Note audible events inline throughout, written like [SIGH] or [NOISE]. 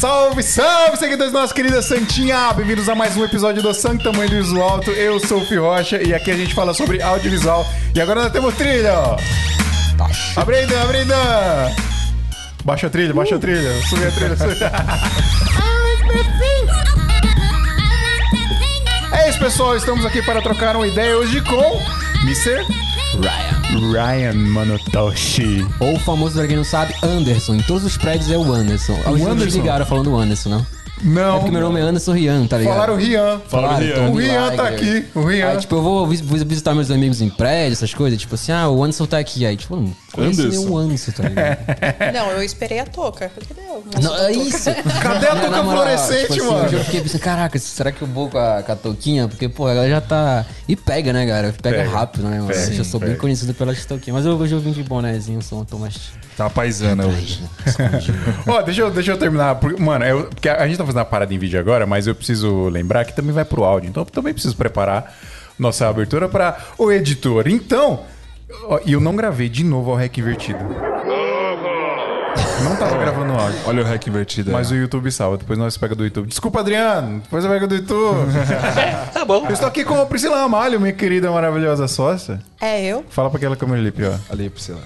Salve, salve, seguidores da nossa querida Santinha! Bem-vindos a mais um episódio do Santo Tamanho do Visual Alto. Eu sou o Fio Rocha e aqui a gente fala sobre audiovisual. E agora nós temos trilha, ó. Abrindo, abrindo! Baixa a trilha, baixa a trilha. Subi a trilha, subi. [LAUGHS] É isso, pessoal. Estamos aqui para trocar uma ideia hoje com Mr. Ryan. Ryan Manotoshi. Ou o famoso, pra quem não sabe, Anderson. Em todos os prédios é o Anderson. O Anderson? Anderson? ligaram falando Anderson, não? É Não. porque meu nome é Anderson Rian, tá ligado? Falaram Rian. Falaram O Tony Rian tá aqui. O Rian. Aí, tipo, eu vou vis- vis- visitar meus amigos em prédio, essas coisas. Tipo assim, ah, o Anderson tá aqui. Aí, tipo, conheço Anderson. nenhum Anderson, tá ligado? [LAUGHS] Não, eu esperei a touca. Cadê não, é isso. [LAUGHS] Cadê a touca fluorescente, tipo assim, mano? Eu fiquei pensando, caraca, será que eu vou com a, com a touquinha? Porque, pô, ela já tá... E pega, né, cara? Pega, Pega. rápido, né, mano? Pega, eu sou pega. bem conhecido pelas touquinhas. Mas eu, hoje eu vim de bonézinho, sou um Thomas... Tá paisana hoje. [LAUGHS] Ó, deixa eu, deixa eu terminar. porque, Mano, eu, porque a gente tá fazendo a parada em vídeo agora, mas eu preciso lembrar que também vai pro áudio. Então eu também preciso preparar nossa abertura para o editor. Então, e eu não gravei de novo o REC invertido. Não tava gravando áudio. Olha o rec invertido. Mas o YouTube salva, depois nós pega do YouTube. Desculpa, Adriano, depois eu pego do YouTube. [LAUGHS] Tá bom. Eu estou aqui com a Priscila Amalho, minha querida, maravilhosa sócia. É eu? Fala pra aquela câmera ali, pior. Ali, Priscila.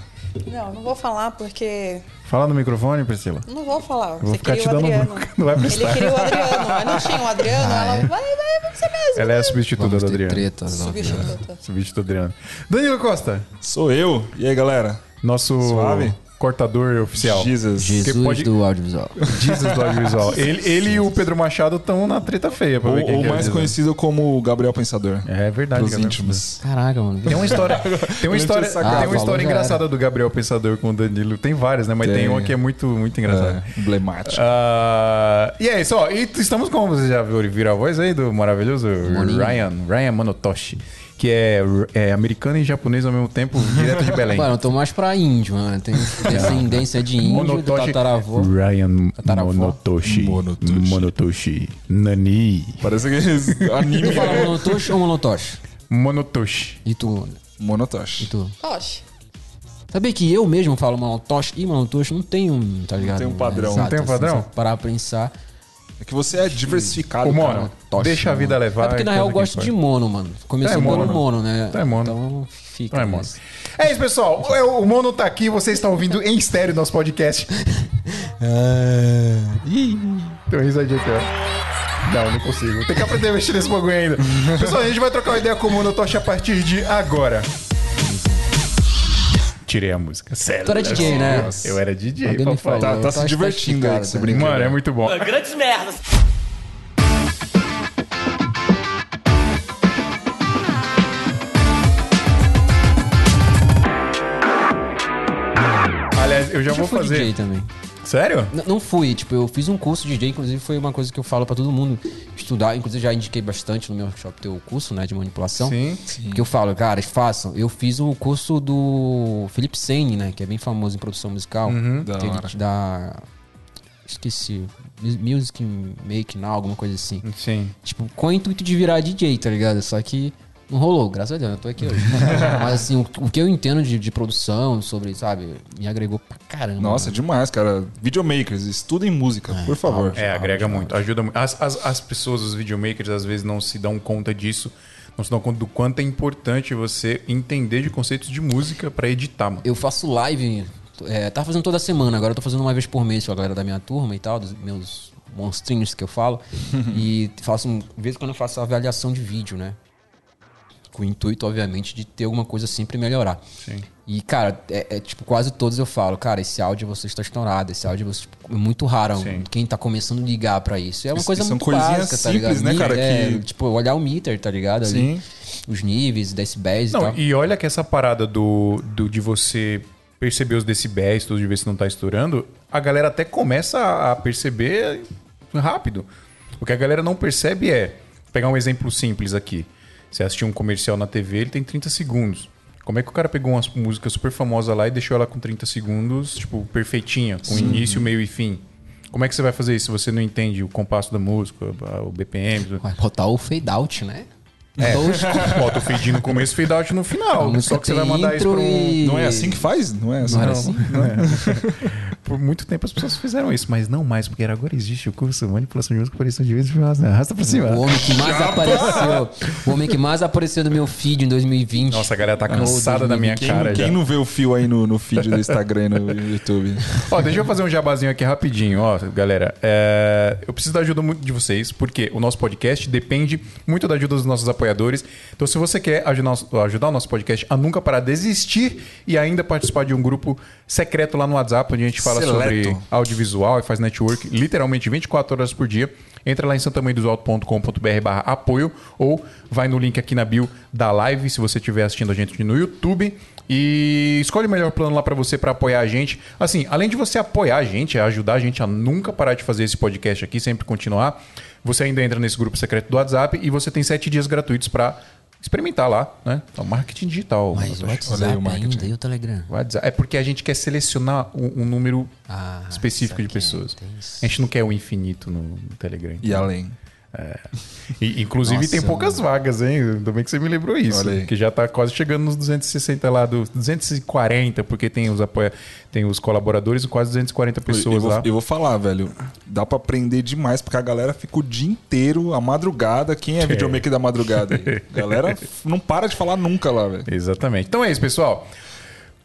Não, não vou falar porque. Fala no microfone, Priscila. Não vou falar. vou Você ficar queria te o dando Adriano. não vai prestar. Ele queria o Adriano. Mas não tinha o Adriano. Ah, ela é? vai, vai, vai você mesmo. Ela é a substituta Vamos da ter Adriana. treta. Substituta. Substituta da Adriana. Danilo Costa, Sou eu. E aí, galera? nosso Suave? Cortador oficial. Jesus. Jesus pode- do audiovisual. Jesus do audiovisual. [LAUGHS] Ele, ele e o Pedro Machado estão na treta feia pra Ou, ver quem ou que é o mais conhecido como Gabriel Pensador. É verdade, Pros Gabriel. íntimos. Caraca, mano. Tem uma história, [LAUGHS] tem uma história, essa tem Ah, uma falou, história engraçada do Gabriel Pensador com o Danilo. Tem várias, né? Mas tem, Tem. uma que é muito, muito engraçada. É, emblemático. Ah, e é isso, ó. E estamos com, você já viu viram a voz aí do maravilhoso Moninho. Ryan, Ryan Manotoshi, que é, é americano e japonês ao mesmo tempo, [LAUGHS] direto de Belém. Mano, eu tô mais pra índio, mano. Tem descendência de índio, do tataravô. Ryan Tataravó. Monotoshi. Monotoshi. Monotoshi. Nani. Parece aqueles anime. Tu fala monotoshi ou monotoshi? Monotoshi. E tu? E Monotoshi. tu? Oxe. Sabia que eu mesmo falo monotoshi e monotoshi não tem um, tá ligado? tem um padrão. Exato, Não tem um assim, padrão? se parar pra pensar. É que você é diversificado, Ô, cara. Mono, Toshi, deixa a vida mono. levar. É porque na real eu gosto de mono, mano. Começou é mono. mono, né? Tu é mono. Então fica. É, mono. É isso, pessoal. O, o Mono tá aqui, você está ouvindo em estéreo nosso podcast. [LAUGHS] Tem uma risadinha aqui, ó. Não, não consigo. Tem que aprender a mexer nesse bagulho ainda. [LAUGHS] Pessoal, a gente vai trocar uma ideia com o Mono Toshi a partir de agora. Tirei a música. Sério. Tu era DJ, né? Nossa, Eu era DJ, Alguém papai. falou. Tá- tá se que divertindo aí com esse tá? brinquedo. Mano, é muito bom. Grandes merdas. Aliás, eu já Eu vou fazer. DJ também. Sério? N- Não fui, tipo, eu fiz um curso de DJ, inclusive foi uma coisa que eu falo pra todo mundo estudar. Inclusive já indiquei bastante no meu workshop teu curso, né, de manipulação. Sim. Porque eu falo, cara, façam. Eu fiz o curso do Felipe Sene, né, que é bem famoso em produção musical. Da que ele hora. te dá... Esqueci. Music Make Now, alguma coisa assim. Sim. Tipo, com o intuito de virar DJ, tá ligado? Só que não rolou, graças a Deus, eu tô aqui hoje. [LAUGHS] Mas assim, o, o que eu entendo de, de produção, sobre, sabe, me agregou pra caramba. Nossa, mano. demais, cara. Videomakers, estudem música, por favor. É, agrega muito, ajuda muito. As, as, as pessoas, os videomakers, às vezes não se dão conta disso, não se dão conta do quanto é importante você entender de conceitos de música pra editar, mano. Eu faço live, é, tava fazendo toda semana, agora eu tô fazendo uma vez por mês com a galera da minha turma e tal, dos meus monstrinhos que eu falo. [LAUGHS] e faço, de vez em quando eu faço avaliação de vídeo, né? Com o intuito, obviamente, de ter alguma coisa sempre melhorar. Sim. E, cara, é, é, tipo, quase todos eu falo, cara, esse áudio você está estourado, esse áudio você, tipo, é muito raro Sim. quem tá começando a ligar pra isso. É uma Isso- coisa muito básica, tá simples, ligado? né, cara, É, que- Tipo, olhar o meter, tá ligado? Ali, Sim. Os níveis, decibéis e tal. e olha que essa parada do, do de você perceber os decibéis, tudo de ver se não tá estourando, a galera até começa a perceber rápido. O que a galera não percebe é, pegar um exemplo simples aqui. Você assistiu um comercial na TV, ele tem 30 segundos. Como é que o cara pegou uma música super famosa lá e deixou ela com 30 segundos, tipo, perfeitinha, com início, meio e fim? Como é que você vai fazer isso se você não entende o compasso da música, o BPM? Vai botar o fade out, né? É, Tosco. [LAUGHS] bota o fade no começo e fade out no final. Música Só que você vai mandar isso pra um... e- Não é assim que faz? Não é assim. Não era assim? [LAUGHS] por muito tempo as pessoas fizeram isso, mas não mais, porque agora existe o curso Manipulação de Música, Aparição de Vídeos, arrasta pra cima. O homem que mais apareceu. O homem que mais apareceu no meu feed em 2020. Nossa, a galera tá cansada da minha Quem, cara quem já. não vê o fio aí no, no feed do Instagram e no YouTube? [LAUGHS] Ó, deixa eu fazer um jabazinho aqui rapidinho, ó, galera. É, eu preciso da ajuda muito de vocês, porque o nosso podcast depende muito da ajuda dos nossos apoiadores. Então, se você quer ajudar, ajudar o nosso podcast a nunca parar de existir e ainda participar de um grupo secreto lá no WhatsApp, onde a gente fala Seleto. sobre audiovisual e faz network literalmente 24 horas por dia. Entra lá em santamanhodosalto.com.br barra apoio ou vai no link aqui na bio da live se você estiver assistindo a gente no YouTube e escolhe o melhor plano lá para você para apoiar a gente. Assim, além de você apoiar a gente, ajudar a gente a nunca parar de fazer esse podcast aqui, sempre continuar, você ainda entra nesse grupo secreto do WhatsApp e você tem sete dias gratuitos para experimentar lá, né? Então, marketing digital. Mas o. WhatsApp Olha o marketing. ainda e o Telegram. WhatsApp. É porque a gente quer selecionar um, um número Ah, específico de saquei, pessoas. isso. A gente não quer o infinito no, no Telegram. E além. E, inclusive Nossa, tem poucas vagas, hein? Ainda bem que você me lembrou isso. Que já tá quase chegando nos 260 lá, dos 240, porque tem os apoia, tem os colaboradores e quase 240 pessoas eu, vou, lá. eu vou falar, velho. Dá pra aprender demais, porque a galera fica o dia inteiro, a madrugada. Quem é videomaker da madrugada aí? [LAUGHS] Galera não para de falar nunca lá, velho. Exatamente. Então é isso, pessoal.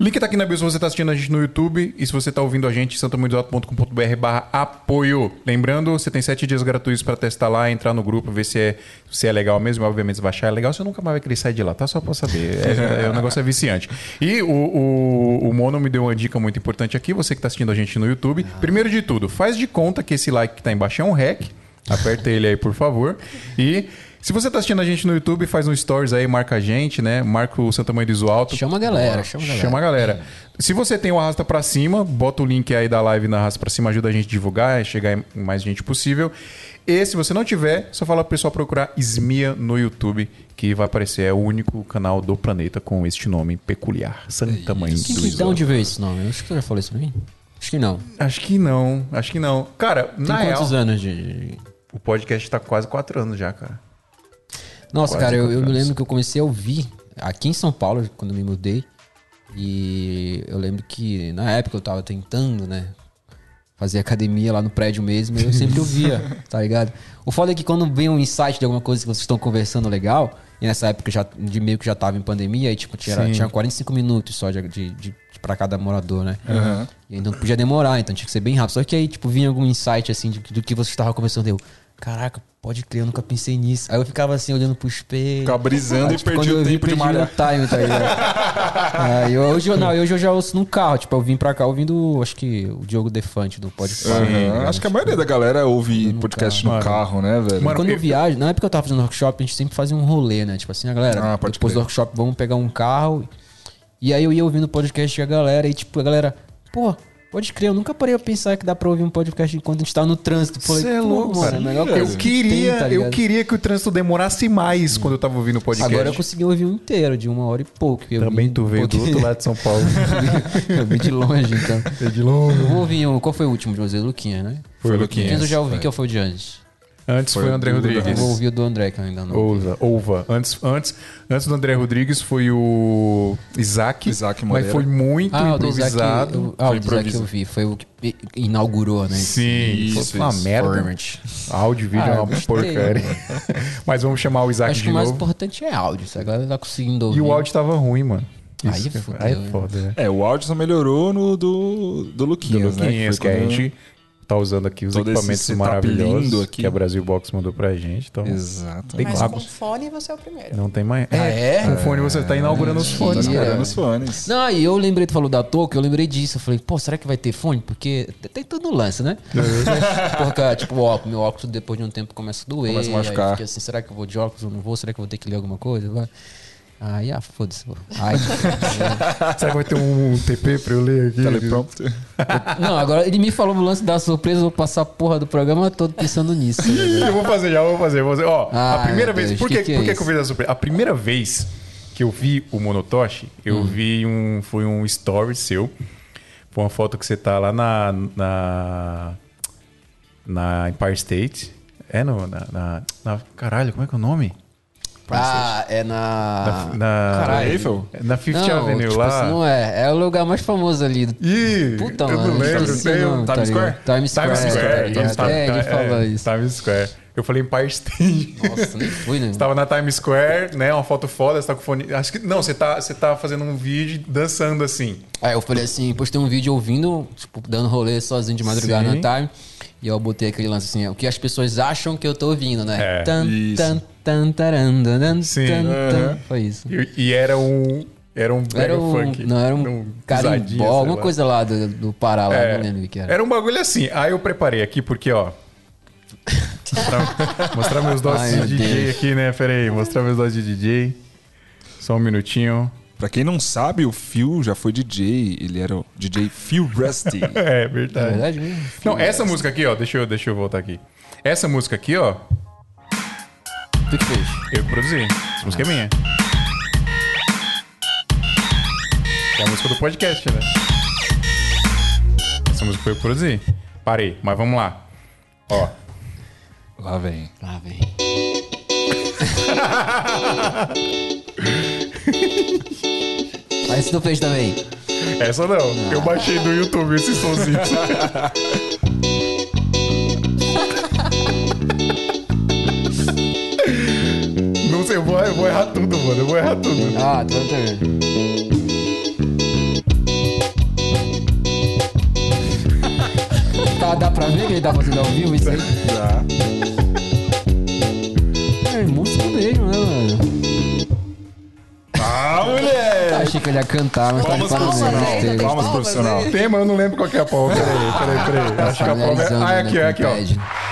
Link tá aqui na bio se você tá assistindo a gente no YouTube e se você tá ouvindo a gente, santamuidosalto.com.br barra apoio. Lembrando, você tem sete dias gratuitos para testar lá, entrar no grupo, ver se é, se é legal mesmo. Obviamente, se baixar é legal, você nunca mais vai querer sair de lá, tá? Só pra saber. É, é, o negócio é viciante. E o, o, o Mono me deu uma dica muito importante aqui, você que tá assistindo a gente no YouTube. Primeiro de tudo, faz de conta que esse like que tá embaixo é um hack. Aperta ele aí, por favor. E se você tá assistindo a gente no YouTube, faz um stories aí, marca a gente, né? Marca o Santa Mãe do Iso Alto. Chama a galera, chama a galera. Chama a galera. Se você tem o Arrasta Pra Cima, bota o link aí da live na Arrasta Pra Cima, ajuda a gente a divulgar, chegar em mais gente possível. E se você não tiver, só fala pro pessoal procurar Esmia no YouTube, que vai aparecer. É o único canal do planeta com este nome peculiar. Santa Mãe Quem do que Iso Alto. onde veio esse nome? Eu acho que tu já falou isso pra mim. Acho que não. Acho que não, acho que não. Cara, Tem na real, quantos anos de. o podcast tá quase quatro anos já, cara. Nossa, Quase cara, eu, eu me lembro que eu comecei a ouvir aqui em São Paulo, quando me mudei. E eu lembro que na época eu tava tentando, né? Fazer academia lá no prédio mesmo, eu sempre [LAUGHS] ouvia, tá ligado? O foda é que quando vem um insight de alguma coisa que vocês estão conversando legal, e nessa época já, de meio que já tava em pandemia, aí tipo, tinha, tinha 45 minutos só de, de, de, pra cada morador, né? Aham. E então não podia demorar, então tinha que ser bem rápido. Só que aí, tipo, vinha algum insight, assim, de- do que você estava conversando. Eu, caraca, pode crer, eu nunca pensei nisso. Aí eu ficava assim, olhando pro espelho. Ficava brisando Aí, e tipo, perdi o vi, tempo de perdi malhar. o time, tá ligado? [LAUGHS] Aí eu, hoje, eu, não, hoje eu já ouço no carro. Tipo, eu vim pra cá ouvindo, acho que o Diogo Defante do Podcast. Aham. Acho que a maioria da galera ouve No podcast carro. no carro, né, velho? Mano, Quando eu viajo, na época que eu tava fazendo workshop, a gente sempre fazia um rolê, né? Tipo assim, a galera, Ah, pode depois do crer. workshop, vamos pegar um carro. E aí eu ia ouvindo o podcast da galera, e tipo, a galera, pô, pode crer, eu nunca parei a pensar que dá pra ouvir um podcast enquanto a gente tá no trânsito. Falei, Você é pô, louco, mano, cara. a melhor Eu coisa Eu que queria, tem, tá eu queria que o trânsito demorasse mais quando eu tava ouvindo o podcast. Agora eu consegui ouvir um inteiro, de uma hora e pouco. eu Também vi tu veio do outro lado de São Paulo. [LAUGHS] eu vi de longe, então. Veio de longe. Eu vou ouvir, um- qual foi o último de você? Luquinha, né? Foi o Quem Luquinhas. eu já ouvi, foi. que eu foi o de antes. Antes foi, Foi o André Eu Rodrigues. vou ouvir o do André, que eu ainda não ouvi. Ouva, Ouva. Antes, antes, antes do André Rodrigues foi o Isaac. Isaac mas Moreira. foi muito Ah, o do Isaac, improvisado. eu- ah, Foi o do Isaac eu improviso. vi. Foi o que inaugurou, né? Sim, Isso, foi uma isso. merda. Format. Áudio e vídeo Ah, é eu uma porcaria. [LAUGHS] mas vamos chamar o Isaac Acho de que o mais novo. importante é áudio. Se a galera tá conseguindo ouvir. E o áudio tava ruim, mano. Aí Isso que- fudeu, aí é foda, né? É, o áudio só melhorou no do, do Luquinhas, Do né? Luquinhas, que, foi a gente tá usando aqui os Todo esse equipamentos maravilhosos lindo aqui. que a Brasil Box mandou pra gente. Então, Exato. Tem Mas com fone você é o primeiro. não tem mais. Ah, é? Com fone você tá inaugurando os Tá fones, cara. escolhendo os fones. Não, e eu lembrei, tu falou da touca, eu lembrei disso. Eu falei, pô, será que vai ter fone? Porque tem- tudo no lance, né? Porque, tipo, o óculos, meu óculos depois de um tempo começa a doer. Começa a machucar. Aí assim, será que eu vou de óculos ou não vou? Será que eu vou ter que ler alguma coisa? Vai. Aí, ah, foda-se. Aí, [LAUGHS] Será que vai ter um TP pra eu ler aqui? Teleprompter. não, agora ele me falou no lance da surpresa, eu vou passar a porra do programa todo pensando nisso. [LAUGHS] Eu vou fazer, já vou fazer. Vou fazer. Ó, a Ai, primeira vez. Deus, por que que, que é por que, que eu fiz a surpresa? A primeira vez que eu vi o Monotoshi, eu Hum. vi um. Foi um story seu. Foi uma foto que você tá lá na. Na, na Empire State. É no. Na, na- na- caralho, como é que é o nome? Ah, é na. Na, Caralho. Eiffel? na Fifth não, Avenue tipo lá. assim, não é. É o lugar mais famoso ali. Ih, Puta, eu mano. não lembro. esqueci tem o um- tá Times? Square? Times Square. Times Square. tá? Times- É, ele é, falou isso. Times Square. Eu falei Empire State. Nossa, nem fui, né? Você tava na Times Square, né? Uma foto foda, você tá com fone. Acho que. Não, você tá, você tá fazendo um vídeo dançando assim. Aí eu falei assim, postei um vídeo ouvindo, tipo, dando rolê sozinho de madrugada Sim. no time. E eu botei aquele lance assim, o que as pessoas acham que eu tô ouvindo, né? É, tan, isso. tan, tan, taran, dan, Sim. tan, tan. Aham. Foi isso. E, e era um. Era um Era um, funk. não, era um pisadinho, carimbó, alguma lá. coisa lá do, do Pará, lá, É, não lembro o que era. Era um bagulho assim. Aí eu preparei aqui porque, ó. Mostrar, [LAUGHS] mostrar meus dotes Ai, meu de DJ Deus. aqui, né? Pera aí, mostrar meus dotes de DJ. Só um minutinho. Pra quem não sabe, o Phil já foi DJ. Ele era o DJ Phil Rusty. É [LAUGHS] É verdade. verdade mesmo? Não, essa música aqui, ó. Deixa eu, deixa eu voltar aqui. Essa música aqui, ó. Tu que fez? Eu que produzi. Essa música é minha. É a música do podcast, né? Essa música foi eu que produzi. Parei, mas vamos lá. Ó. Lá vem. Lá vem. Aí se tu fez também. Essa não. Eu baixei do YouTube esse somzinho. [LAUGHS] eu vou, eu errar tudo, mano. Eu vou errar tudo. Ah, tô entendendo. Tá, dá pra ver que ele tá fazendo ao vivo isso aí? Já. É música mesmo, né, mano? Ah, mulher! Achei que ele ia cantar, mas Palmas tá profissional. Palmas, fazendo ainda Palmas tem profissional. Tem, mas eu não lembro qual que é a palma. Peraí, peraí, peraí. Acho que a palma é. Ah, é aqui, é aqui, ó.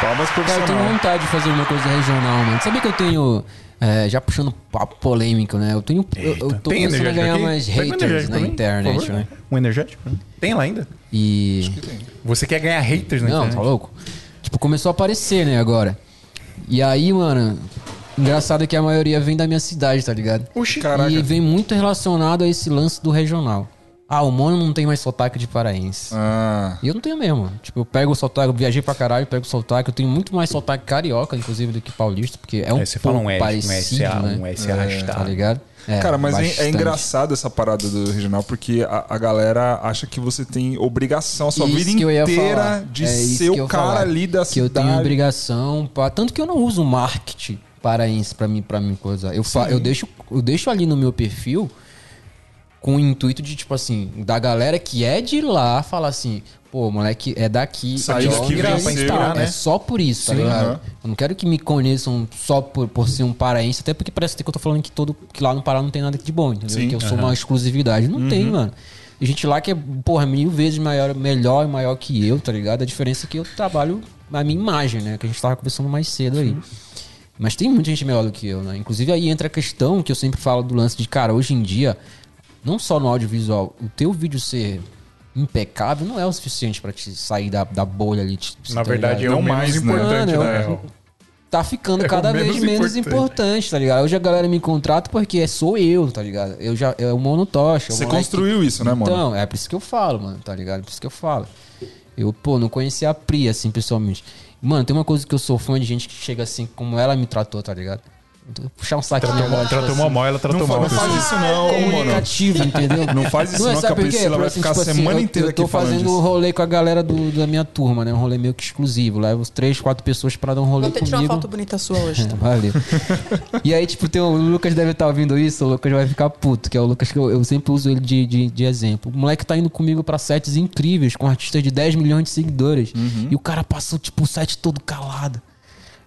Palmas Cara, eu tenho profissional. vontade de fazer uma coisa regional, mano. Sabia que eu tenho. é, já puxando papo polêmico, né? Eu tenho. Eu, eu tô Tem começando a ganhar aqui? mais haters na internet, né? Um energético? Tem lá ainda? E. Você quer ganhar haters na Não, internet? tá louco? Tipo, começou a aparecer, né, agora. E aí, mano, engraçado é que a maioria vem da minha cidade, tá ligado? Oxi, Caraca. E vem muito relacionado a esse lance do regional. Ah, o Mono não tem mais sotaque de paraense. Ah, E eu não tenho mesmo. Tipo, eu pego o sotaque, eu viajei pra caralho, pego o sotaque. Eu tenho muito mais sotaque carioca, inclusive, do que paulista, porque é um Aí você fala pouco um S, um parecido, S, A, né? um S Tá arrastado. ligado? É, cara, mas é- é, bastante. engraçado essa parada do regional, porque a, a galera acha que você tem obrigação a sua Isso vida que eu ia inteira falar. de É ser que eu o cara falar. ali da que eu cidade. tenho obrigação pra... tanto que eu não uso marketing paraense pra mim para mim coisa eu fa... eu deixo eu deixo ali no meu perfil com o intuito de tipo assim da galera que é de lá falar assim pô moleque é daqui Saiu joga daqui, e venceu, tal. né? é só por isso tá Sim, ligado aham. eu não quero que me conheçam só por, por ser um paraense até porque parece que eu tô falando que todo que lá no Pará não tem nada de bom entendeu Sim, que eu sou uma exclusividade não tem mano e gente lá que é, porra, mil vezes maior, melhor e maior que eu, tá ligado? A diferença é que eu trabalho na minha imagem, né? Que a gente tava conversando mais cedo aí. Mas tem muita gente melhor do que eu, né? Inclusive aí entra a questão que eu sempre falo do lance de, cara, hoje em dia, não só no audiovisual, o teu vídeo ser impecável não é o suficiente pra te sair da, da bolha ali. te- Na tá verdade, é ligado? o Não mais, né? importante, Mano, né? eu- tá ficando É cada menos vez menos importante. importante. tá ligado? Hoje a galera me contrata porque sou eu, tá ligado? Eu já é o monotocha. Você construiu isso, né, mano? Então, é por isso que eu falo, mano, tá ligado? É por isso que eu falo. Eu, pô, não conhecia a Pri, assim, pessoalmente. Mano, tem uma coisa que eu sou fã de gente que chega assim, como ela me tratou, tá ligado? Vou puxar um saquinho Tratou, mal, tipo tratou assim, mal, ela tratou Não, mal. não faz isso não, mano. comunicativo, entendeu? Não faz isso não, que a? Priscila vai assim, ficar tipo a semana eu- inteira Eu tô aqui falando fazendo um rolê com a galera do- da minha turma, né? Um rolê meio que exclusivo. Levo uns três, quatro pessoas pra dar um rolê Vou até tirar uma comigo. foto bonita sua hoje. Tá? [LAUGHS] Valeu. e aí, tipo, tem o, o Lucas deve estar ouvindo isso, o Lucas vai ficar puto, que é o Lucas que eu, eu sempre uso ele de, de, de exemplo. O moleque tá indo comigo pra sets incríveis, com artistas de 10 milhões de seguidores. Uhum. E o cara passou, tipo, o set todo calado.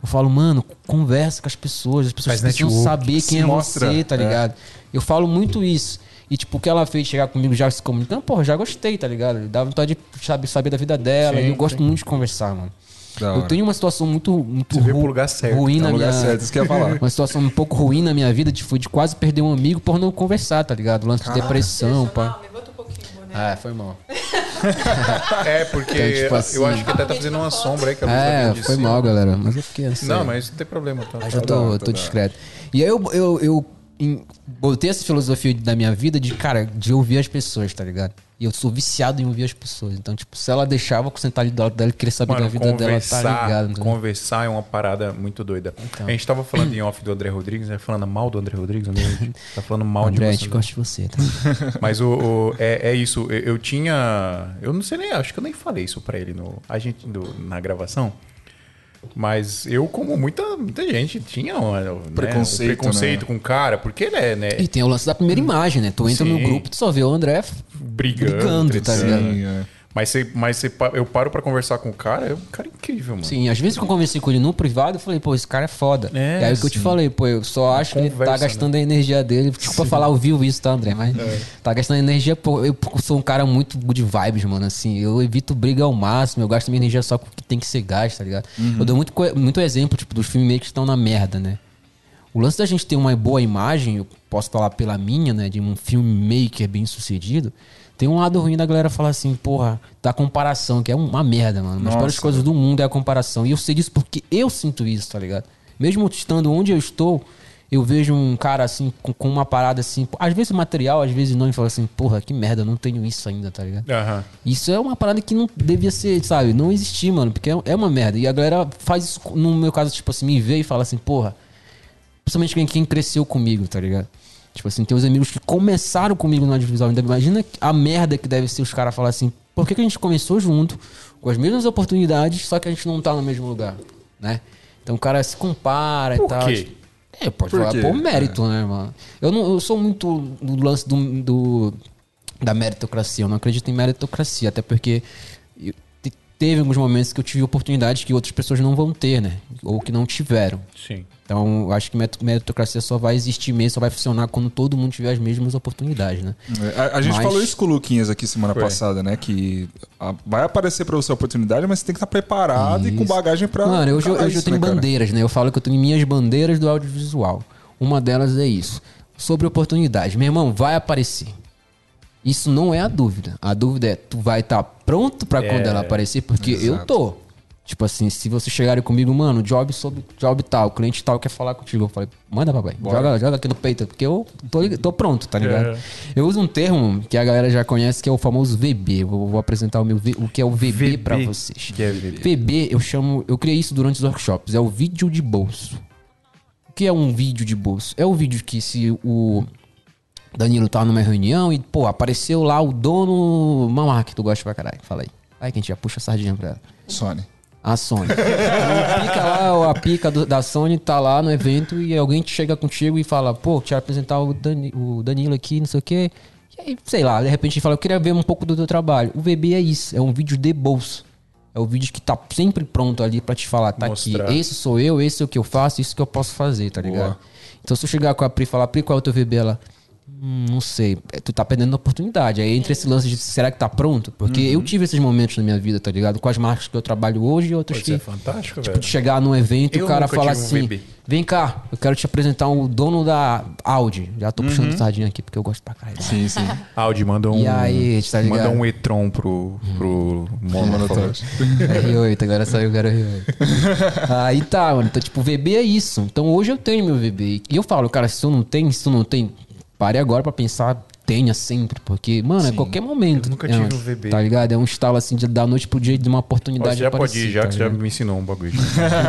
Eu falo, mano, conversa com as pessoas, as pessoas Faz precisam network, saber quem é mostra, você, tá é. ligado? Eu falo muito isso. E, tipo, o que ela fez chegar comigo já se comunicando, porra, já gostei, tá ligado? Dá vontade de saber, saber da vida dela. Sim, e eu gosto muito de conversar, mano. Eu tenho uma situação muito, muito ru- pro lugar certo, ruim tá na minha... certo, isso que eu ia falar. [LAUGHS] Uma situação um pouco ruim na minha vida, de, de quase perder um amigo por não conversar, tá ligado? Lance de depressão, pá. Levanta um pouquinho, boné. Ah, foi mal. [LAUGHS] É, porque Então, tipo assim- eu acho que até tá fazendo uma sombra aí que a luz tá É, foi cima. mal, galera. Mas eu fiquei assim. Não, mas não tem problema. Tá? Mas eu tô, tô discreto. E aí eu, eu, eu botei essa filosofia da minha vida de, cara, de ouvir as pessoas, tá ligado? E eu sou viciado em ouvir as pessoas. Então, tipo, se ela deixava eu sentar ali do lado dela e querer saber Mano, da vida dela, tá conversar, ligado? entendeu? conversar é uma parada muito doida. Então. A gente tava falando em off do André Rodrigues, né? Falando mal do André Rodrigues, André Rodrigues [LAUGHS] tá falando mal André, de você. gosta de você, tá? [LAUGHS] Mas o, o- é, é isso. Eu, eu tinha. Eu não sei nem, acho que eu nem falei isso pra ele no, a gente, do- na gravação. Mas eu, como muita, muita gente, tinha um, né, um Preconceito, preconceito né? com o cara, porque ele é, né? E tem o lance da primeira imagem, né? Tu entra Sim. no grupo, tu só vê o André brigando. brigando, tá ligado? Sim, é. Mas, você, mas você, eu paro pra conversar com o cara, é um cara incrível, mano. Sim, às vezes que eu conversei com ele no privado, eu falei, pô, esse cara é foda. É, e aí o que eu te sim. falei, pô, eu só acho que ele Conversa, né? tá gastando a energia dele. Desculpa falar ao vivo isso, tá, André? Mas É. tá gastando energia, pô. Eu sou um cara muito good vibes, mano. Assim, eu evito briga ao máximo, eu gasto minha energia só com o que tem que ser gasto, tá ligado? Uhum. Eu dou muito, muito exemplo, tipo, dos filmmakers que estão na merda, né? O lance da gente ter uma boa imagem, eu posso falar pela minha, né, de um filmmaker bem sucedido, tem um lado ruim da galera falar assim, porra, da comparação, que é uma merda, mano. Mas Nossa. piores coisas do mundo é a comparação. E eu sei disso porque eu sinto isso, tá ligado? Mesmo estando onde eu estou, eu vejo um cara assim, com, com uma parada assim, às vezes material, às vezes não, e falo assim, porra, que merda, eu não tenho isso ainda, tá ligado? Aham. Isso é uma parada que não devia ser, sabe? Não existir, mano. Porque é- é uma merda. E a galera faz isso, no meu caso, tipo assim, me vê e fala assim, porra. Principalmente quem, quem cresceu comigo, tá ligado? Tipo assim, tem os amigos que começaram comigo no audiovisual. Ainda imagina a merda que deve ser os caras falar assim, por que, que a gente começou junto, com as mesmas oportunidades, só que a gente não tá no mesmo lugar, né? Então o cara se compara Por e tal. quê? É, pode Por falar quê? por mérito, né, mano? Eu, não, eu sou muito do lance do, do- da meritocracia. Eu não acredito em meritocracia, até porque teve alguns momentos que eu tive oportunidades que outras pessoas não vão ter, né? Ou que não tiveram. Sim. Então, eu acho que merit- meritocracia só vai existir mesmo, só vai funcionar quando todo mundo tiver as mesmas oportunidades, né? É, A, a gente Mas- falou isso com o Luquinhas aqui semana Foi. passada, né? Que a- vai aparecer pra você a oportunidade, mas você tem que estar preparado e com Isso. bagagem pra. Mano, hoje, eu- encarar hoje eu isso, tenho né, cara? bandeiras, né? Eu falo que eu tenho minhas bandeiras do audiovisual. Uma delas é isso. Sobre oportunidade. Meu irmão, vai aparecer. Isso não é a dúvida. A dúvida é, tu vai estar pronto pra quando É, ela aparecer? Porque eu exato. tô. Tipo assim, se você chegarem comigo, mano, job sobre job tal, cliente tal quer falar contigo. Eu falei, manda papai, joga, joga aqui no peito, porque eu tô, tô pronto, tá ligado? É. Eu uso um termo que a galera já conhece, que é o famoso VB. Vou, vou apresentar o meu o que é o VB, VB. pra vocês. Que é VB. VB, eu chamo, eu criei isso durante os workshops, é o vídeo de bolso. O que é um vídeo de bolso? É o vídeo que se o Danilo tá numa reunião e, pô, apareceu lá o dono, uma marca que tu gosta pra caralho, fala aí. Aí que a gente já puxa a sardinha pra ela. Sony. A Sony. [LAUGHS] Então, pica lá, a pica do- da Sony tá lá no evento e alguém te chega contigo e fala, pô, quero apresentar o, Dani- o Danilo aqui, não sei o quê. E aí, sei lá, de repente fala, eu queria ver um pouco do teu trabalho. O VB é isso, é um vídeo de bolso. É o vídeo que tá sempre pronto ali pra te falar, tá Mostrar. aqui, esse sou eu, esse é o que eu faço, isso que eu posso fazer, tá ligado? Então se eu chegar com a Pri e falar, Pri, qual é o teu VB? Ela, Hum, não sei, É, tu tá perdendo a oportunidade. Aí entre esse lance de será que tá pronto? Porque Uhum. eu tive esses momentos na minha vida, tá ligado? Com as marcas que eu trabalho hoje e outras Isso que. é fantástico, Tipo, velho. de chegar num evento e o cara fala um assim: vem cá, eu quero te apresentar o dono da Audi. Já tô Uhum. puxando sardinha aqui porque eu gosto pra caralho. Sim, sim. [LAUGHS] Audi, manda um. E aí, tá ligado? Manda um e-tron pro, pro Mono, por favor. R8, agora saiu o cara R8. Aí tá, mano. Então, tipo, VB é isso. Então hoje eu tenho meu VB. E eu falo, cara, se tu não tem, se tu não tem, pare agora pra pensar, tenha sempre. Porque, mano, é qualquer momento. Eu nunca é, tive um VB. Tá ligado? É um estalo assim de da noite pro dia de uma oportunidade Você já pode aparecer, ir, já tá que você já me ensinou um bagulho. [LAUGHS]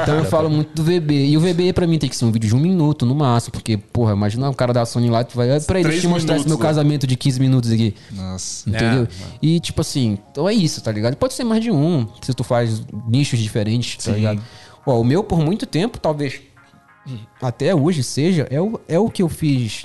Então eu falo muito do VB. E o VB pra mim tem que ser um vídeo de um minuto no máximo. Porque, porra, imagina o cara da Sony lá, tu vai. "Ah, Peraí, deixa Três eu te mostrar esse meu né? casamento de 15 minutos aqui. Nossa. Entendeu? É, e tipo assim, então é isso, tá ligado? Pode ser mais de um, se tu faz nichos diferentes, tá ligado? Ó, o meu, por muito tempo, talvez até hoje seja, é o, é o que eu fiz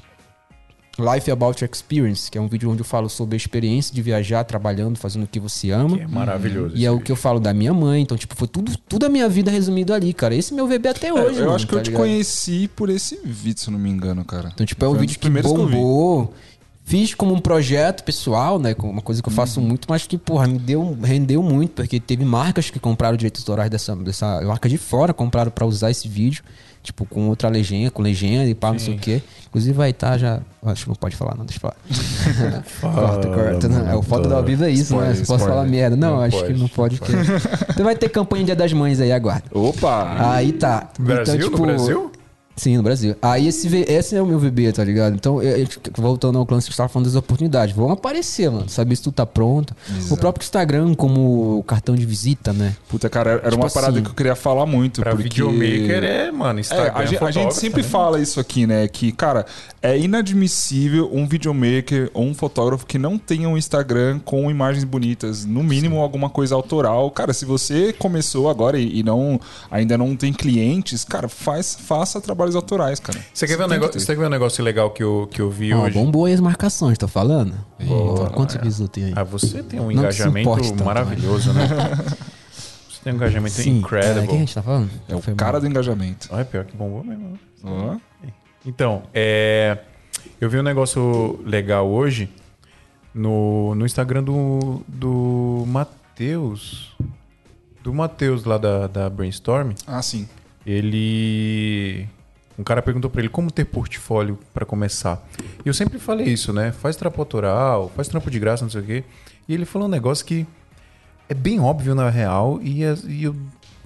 Life About Experience, que é um vídeo onde eu falo sobre a experiência de viajar, trabalhando, fazendo o que você ama. Que é maravilhoso. E é o que eu falo da minha mãe, então, tipo, foi tudo, tudo a minha vida resumido ali, cara. Esse meu VB até hoje, É, eu mano, acho que tá eu te ligado? conheci por esse vídeo, se eu não me engano, cara. Então, tipo, é um vídeo que bombou. Fiz como um projeto pessoal, né? Uma coisa que eu faço Uhum. muito, mas que, porra, me deu, rendeu muito, porque teve marcas que compraram direitos autorais dessa, dessa marca de fora, compraram pra usar esse vídeo, tipo, com outra legenda, com legenda e pá, não sei o quê. Inclusive vai estar já. Acho que não pode falar, não, deixa eu falar. [LAUGHS] [LAUGHS] corta, corta. Não, é o foto da vida é isso, né? Spoiler, Se posso falar merda. Não, Não acho pode, que não pode. que- Então [LAUGHS] vai ter campanha Dia das Mães aí, aguarda. Opa! Aí tá. Brasil? então, tipo, no Brasil? Sim, no Brasil. Aí esse, esse é o meu VB, tá ligado? Então, eu- eu- voltando ao que você tava falando das oportunidades, vão aparecer, mano. Saber se tu tá pronto. O próprio Instagram como cartão de visita, né? Puta, cara, era Tipo uma parada assim, que eu queria falar muito. Pra porque... videomaker é, mano, É, Instagram. a, gente, a gente sempre também. fala isso aqui, né? Que, cara, é inadmissível um videomaker ou um fotógrafo que não tenha um Instagram com imagens bonitas. No mínimo, alguma coisa autoral. Cara, se você começou agora e, e não ainda não tem clientes, cara, faz, faça trabalhos autorais, cara. Você quer, ver um que negócio, ter. você quer ver um negócio legal que eu, que eu vi Ó, hoje? bombou aí as marcações, tá falando? Boa. Quantos visuals tem aí? Ah, você tem um Não que engajamento maravilhoso, né? [LAUGHS] Você tem um engajamento Sim, é, quem a gente tá falando? É o Foi cara mal. do engajamento. Ah, é pior que bombou mesmo. né? Ó. Então, é, eu vi um negócio legal hoje no, no Instagram do, do Matheus. Do Matheus lá da, da Brainstorm. Ah, sim. Ele. Um cara perguntou pra ele como ter portfólio pra começar. E eu sempre falei isso, né? Faz trampo autoral, faz trampo de graça, não sei o quê. E ele falou um negócio que é bem óbvio na real e, as- e eu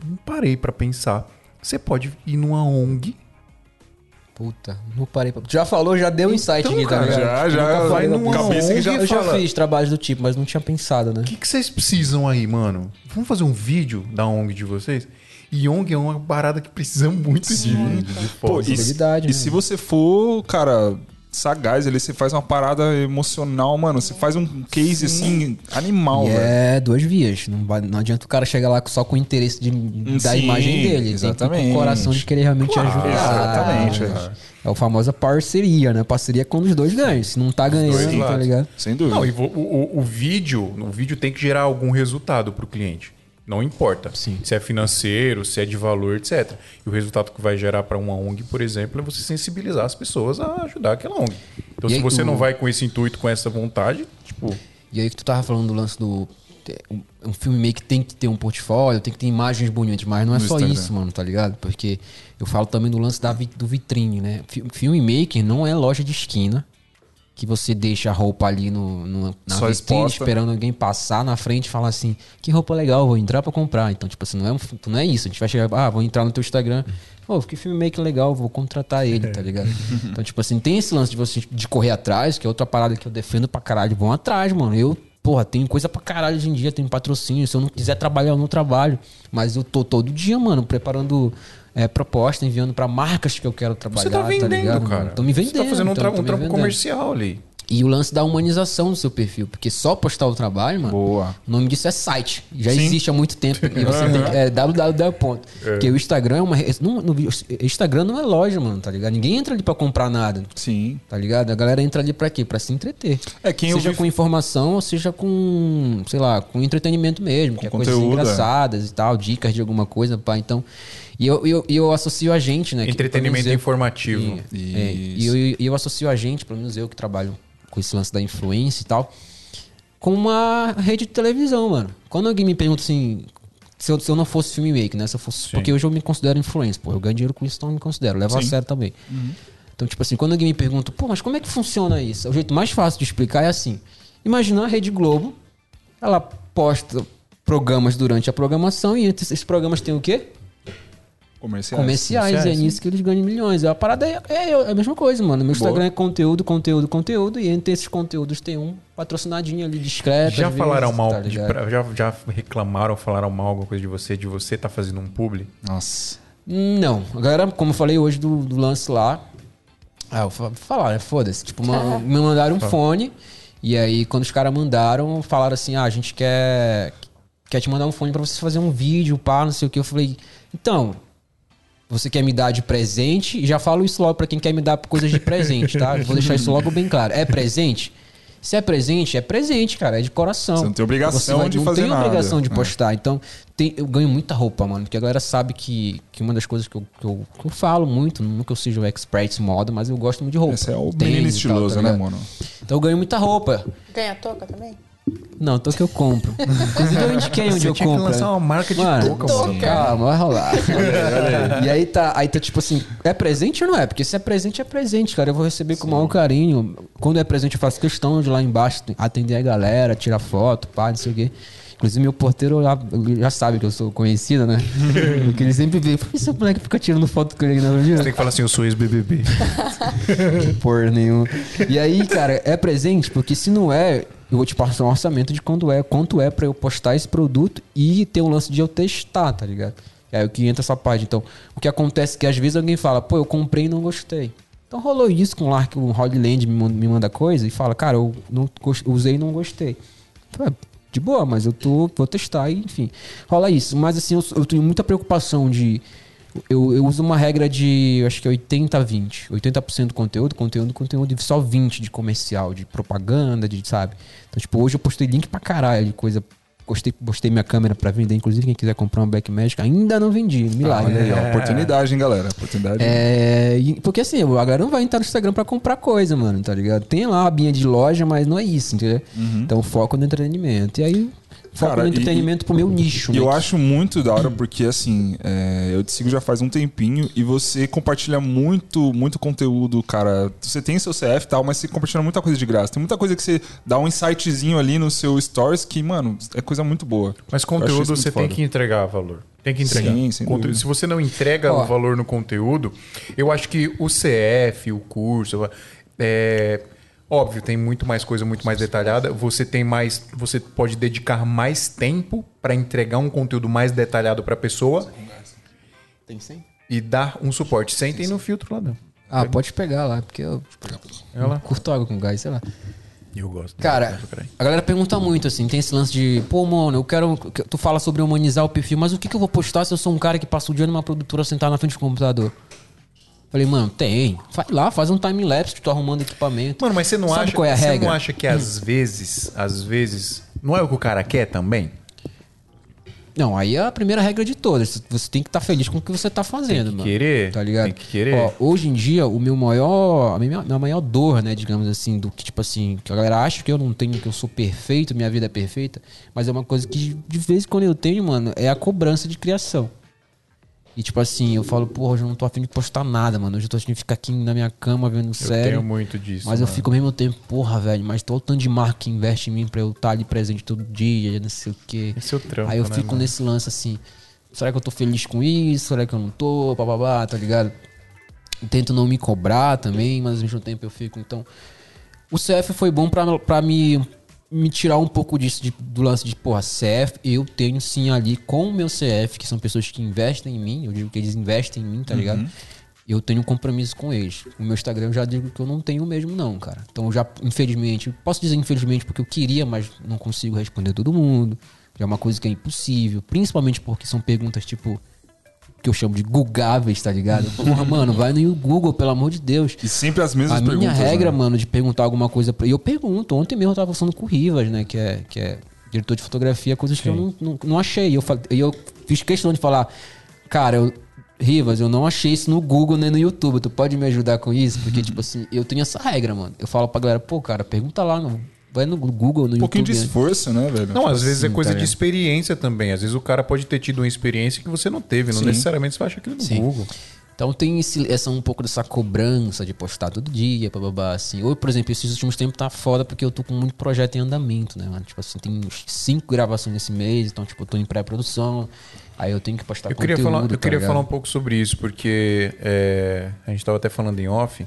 não parei pra pensar. Você pode ir numa ONG. Puta, não parei pra... Já falou, já deu um insight Então, aqui, tá ligado? já- já- Nunca vai numa cabeça que já Eu já fala- fiz trabalhos do tipo, mas não tinha pensado, né? O que, que vocês precisam aí, mano? Vamos fazer um vídeo da ONG de vocês? E ONG é uma parada que precisa muito de, de Pô, foto. e, Possibilidade, e né? se você for, cara, sagaz ali, você faz uma parada emocional, mano. Você faz um case assim, animal, E velho. é duas vias. Não, vai- não adianta o cara chegar lá só com o interesse de, da Sim, imagem dele. Tem que ir exatamente. com o coração de querer realmente Claro, ajudar. exatamente, É, é a famosa parceria, né? Parceria quando os dois ganham. Se não tá ganhando, dois tá ligado? Sem dúvida. Não, e o, o, o vídeo, o vídeo tem que gerar algum resultado pro cliente. Não importa Sim. se é financeiro, se é de valor, etc. E o resultado que vai gerar para uma ONG, por exemplo, é você sensibilizar as pessoas a ajudar aquela ONG. Então, E se aí, você o- não vai com esse intuito, com essa vontade, tipo, E aí que tu tava falando do lance do. Um, um filme meio que tem que ter um portfólio, tem que ter imagens bonitas, mas não é No só Instagram. isso, mano, tá ligado? Porque eu falo também do lance da, do vitrine, né? Fi- Filmmaker não é loja de esquina que você deixa a roupa ali no, no- na Só vitrine exposta. esperando alguém passar na frente e falar assim: que roupa legal, vou entrar pra comprar. Então, tipo assim, não é, um, não é isso. A gente vai chegar, ah, vou entrar no teu Instagram. Pô, que filmmaker legal, vou contratar ele, tá ligado? [LAUGHS] Então, tipo assim, tem esse lance de você de correr atrás, que é outra parada que eu defendo pra caralho. Vão atrás, mano. Eu, porra, tenho coisa pra caralho hoje em dia, tenho patrocínio. Se eu não quiser trabalhar, eu não trabalho. Mas eu tô todo dia, mano, preparando é, proposta, enviando pra marcas que eu quero trabalhar. você tá vendendo, ligado, cara. Tô me vendendo. Você tá fazendo um, tra- um trampo comercial ali. E o lance da humanização do seu perfil. Porque só postar o trabalho, mano. Boa. O nome disso é site. Já Sim. existe há muito tempo. E você tem que, é www. ponto. Porque o Instagram é uma. Não, no, Instagram não é loja, mano, tá ligado? Ninguém entra ali pra comprar nada. Sim. Tá ligado? A galera entra ali pra quê? Pra se entreter. É, quem seja vi- com informação ou seja com, sei lá, com entretenimento mesmo, que é coisas conteúdo, é. engraçadas e tal, dicas de alguma coisa, pá. Então, e eu, eu, eu associo a gente, né? que, Entretenimento eu- informativo. e, é, e eu, eu associo a gente, pelo menos eu que trabalho com esse lance da influência e tal, com uma rede de televisão, mano. Quando alguém me pergunta assim, se eu, se eu não fosse filmmaker, né? Se eu fosse, porque hoje eu me considero influencer, pô. Eu ganho dinheiro com isso, então eu me considero. Levo a sério também. Então, tipo assim, quando alguém me pergunta, pô, mas como é que funciona isso? O jeito mais fácil de explicar é assim. Imagina a Rede Globo, ela posta programas durante a programação e esses programas tem o quê? Comerciais. comerciais, e é comerciais, nisso que eles ganham milhões. A parada é, é, é a mesma coisa, mano. Meu Instagram Boa. é conteúdo, conteúdo, conteúdo, e entre esses conteúdos tem um patrocinadinho ali discreto. Já falaram vezes, mal, tá de- já, já reclamaram, falaram mal alguma coisa de você, de você tá fazendo um publi? Nossa. Não, a galera, como eu falei hoje do, do lance lá, ah, eu falar, né? Foda-se. Tipo, [LAUGHS] me mandaram um fone, e aí quando os caras mandaram, falaram assim: ah, a gente quer, quer te mandar um fone pra você fazer um vídeo, pá, não sei o que. Eu falei, então. Você quer me dar de presente? E já falo isso logo pra quem quer me dar coisas de presente, tá? Vou deixar isso logo bem claro. É presente? Se é presente, é presente, cara. É de coração. Você não tem obrigação de não fazer tem nada. obrigação de É. postar. Então, tem- eu ganho muita roupa, mano. Porque a galera sabe que, que uma das coisas que eu, que, eu, que eu falo muito, não que eu seja o expert em moda, mas eu gosto muito de roupa. Esse é o Tênis menino e tal, estiloso, tá né, mano? Então eu ganho muita roupa. Ganha toca também? Não, tô que eu compro. Inclusive eu indiquei onde Você eu tinha que compro. lançar uma marca de Mano, touca, mano. Calma, vai rolar. e aí tá, aí tá tipo assim, é presente ou não é? Porque se é presente, é presente, cara. Eu vou receber com o maior carinho. Quando é presente, eu faço questão de lá embaixo atender a galera, tirar foto, pá, não sei o quê. Inclusive, meu porteiro já, já sabe que eu sou conhecido, né? [LAUGHS] Porque ele sempre vê. Por que esse moleque fica tirando foto com ele na Você avenida? tem que falar assim, eu sou ex-BBB. [LAUGHS] Por nenhum. E aí, cara, é presente, porque se não é, eu vou te passar um orçamento de quanto é, quanto é pra eu postar esse produto e ter um lance de eu testar, tá ligado? É o que entra essa parte. Então, o que acontece é que às vezes alguém fala, pô, eu comprei e não gostei. Então rolou isso com o Lark, o Holy Land me manda, coisa e fala, cara, eu não usei e não gostei. Falei, "Ah, de boa, mas eu tô, vou testar e enfim. Rola isso. Mas assim, eu, eu tenho muita preocupação de. Eu, eu uso uma regra de, eu acho que é 80-20. 80% conteúdo, conteúdo, conteúdo, e só 20% de comercial, de propaganda, de, sabe? Então, tipo, hoje eu postei link pra caralho de coisa. Postei, postei minha câmera pra vender, inclusive quem quiser comprar um Backmagic, ainda não vendi, milagre. Aí, ó, oportunidade, hein, galera? Oportunidade. É, e- porque assim, a galera não vai entrar no Instagram pra comprar coisa, mano, tá ligado? Tem lá a abinha de loja, mas não é isso, entendeu? Então foco no entretenimento. E aí, foco Cara, no e- entretenimento pro meu nicho, eu acho muito da hora porque, assim, é, eu te sigo já faz um tempinho e você compartilha muito, muito conteúdo, cara. Você tem seu CF e tal, mas você compartilha muita coisa de graça. Tem muita coisa que você dá um insightzinho ali no seu stories que, mano, é coisa muito boa. Mas conteúdo você tem foda. que entregar valor. Tem que entregar. Sim, sem Conteúdo- dúvida. Se você não entrega Ó. o valor no conteúdo, eu acho que o CF, o curso, é, óbvio, tem muito mais coisa, muito mais detalhada. Você tem mais, você pode dedicar mais tempo para entregar um conteúdo mais detalhado para a pessoa Tem sim? e dar um suporte. Sentem no filtro lá, não. Ah, pode pegar lá, porque eu lá. curto água com gás, sei lá. Eu gosto. Cara, a galera pergunta muito, assim, tem esse lance de, pô, mano, eu quero. que- Tu fala sobre humanizar o perfil, mas o que, que eu vou postar se eu sou um cara que passa o dia numa produtora sentado na frente do computador? Falei, mano, tem. Vai lá, faz um time-lapse, tu arrumando equipamento. Mano, mas você não Sabe acha, qual é a você regra? não acha que às vezes, às vezes, não é o que o cara quer também? Não, aí é a primeira regra de todas. Você tem que estar feliz com o que você tá fazendo, Tem que mano. querer, Tá ligado? tem que querer. Ó, hoje em dia, o meu maior. A minha, minha maior dor, né, digamos assim, do que, tipo assim, que a galera acha que eu não tenho, que eu sou perfeito, minha vida é perfeita. Mas é uma coisa que de vez em quando eu tenho, mano, é a cobrança de criação. E tipo assim, eu falo, porra, hoje eu não tô afim de postar nada, mano. Hoje eu tô afim de ficar aqui na minha cama vendo Eu série. tenho muito disso. Mas eu mano. fico ao mesmo tempo, porra, velho, mas todo o tanto de marca que investe em mim pra eu estar ali presente todo dia, não sei o quê. Esse é o trampo, Aí eu né, fico mano? nesse lance assim, será que eu tô feliz com isso? Será que eu não tô? Bababá, tá ligado? Tento não me cobrar também, mas ao mesmo tempo eu fico, então... O CF foi bom pra, pra me, me tirar um pouco disso, de- do lance de, porra, CF, eu tenho sim ali com o meu CF, que são pessoas que investem em mim, eu digo que eles investem em mim, tá ligado? Eu tenho um compromisso com eles. O meu Instagram eu já digo que eu não tenho mesmo, não, cara. Então eu já, infelizmente, posso dizer infelizmente porque eu queria, mas não consigo responder todo mundo. Já é uma coisa que é impossível. Principalmente porque são perguntas tipo. Que eu chamo de gugáveis, tá ligado? Porra, mano, vai no Google, pelo amor de Deus. E sempre as mesmas A minha perguntas. regra, né? mano, de perguntar alguma coisa. Pra... E eu pergunto. Ontem mesmo eu tava conversando com o Rivas, né? Que é, que é diretor de fotografia, coisas que eu não, não, não achei. Eu, e eu fiz questão de falar, cara, eu, Rivas, eu não achei isso no Google nem no YouTube. Tu pode me ajudar com isso? Porque, tipo assim, eu tenho essa regra, mano. Eu falo pra galera, pô, cara, pergunta lá, no, vai no Google, no Um pouquinho de YouTube. né? esforço, né, velho? Não, às vezes é assim, coisa tá de experiência também. Às vezes o cara pode ter tido uma experiência que você não teve. Não Sim. necessariamente você vai achar aquilo no Sim. Google. Então tem esse, essa um pouco dessa cobrança de postar todo dia, bababá, assim. Ou, por exemplo, esses últimos tempos tá foda porque eu tô com muito projeto em andamento, né, mano? Tipo assim, tem uns cinco gravações nesse mês, então, tipo, eu tô em pré-produção. Aí eu tenho que postar Eu queria, conteúdo, falar, eu tá queria ligado? falar um pouco sobre isso, porque é, a gente tava até falando em off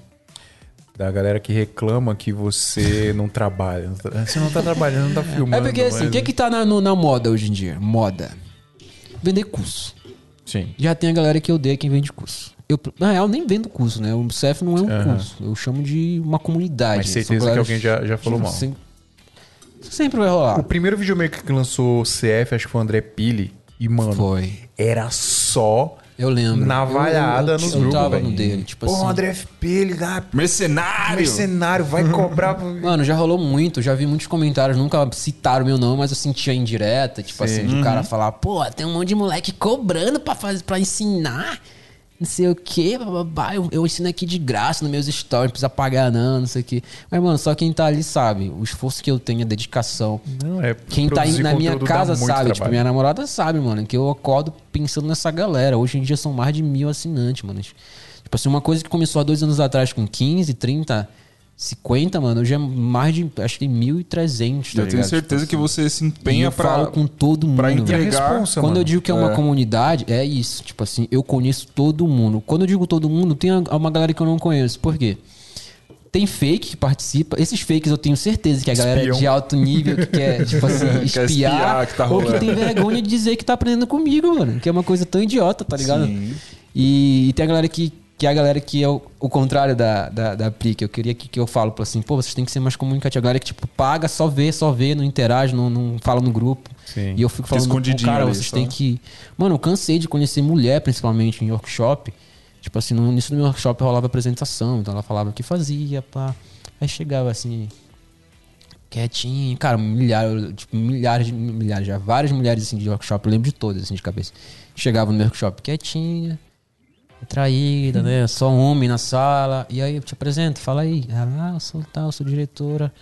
da galera que reclama que você não trabalha. Você não tá trabalhando, não tá filmando. É porque, assim, o mas- que que tá na, no- na moda hoje em dia? Moda. Vender curso. Sim. Já tem a galera que odeia quem vende curso. Eu, na real, nem vendo curso, né? O CEF não é um Aham. curso. Eu chamo de uma comunidade. Mas certeza que alguém já, já falou mal. Sem- Sempre vai rolar. O primeiro videomaker que lançou CF, acho que foi o André Pili. E, mano, Foi. era só Eu lembro. navalhada eu, eu, nos eu grupos, tava velho. no dele, tipo Pô, assim. André Pili, ah, Mercenário! mercenário, vai cobrar. Mano, já rolou muito, já vi muitos comentários, nunca citaram meu nome, mas eu sentia indireta, tipo assim, de o cara falar, pô, tem um monte de moleque cobrando pra, fazer, pra ensinar, não sei o quê, bababá, eu, eu ensino aqui de graça nos meus stories, não precisa pagar não, não sei o quê. Mas, mano, só quem tá ali sabe, o esforço que eu tenho, a dedicação. Não, é Quem tá produzir na minha casa sabe, tipo, minha namorada sabe, mano, que eu acordo pensando nessa galera. Hoje em dia são mais de mil assinantes, mano. Tipo assim, uma coisa que começou há dois anos atrás com 15, 30, 50, mano, hoje é mais de. Acho que 1.300, tá eu tenho ligado? certeza que você se empenha eu pra. falo com todo mundo. pra entregar. responsa, Quando mano. eu digo que é uma É. comunidade, é isso. Tipo assim, eu conheço todo mundo. Quando eu digo todo mundo, tem uma galera que eu não conheço. Por quê? Tem fake que participa. Esses fakes eu tenho certeza que a galera Espião. de alto nível que quer, [LAUGHS] tipo assim, Quer espiar. espiar que tá ou que tem vergonha de dizer que tá aprendendo comigo, mano. Que é uma coisa tão idiota, tá ligado? Sim. E, e tem a galera que, que é a galera que é o, o contrário da, da, da Pri, que eu queria que, que eu falo assim, pô, vocês têm que ser mais comunicativos. A galera que, tipo, paga, só vê, só vê, não interage, não, não fala no grupo. Sim. E eu fico falando, pô, cara, vocês têm que. Mano, eu cansei de conhecer mulher, principalmente em workshop. Tipo assim, no início do meu workshop rolava apresentação, então ela falava o que fazia, pá. Aí chegava assim, quietinho, cara, milhares, tipo, milhares de milhares, já várias mulheres assim de workshop, eu lembro de todas assim de cabeça. Chegava no meu workshop quietinha, traída, né? Só homem na sala. E aí eu te apresento, fala aí. Ela, ah, eu sou tal, sou diretora.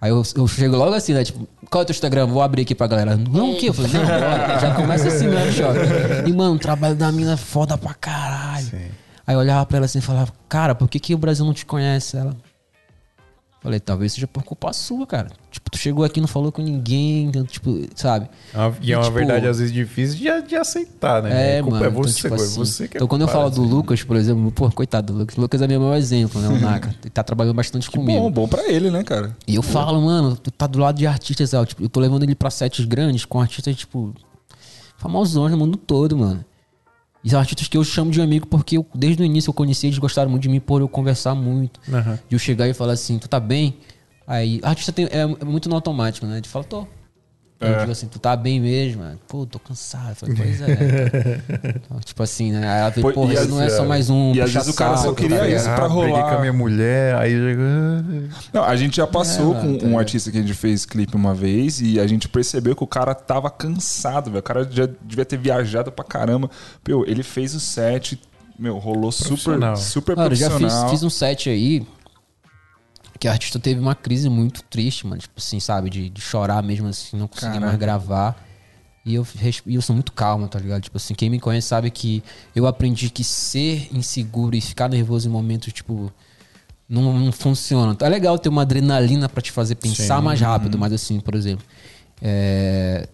Aí eu, eu chego logo assim, né? Tipo, qual é o teu Instagram? Vou abrir aqui pra galera. Não, o quê? Eu falei, não, bora. Já começa assim workshop. E, mano, o trabalho da mina é foda pra caralho. Aí eu olhava pra ela assim e falava, cara, por que, que o Brasil não te conhece? Ela. Falei, talvez seja por culpa sua, cara. Tipo, tu chegou aqui e não falou com ninguém, então, tipo, sabe? É uma- E é uma tipo, verdade, às vezes, difícil de, de aceitar, né? É, A culpa mano. é então, você, tipo é assim, você que é Então, quando eu falo do assim. Lucas, por exemplo, pô, coitado do Lucas. O Lucas é meu maior exemplo, né? O Naka. Ele tá trabalhando bastante comigo. Bom, bom pra ele, né, cara? E eu falo, mano, tu tá do lado de artistas, ó, tipo, eu tô levando ele pra sets grandes com artistas, tipo, famosões no mundo todo, mano. E são artistas que eu chamo de amigo porque eu, desde o início eu conheci, eles gostaram muito de mim por eu conversar muito. Aham. De eu chegar e falar assim, tu tá bem? Aí, artista tem, é, é muito no automático, né? De fala, tô. Eu É. digo assim, tu tá bem mesmo? mano? Pô, tô cansado. Eu falei, pois é. [LAUGHS] Então, tipo assim, né? Aí ela veio, Pô, porra, isso não é só mais um. e às vezes o cara só puxa-saco, queria tá isso pra Ah, briguei rolar. com a minha mulher, aí... eu- Não, a gente já passou É, com mano, tá um artista que a gente fez clipe uma vez e a gente percebeu que o cara tava cansado, velho. O cara já devia ter viajado pra caramba. Meu, ele fez o set, meu, rolou super, Profissional. super Cara, eu já profissional. fiz, fiz um set aí que a artista teve uma crise muito triste, mano. Tipo assim, sabe? De, de chorar mesmo assim, não conseguia Caraca. mais gravar. E eu, e eu sou muito calmo, tá ligado? Tipo assim, quem me conhece sabe que eu aprendi que ser inseguro e ficar nervoso em momentos, tipo, não, não funciona. É legal ter uma adrenalina pra te fazer pensar Sim. mais rápido, mas assim, por exemplo, é,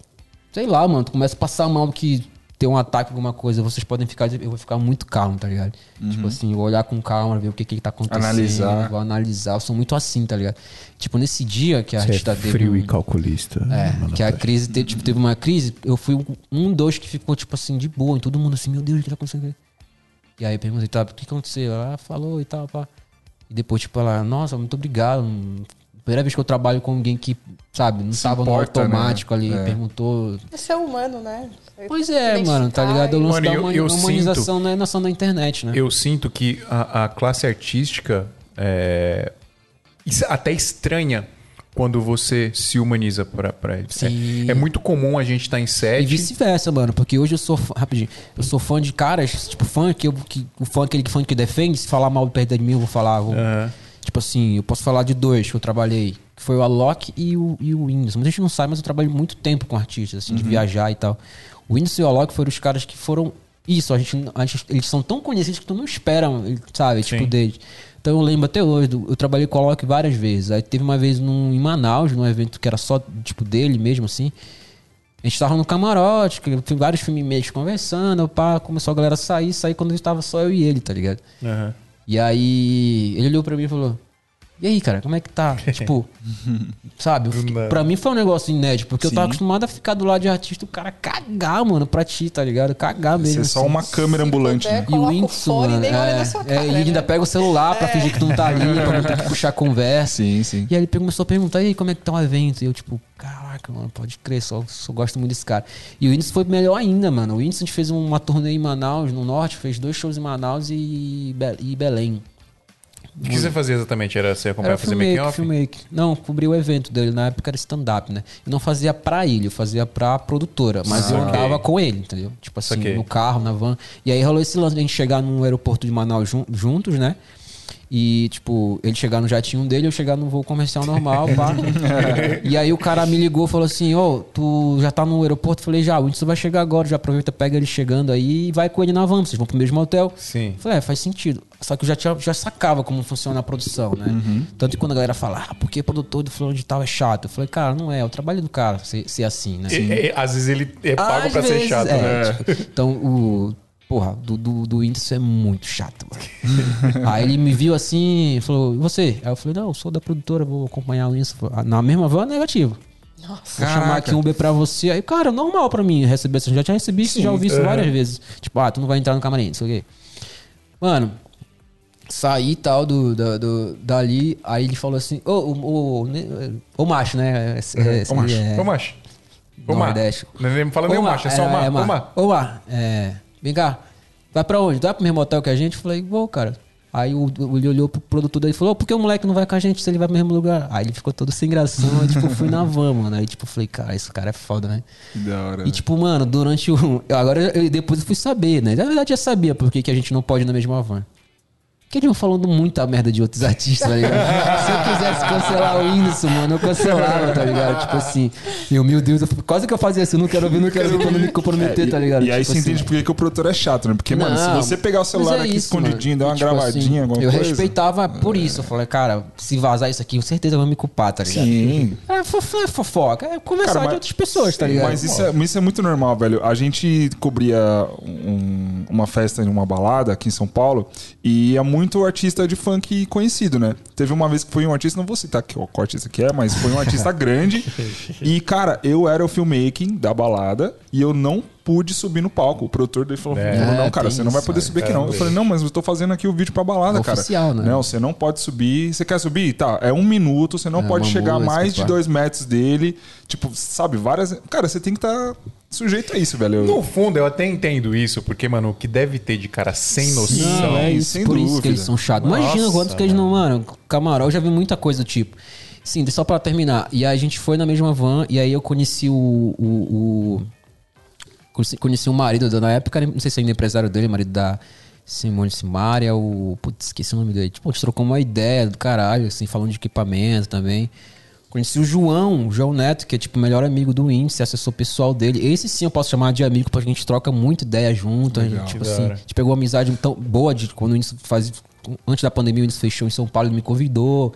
sei lá, mano, tu começa a passar mal que tem um ataque, alguma coisa, vocês podem ficar, eu vou ficar muito calmo, tá ligado? Tipo assim, eu vou olhar com calma, ver o que que tá acontecendo, Analisar. vou analisar, eu sou muito assim, tá ligado? Tipo, nesse dia que a Você artista é teve frio um- e calculista. é, mano, que a tá- crise teve, tipo, teve uma crise, eu fui um- um dos que ficou, tipo assim, de boa, e todo mundo assim, meu Deus, o que tá acontecendo? E aí eu perguntei, tá, o que aconteceu? Ela falou e tal, pá. E depois, tipo, ela, nossa, muito obrigado. Primeira vez que eu trabalho com alguém que, sabe, não Se tava importa, no automático né? ali, É. perguntou. Esse é humano, né? Pois é, mano, tá ligado? O lance Mano, da eu- humani- eu humanização não é noção da internet, né? Eu sinto que a, a classe artística é isso até estranha quando você se humaniza pra, pra eles. É, é muito comum a gente estar em E set. vice-versa, mano, porque hoje eu sou fã, rapidinho, eu sou fã de caras, tipo, fã que, eu, que o fã, aquele fã que defende, se falar mal perto de mim, eu vou falar, vou, Aham. Tipo assim, eu posso falar de dois que eu trabalhei, que foi o Alok e o, e o Whindersson. Muita gente não sabe, mas eu trabalhei muito tempo com artistas, assim, de viajar e tal. O Whindersson e o Alok foram os caras que foram. Isso, a gente, a gente- eles são tão conhecidos que tu não espera, sabe? Tipo, Sim. deles. Então eu lembro até hoje, eu trabalhei com o Alok várias vezes. Aí teve uma vez num, em Manaus, num evento que era só, tipo, dele mesmo, assim. A gente tava no camarote, vários filmes conversando, pá, começou a galera a sair, sair quando estava só eu e ele, tá ligado? Aham. E aí ele olhou pra mim e falou: E aí, cara, como é que tá? [LAUGHS] tipo, sabe? Nada. pra mim foi um negócio inédito, porque eu tava Sim. acostumado a ficar do lado de artista, o cara cagar, mano, pra ti, tá ligado? Cagar mesmo. Você é só assim. uma câmera Se ambulante, puder, né? E o Whindersson, mano, nem olha é, na sua é, cara, e ele ainda né? pega o celular pra fingir que tu não tá ali, pra não ter que [LAUGHS] puxar conversa. Sim, sim. E aí ele começou a perguntar, e aí, como é que tá o evento? E eu, tipo, caraca, mano, pode crer, só, só gosto muito desse cara. E o Whindersson foi melhor ainda, mano. O Whindersson a gente fez uma turnê em Manaus, no norte, fez dois shows em Manaus e, Be- e Belém. O que você fazia exatamente? Era você acompanhar fazer make-off? filmmaker. Não, cobri o evento dele. Na época era stand-up, né? Eu não fazia pra ele, eu fazia pra produtora. Mas eu Saquei. andava com ele, entendeu? Tipo assim, Saquei. no carro, na van. E aí rolou esse lance de a gente chegar no aeroporto de Manaus jun- juntos, né? E, tipo, ele chegar no jatinho dele, eu chegar no voo comercial normal, pá. [LAUGHS] e aí o cara me ligou falou assim, ô, tu já tá no aeroporto? Eu falei, já, o Whindersson vai chegar agora, já aproveita, pega ele chegando aí e vai com ele na van, vocês vão pro mesmo hotel. Sim. Eu falei, é, faz sentido. Só que eu já, tinha, já sacava como funciona a produção, né? Tanto que quando a galera fala, ah, porque produtor do fulano de tal é chato? Eu falei, cara, não é, é o trabalho do cara ser, ser assim, né? E- às vezes ele é pago pra ser vezes, chato, é, né? tipo, então, o. Porra, do, do, do Whindersson é muito chato, mano. [LAUGHS] Aí ele me viu assim falou, e você? Aí eu falei, não, eu sou da produtora, vou acompanhar o Whindersson. "Ah, Na mesma van, negativo. Nossa. Vou chamar aqui um Uber pra você. Aí, cara, normal pra mim receber isso. Já tinha recebido isso, já ouvi isso aham. várias vezes. Tipo, ah, tu não vai entrar no camarim, não sei o quê. Mano, saí e tal do, do, do- dali, aí ele falou assim, ô, o, o, o macho, né? Esse- esse- Ô, macho. é- Ô, macho. Ô, macho. Nordeste. Não fala nem o macho, é só o é, macho. Ô, Mar. macho. É, vem cá. Vai pra onde? Vai pro mesmo hotel que a gente? Eu falei, vou, cara. Aí o, ele olhou pro produtor dele e falou, "Ô, por que o moleque não vai com a gente se ele vai pro mesmo lugar? Aí ele ficou todo sem gração, aí, tipo, fui na van, mano. Aí, tipo, falei, cara, esse cara é foda, né? Da hora. E, tipo, mano, durante o. eu- Agora, eu, depois eu fui saber, né? Na verdade, eu já sabia por que, que a gente não pode ir na mesma van. Porque eles vão falando muita merda de outros artistas, tá ligado? Se eu quisesse cancelar o Whindersson, mano, eu cancelava, tá ligado? Tipo assim, eu, meu Deus, eu, quase que eu fazia assim, eu não quero ouvir, não quero ouvir pra não me comprometer, tá ligado? E aí Tipo você assim. entende por que que o produtor é chato, né? Porque, mano, se Não, você pegar o celular é aqui isso, escondidinho, mano. dar uma tipo gravadinha, assim, alguma eu coisa. respeitava por isso. Eu falei, cara, se vazar isso aqui, com certeza vão me culpar, tá ligado? Sim. É, fofo- é fofoca, é conversar Cara, de mas- outras pessoas, tá ligado? Mas isso é, isso é muito normal, velho. A gente cobria um- uma festa em uma balada aqui em São Paulo e é muito artista de funk conhecido, né? Teve uma vez que foi um artista, não vou citar aqui, ó, qual artista que é, mas foi um artista [LAUGHS] grande. E, cara, eu era o filmmaking da balada e eu não pude subir no palco. O produtor dele falou: É, falou, não, cara, você não vai poder é, subir aqui, cara, não. Eu falei, não, mas eu tô fazendo aqui o vídeo pra balada, É cara. oficial, né? Não, você não pode subir. Você quer subir? Tá, é um minuto, você não É, pode chegar música, mais de dois metros dele. Tipo, sabe, várias. Cara, você tem que estar sujeito a isso, velho. No fundo, eu até entendo isso, porque, mano, o que deve ter de cara sem noção. Não, é isso, sem por isso que dúvida. eles são chatos. Imagina Nossa, quantos que eles não, mano. Camarão, eu já vi muita coisa do tipo. Sim, só pra terminar. E aí a gente foi na mesma van, e aí eu conheci o. o, o- conheci, o marido, na época, não sei se ainda é empresário dele, marido da Simone Simaria, o. Putz, esqueci o nome dele. Tipo, a gente trocou uma ideia do caralho, assim, falando de equipamento também. Conheci o João, o João Neto, que é tipo o melhor amigo do índice, assessor pessoal dele. Esse sim eu posso chamar de amigo, porque a gente troca muito ideia junto. A gente, tipo assim, a gente pegou uma amizade tão boa de quando o índice faz. Antes da pandemia, o índice fechou em São Paulo, ele me convidou.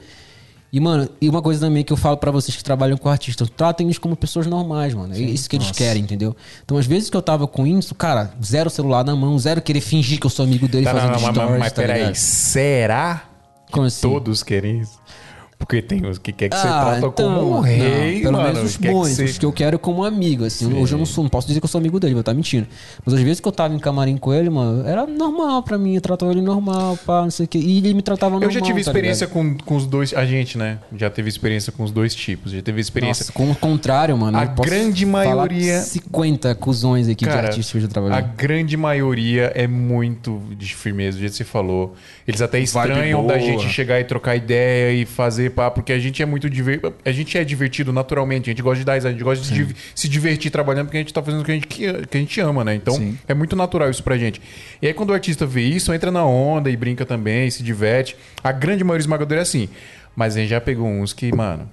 E, mano, e uma coisa também que eu falo pra vocês que trabalham com artistas, tratem eles como pessoas normais, mano. É isso que eles querem, entendeu? Então, às vezes que eu tava com o índice, cara, zero celular na mão, zero querer fingir que eu sou amigo dele Tá, não, fazendo não, mas, stories, mas tá peraí, será que Como assim? todos querem isso? Porque tem os que quer que você Ah, trata então, como um não, rei, pelo mano. menos os que bons, você- os que eu quero como amigo, assim. Hoje eu não sou, não posso dizer que eu sou amigo dele, vou estar mentindo. Mas às vezes que eu tava em camarim com ele, mano, era normal pra mim, eu tratava ele normal, pá, não sei o quê. E ele me tratava normal. Eu já tive tá experiência com, com os dois. A gente, né? Já teve experiência com os dois tipos. Já teve experiência. Nossa, com o contrário, mano. A grande maioria- 50 cuzões aqui de Cara, artistas que eu já a trabalhei. grande maioria é muito de firmeza, do jeito que você falou. Eles até estranham da gente chegar e trocar ideia e fazer pá, porque a gente é muito diver... a gente é divertido naturalmente, a gente gosta de dar risada, a gente gosta de div- se divertir trabalhando porque a gente tá fazendo o que a gente, que a gente ama, né? Então Sim. é muito natural isso pra gente. E aí quando o artista vê isso, entra na onda e brinca também, se diverte. A grande maioria esmagadora é assim. Mas a gente já pegou uns que, mano.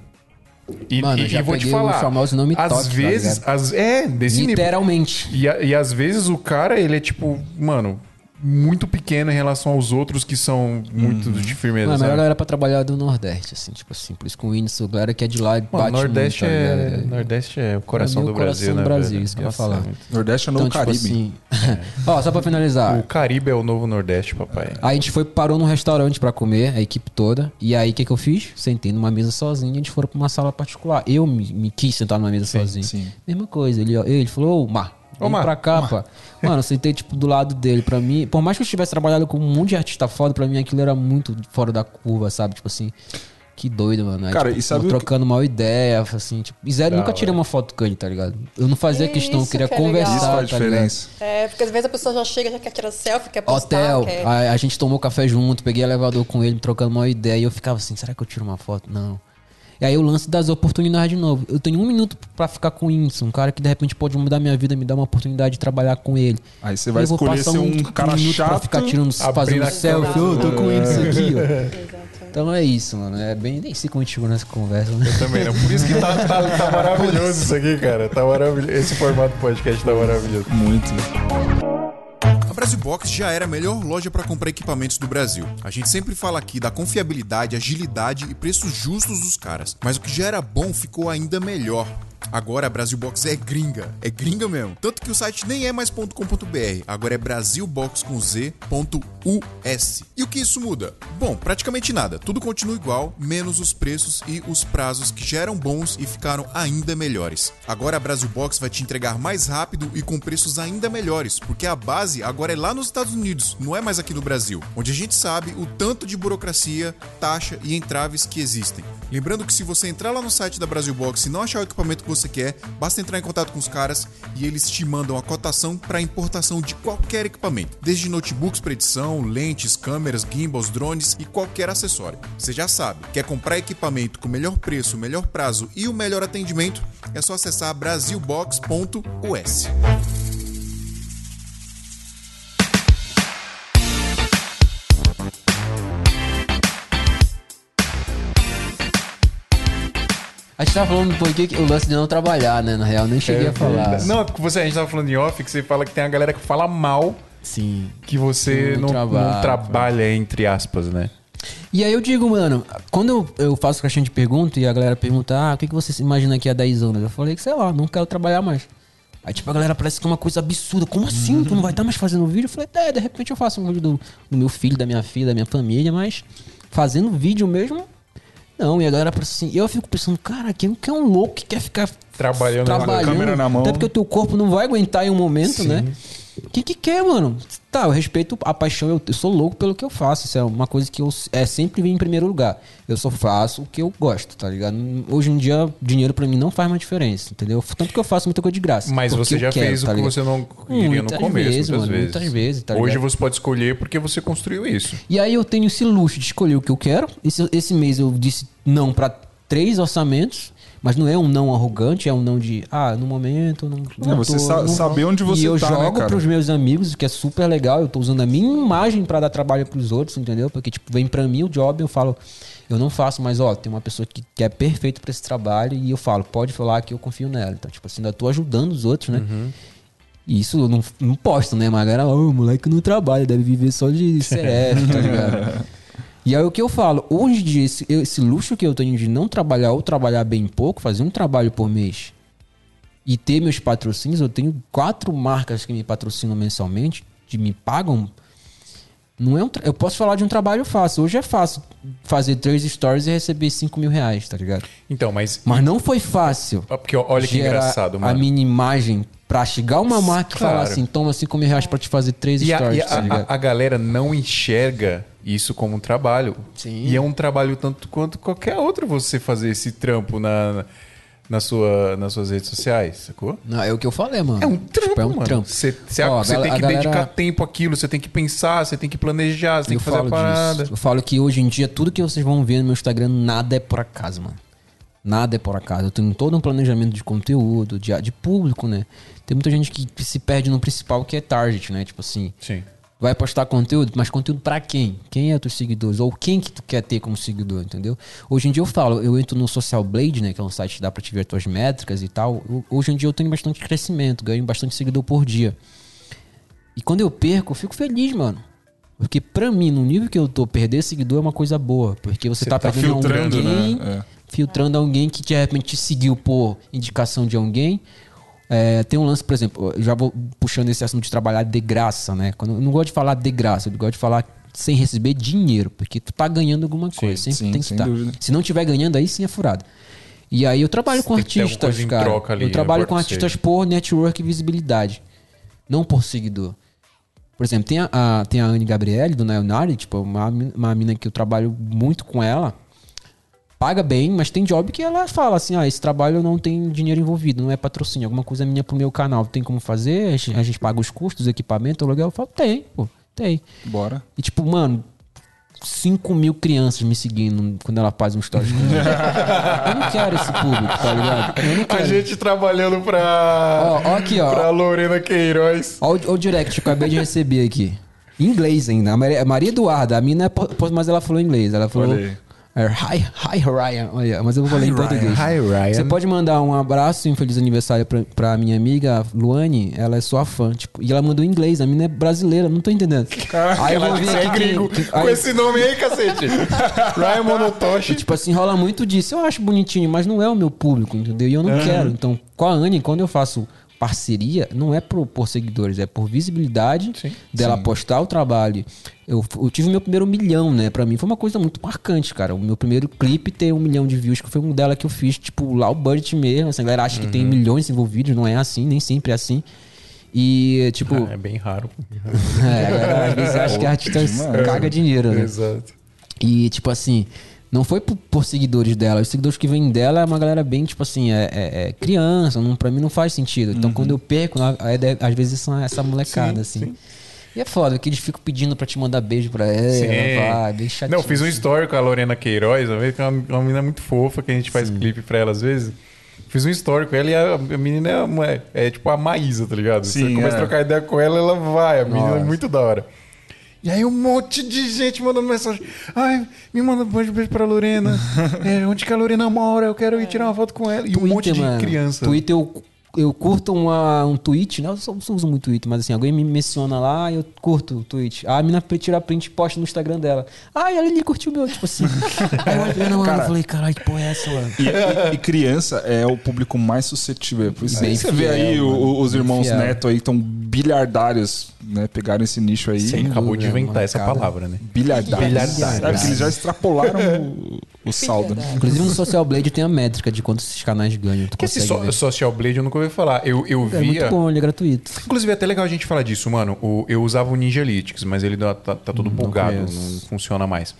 E, Mano, e- já e vou te o falar. famoso não me às tá vezes, ligado? às, é, desse. Literalmente. E, e às vezes o cara, ele é tipo, mano, muito pequeno em relação aos outros que são muito de firmeza. Mano, a melhor galera pra trabalhar é do Nordeste, assim, tipo assim. Por isso com o Whindersson, a galera que é de lá Mano, bate Nordeste, muito, tá é, ligado? Nordeste é o coração É do o coração Brasil, do né? Brasil, isso que eu ia falar. é Nordeste é o Então, novo tipo Caribe. assim. [LAUGHS] Ó, só pra finalizar. O Caribe é o novo Nordeste, papai. Aí a gente foi, parou num restaurante pra comer, a equipe toda. E aí o que, que eu fiz? Sentei numa mesa sozinho e a gente foi pra uma sala particular. Eu me, me quis sentar numa mesa sozinho. sim. Mesma coisa. Ele, ele falou, ô, Mar, vem Mar, pra cá, pá. Mano, eu sentei, tipo, do lado dele. Pra mim, por mais que eu tivesse trabalhado com um monte de artista foda, pra mim aquilo era muito fora da curva, sabe? Tipo assim. Que doido, mano. Aí, Cara, tipo, e sabe trocando mal ideia, assim, tipo. E Zé nunca tirei uma foto com ele, tá ligado? Eu não fazia questão, eu queria que é conversar. Isso faz tá ligado? diferença. É, porque às vezes a pessoa já chega, já quer tirar selfie, quer postar, Hotel, quer... a, a gente tomou café junto, peguei elevador com ele, trocando uma ideia. E eu ficava assim, será que eu tiro uma foto? Não. E aí o lance das oportunidades de novo. Eu tenho um minuto pra ficar com o um cara que de repente pode mudar minha vida, me dar uma oportunidade de trabalhar com ele. Aí você vai Eu vou escolher passar ser um cara minuto pra chato. ficar tirando, fazendo selfie. Eu tô com o aqui, ó. Exatamente. Então é isso, mano. É bem. Nem sei como a gente chegou nessa conversa, né? Também não. Por isso que tá, tá- tá maravilhoso isso aqui, cara. Tá maravilhoso. Esse formato do podcast tá maravilhoso. Muito. A Brasil Box já era a melhor loja para comprar equipamentos do Brasil. A gente sempre fala aqui da confiabilidade, agilidade e preços justos dos caras. Mas o que já era bom ficou ainda melhor. Agora a Brasil Box é gringa, é gringa mesmo. Tanto que o site nem é mais .com.br, agora é brasilbox com z.us. E o que isso muda? Bom, praticamente nada. Tudo continua igual, menos os preços e os prazos que já eram bons e ficaram ainda melhores. Agora a Brasil Box vai te entregar mais rápido e com preços ainda melhores, porque a base agora é lá nos Estados Unidos, não é mais aqui no Brasil, onde a gente sabe o tanto de burocracia, taxa e entraves que existem. Lembrando que se você entrar lá no site da Brasil Box e não achar o equipamento que você quer, basta entrar em contato com os caras e eles te mandam a cotação para importação de qualquer equipamento, desde notebooks para edição, lentes, câmeras, gimbals, drones e qualquer acessório. Você já sabe, quer comprar equipamento com melhor preço, melhor prazo e o melhor atendimento? É só acessar brasilbox.us. A gente tava falando por que o lance de não trabalhar, né? Na real, nem cheguei a falar. Não, é porque você, a gente tava falando em off que você fala que tem a galera que fala mal Sim. que você não, não não trabalha. trabalha, entre aspas, né? E aí eu digo, mano, quando eu, eu faço caixinha de pergunta e a galera pergunta, ah, o que, que você imagina aqui há 10 anos? Eu falei que, sei lá, não quero trabalhar mais. Aí, tipo, a galera parece que é uma coisa absurda. Como assim? Tu não vai estar mais fazendo vídeo? Eu falei, é, de repente eu faço um vídeo do, do meu filho, da minha filha, da minha família, mas fazendo vídeo mesmo, não. E a galera parece assim, eu fico pensando, cara, quem que é um louco que quer ficar Trabalhando, trabalhando, câmera na mão. até porque o teu corpo não vai aguentar em um momento, Sim. né? Quem que quer, mano? Tá, eu respeito a paixão, eu, eu sou louco pelo que eu faço. Isso é uma coisa que eu é, sempre vem em primeiro lugar. Eu só faço o que eu gosto, tá ligado? Hoje em dia, dinheiro pra mim não faz mais diferença, entendeu? Tanto que eu faço muita coisa de graça. Mas você já quero, fez o tá que ligado? você não queria Muitas no começo, vezes, muitas mano, vezes. muitas vezes, tá Hoje você pode escolher porque você construiu isso. E aí eu tenho esse luxo de escolher o que eu quero. Esse, esse mês eu disse não pra três orçamentos. Mas não é um não arrogante, é um não de, ah, no momento, não. não É, você sa- saber onde você E eu tá, né, jogo cara? pros meus amigos, o que é super legal. Eu tô usando a minha imagem pra dar trabalho pros outros, entendeu? Porque, tipo, vem pra mim o job, eu falo, eu não faço, mas, ó, tem uma pessoa que, que é perfeita pra esse trabalho e eu falo, pode falar que eu confio nela. Então, tipo assim, ainda tô ajudando os outros, né? Uhum. E isso eu não, não posto, né? Mas a galera, o moleque não trabalha, deve viver só de [LAUGHS] CF, tá ligado? [LAUGHS] E aí o que eu falo, hoje em dia, esse, esse luxo que eu tenho de não trabalhar ou trabalhar bem pouco, fazer um trabalho por mês e ter meus patrocínios, eu tenho quatro marcas que me patrocinam mensalmente, que me pagam. Não é um eu posso falar de um trabalho fácil. Hoje é fácil fazer três stories e receber 5 mil reais, tá ligado? Então, mas. Mas não foi fácil. Ó, Porque olha que engraçado, A mano. minha imagem pra chegar uma marca e falar Claro. assim: toma 5 mil reais pra te fazer três E a, stories, e a- tá ligado? a- a galera não enxerga isso como um trabalho. Sim. E é um trabalho tanto quanto qualquer outro você fazer esse trampo na, na sua, nas suas redes sociais, sacou? Não, é o que eu falei, mano. É um trampo, Tipo, é um mano. trampo. Você, você- Ó, você tem que galera- dedicar tempo àquilo, você tem que pensar, você tem que planejar, você tem eu que fazer a parada. disso. Eu falo que hoje em dia tudo que vocês vão ver no meu Instagram, nada é por acaso, mano. Nada é por acaso. Eu tenho todo um planejamento de conteúdo, de, de público, né? Tem muita gente que se perde no principal, que é target, né? Tipo assim, Sim. Vai postar conteúdo, mas conteúdo pra quem? Quem é teus seguidores? Ou quem que tu quer ter como seguidor, entendeu? Hoje em dia eu falo, eu entro no Social Blade, né? Que é um site que dá pra te ver tuas métricas e tal. Hoje em dia eu tenho bastante crescimento, ganho bastante seguidor por dia. E quando eu perco, eu fico feliz, mano. Porque pra mim, no nível que eu tô, perder seguidor é uma coisa boa. Porque você, Você tá, tá perdendo filtrando, alguém, né? É. filtrando alguém que de repente te seguiu por indicação de alguém. É, tem um lance, por exemplo, já vou puxando esse assunto de trabalhar de graça, né? Quando, eu não gosto de falar de graça, eu gosto de falar sem receber dinheiro, porque tu tá ganhando alguma coisa, sempre sim, tem que estar. dúvida. Se não tiver ganhando, aí sim é furado. E aí eu trabalho com ter alguma artistas, cara. ali, eu trabalho com artistas seja. por network e visibilidade, não por seguidor. Por exemplo, tem a, a- tem a Anne Gabriele, do Naionari, tipo, uma, uma mina que eu trabalho muito com ela. Paga bem, mas tem job que ela fala assim: ah, esse trabalho não tem dinheiro envolvido, não é patrocínio, alguma coisa minha pro meu canal. Tem como fazer? A gente, a gente paga os custos, equipamento, aluguel. Eu falo: tem, pô, tem. Bora. E tipo, mano, 5 mil crianças me seguindo quando ela faz um stories comigo. eu não quero esse público, tá ligado? Eu não A quero. gente trabalhando pra. Ó, ó aqui, ó. Pra Lorena Queiroz. Ó, o- o direct que eu acabei de receber aqui. Em inglês ainda. A Maria, Maria Eduarda, a mina é. Mas ela falou inglês. Ela falou. Olha aí. É, Hi, hi Ryan. Olha, mas eu vou ler em português. Hi, Ryan. Você pode mandar um abraço e um feliz aniversário pra, pra minha amiga Luane. Ela é sua fã. Tipo, e ela mandou em inglês. A mina é brasileira. Não tô entendendo. aí eu vou Você é gringo. Com aí- esse nome aí, cacete. [LAUGHS] Ryan Monotoshi. Tipo assim, rola muito disso. Eu acho bonitinho, mas não é o meu público, entendeu? E eu não quero. Então, com a Anne, quando eu faço parceria, não é por, por seguidores, é por visibilidade dela postar o trabalho. Eu, eu tive meu primeiro milhão, né? Pra mim foi uma coisa muito marcante, cara. O meu primeiro clipe tem um milhão de views, que foi um dela que eu fiz, tipo, lá o budget mesmo. Assim, a galera acha que tem milhões envolvidos, não é assim, nem sempre é assim. E, tipo, [LAUGHS] É bem raro. [LAUGHS] é, a galera às vezes acha que a artista caga dinheiro, né? Exato. E, tipo assim, não foi por, por seguidores dela. Os seguidores que vêm dela é uma galera bem, tipo assim, é, é- é criança. Não, pra mim não faz sentido. Então, quando eu perco, às vezes são essa molecada, assim. E é foda, que eles ficam pedindo pra te mandar beijo pra ela. Sim. Vai, bem chatinho. Não, eu fiz um story com a Lorena Queiroz, uma vez que é uma, uma menina muito fofa, que a gente faz clipe pra ela às vezes. Fiz um story com ela e a, a menina é, uma- é tipo a Maísa, tá ligado? Você Sim, começa é. a trocar ideia com ela, ela vai. A menina é Nossa. muito da hora. E aí um monte de gente mandando mensagem. Ai, me manda um beijo, pra Lorena. [LAUGHS] É, onde que a Lorena mora? Eu quero ir tirar uma foto com ela. E um monte de mano. criança. Twitter eu, eu curto uma, um tweet, né? Eu só, só uso muito Twitter, mas assim, alguém me menciona lá e eu curto o tweet. Ah, a mina tira print e posta no Instagram dela. Ai, ela ali curtiu o meu, tipo assim. [LAUGHS] Aí eu olhei na mano, eu falei, caralho, que porra é essa, mano? E, e- e criança é o público mais suscetível. Por isso Bem você vê aí fiel, o- mano. os irmãos fiel. Neto aí estão bilhardários, né? Pegaram esse nicho aí. Você acabou de inventar essa molecada. palavra, né? Bilhardários. Bilhardários. É, porque eles já extrapolaram o, [LAUGHS] o saldo. né? Inclusive no Social Blade tem a métrica de quantos esses canais ganham. Tu Que esse so- ver. Social Blade eu nunca ouvi falar. Eu, eu É via. muito bom, ele é gratuito. Inclusive, é até legal a gente falar disso, mano. O- eu usava o Ninja Lytics, mas ele tá, tá- tá todo bugado, não, conheço. funciona mais.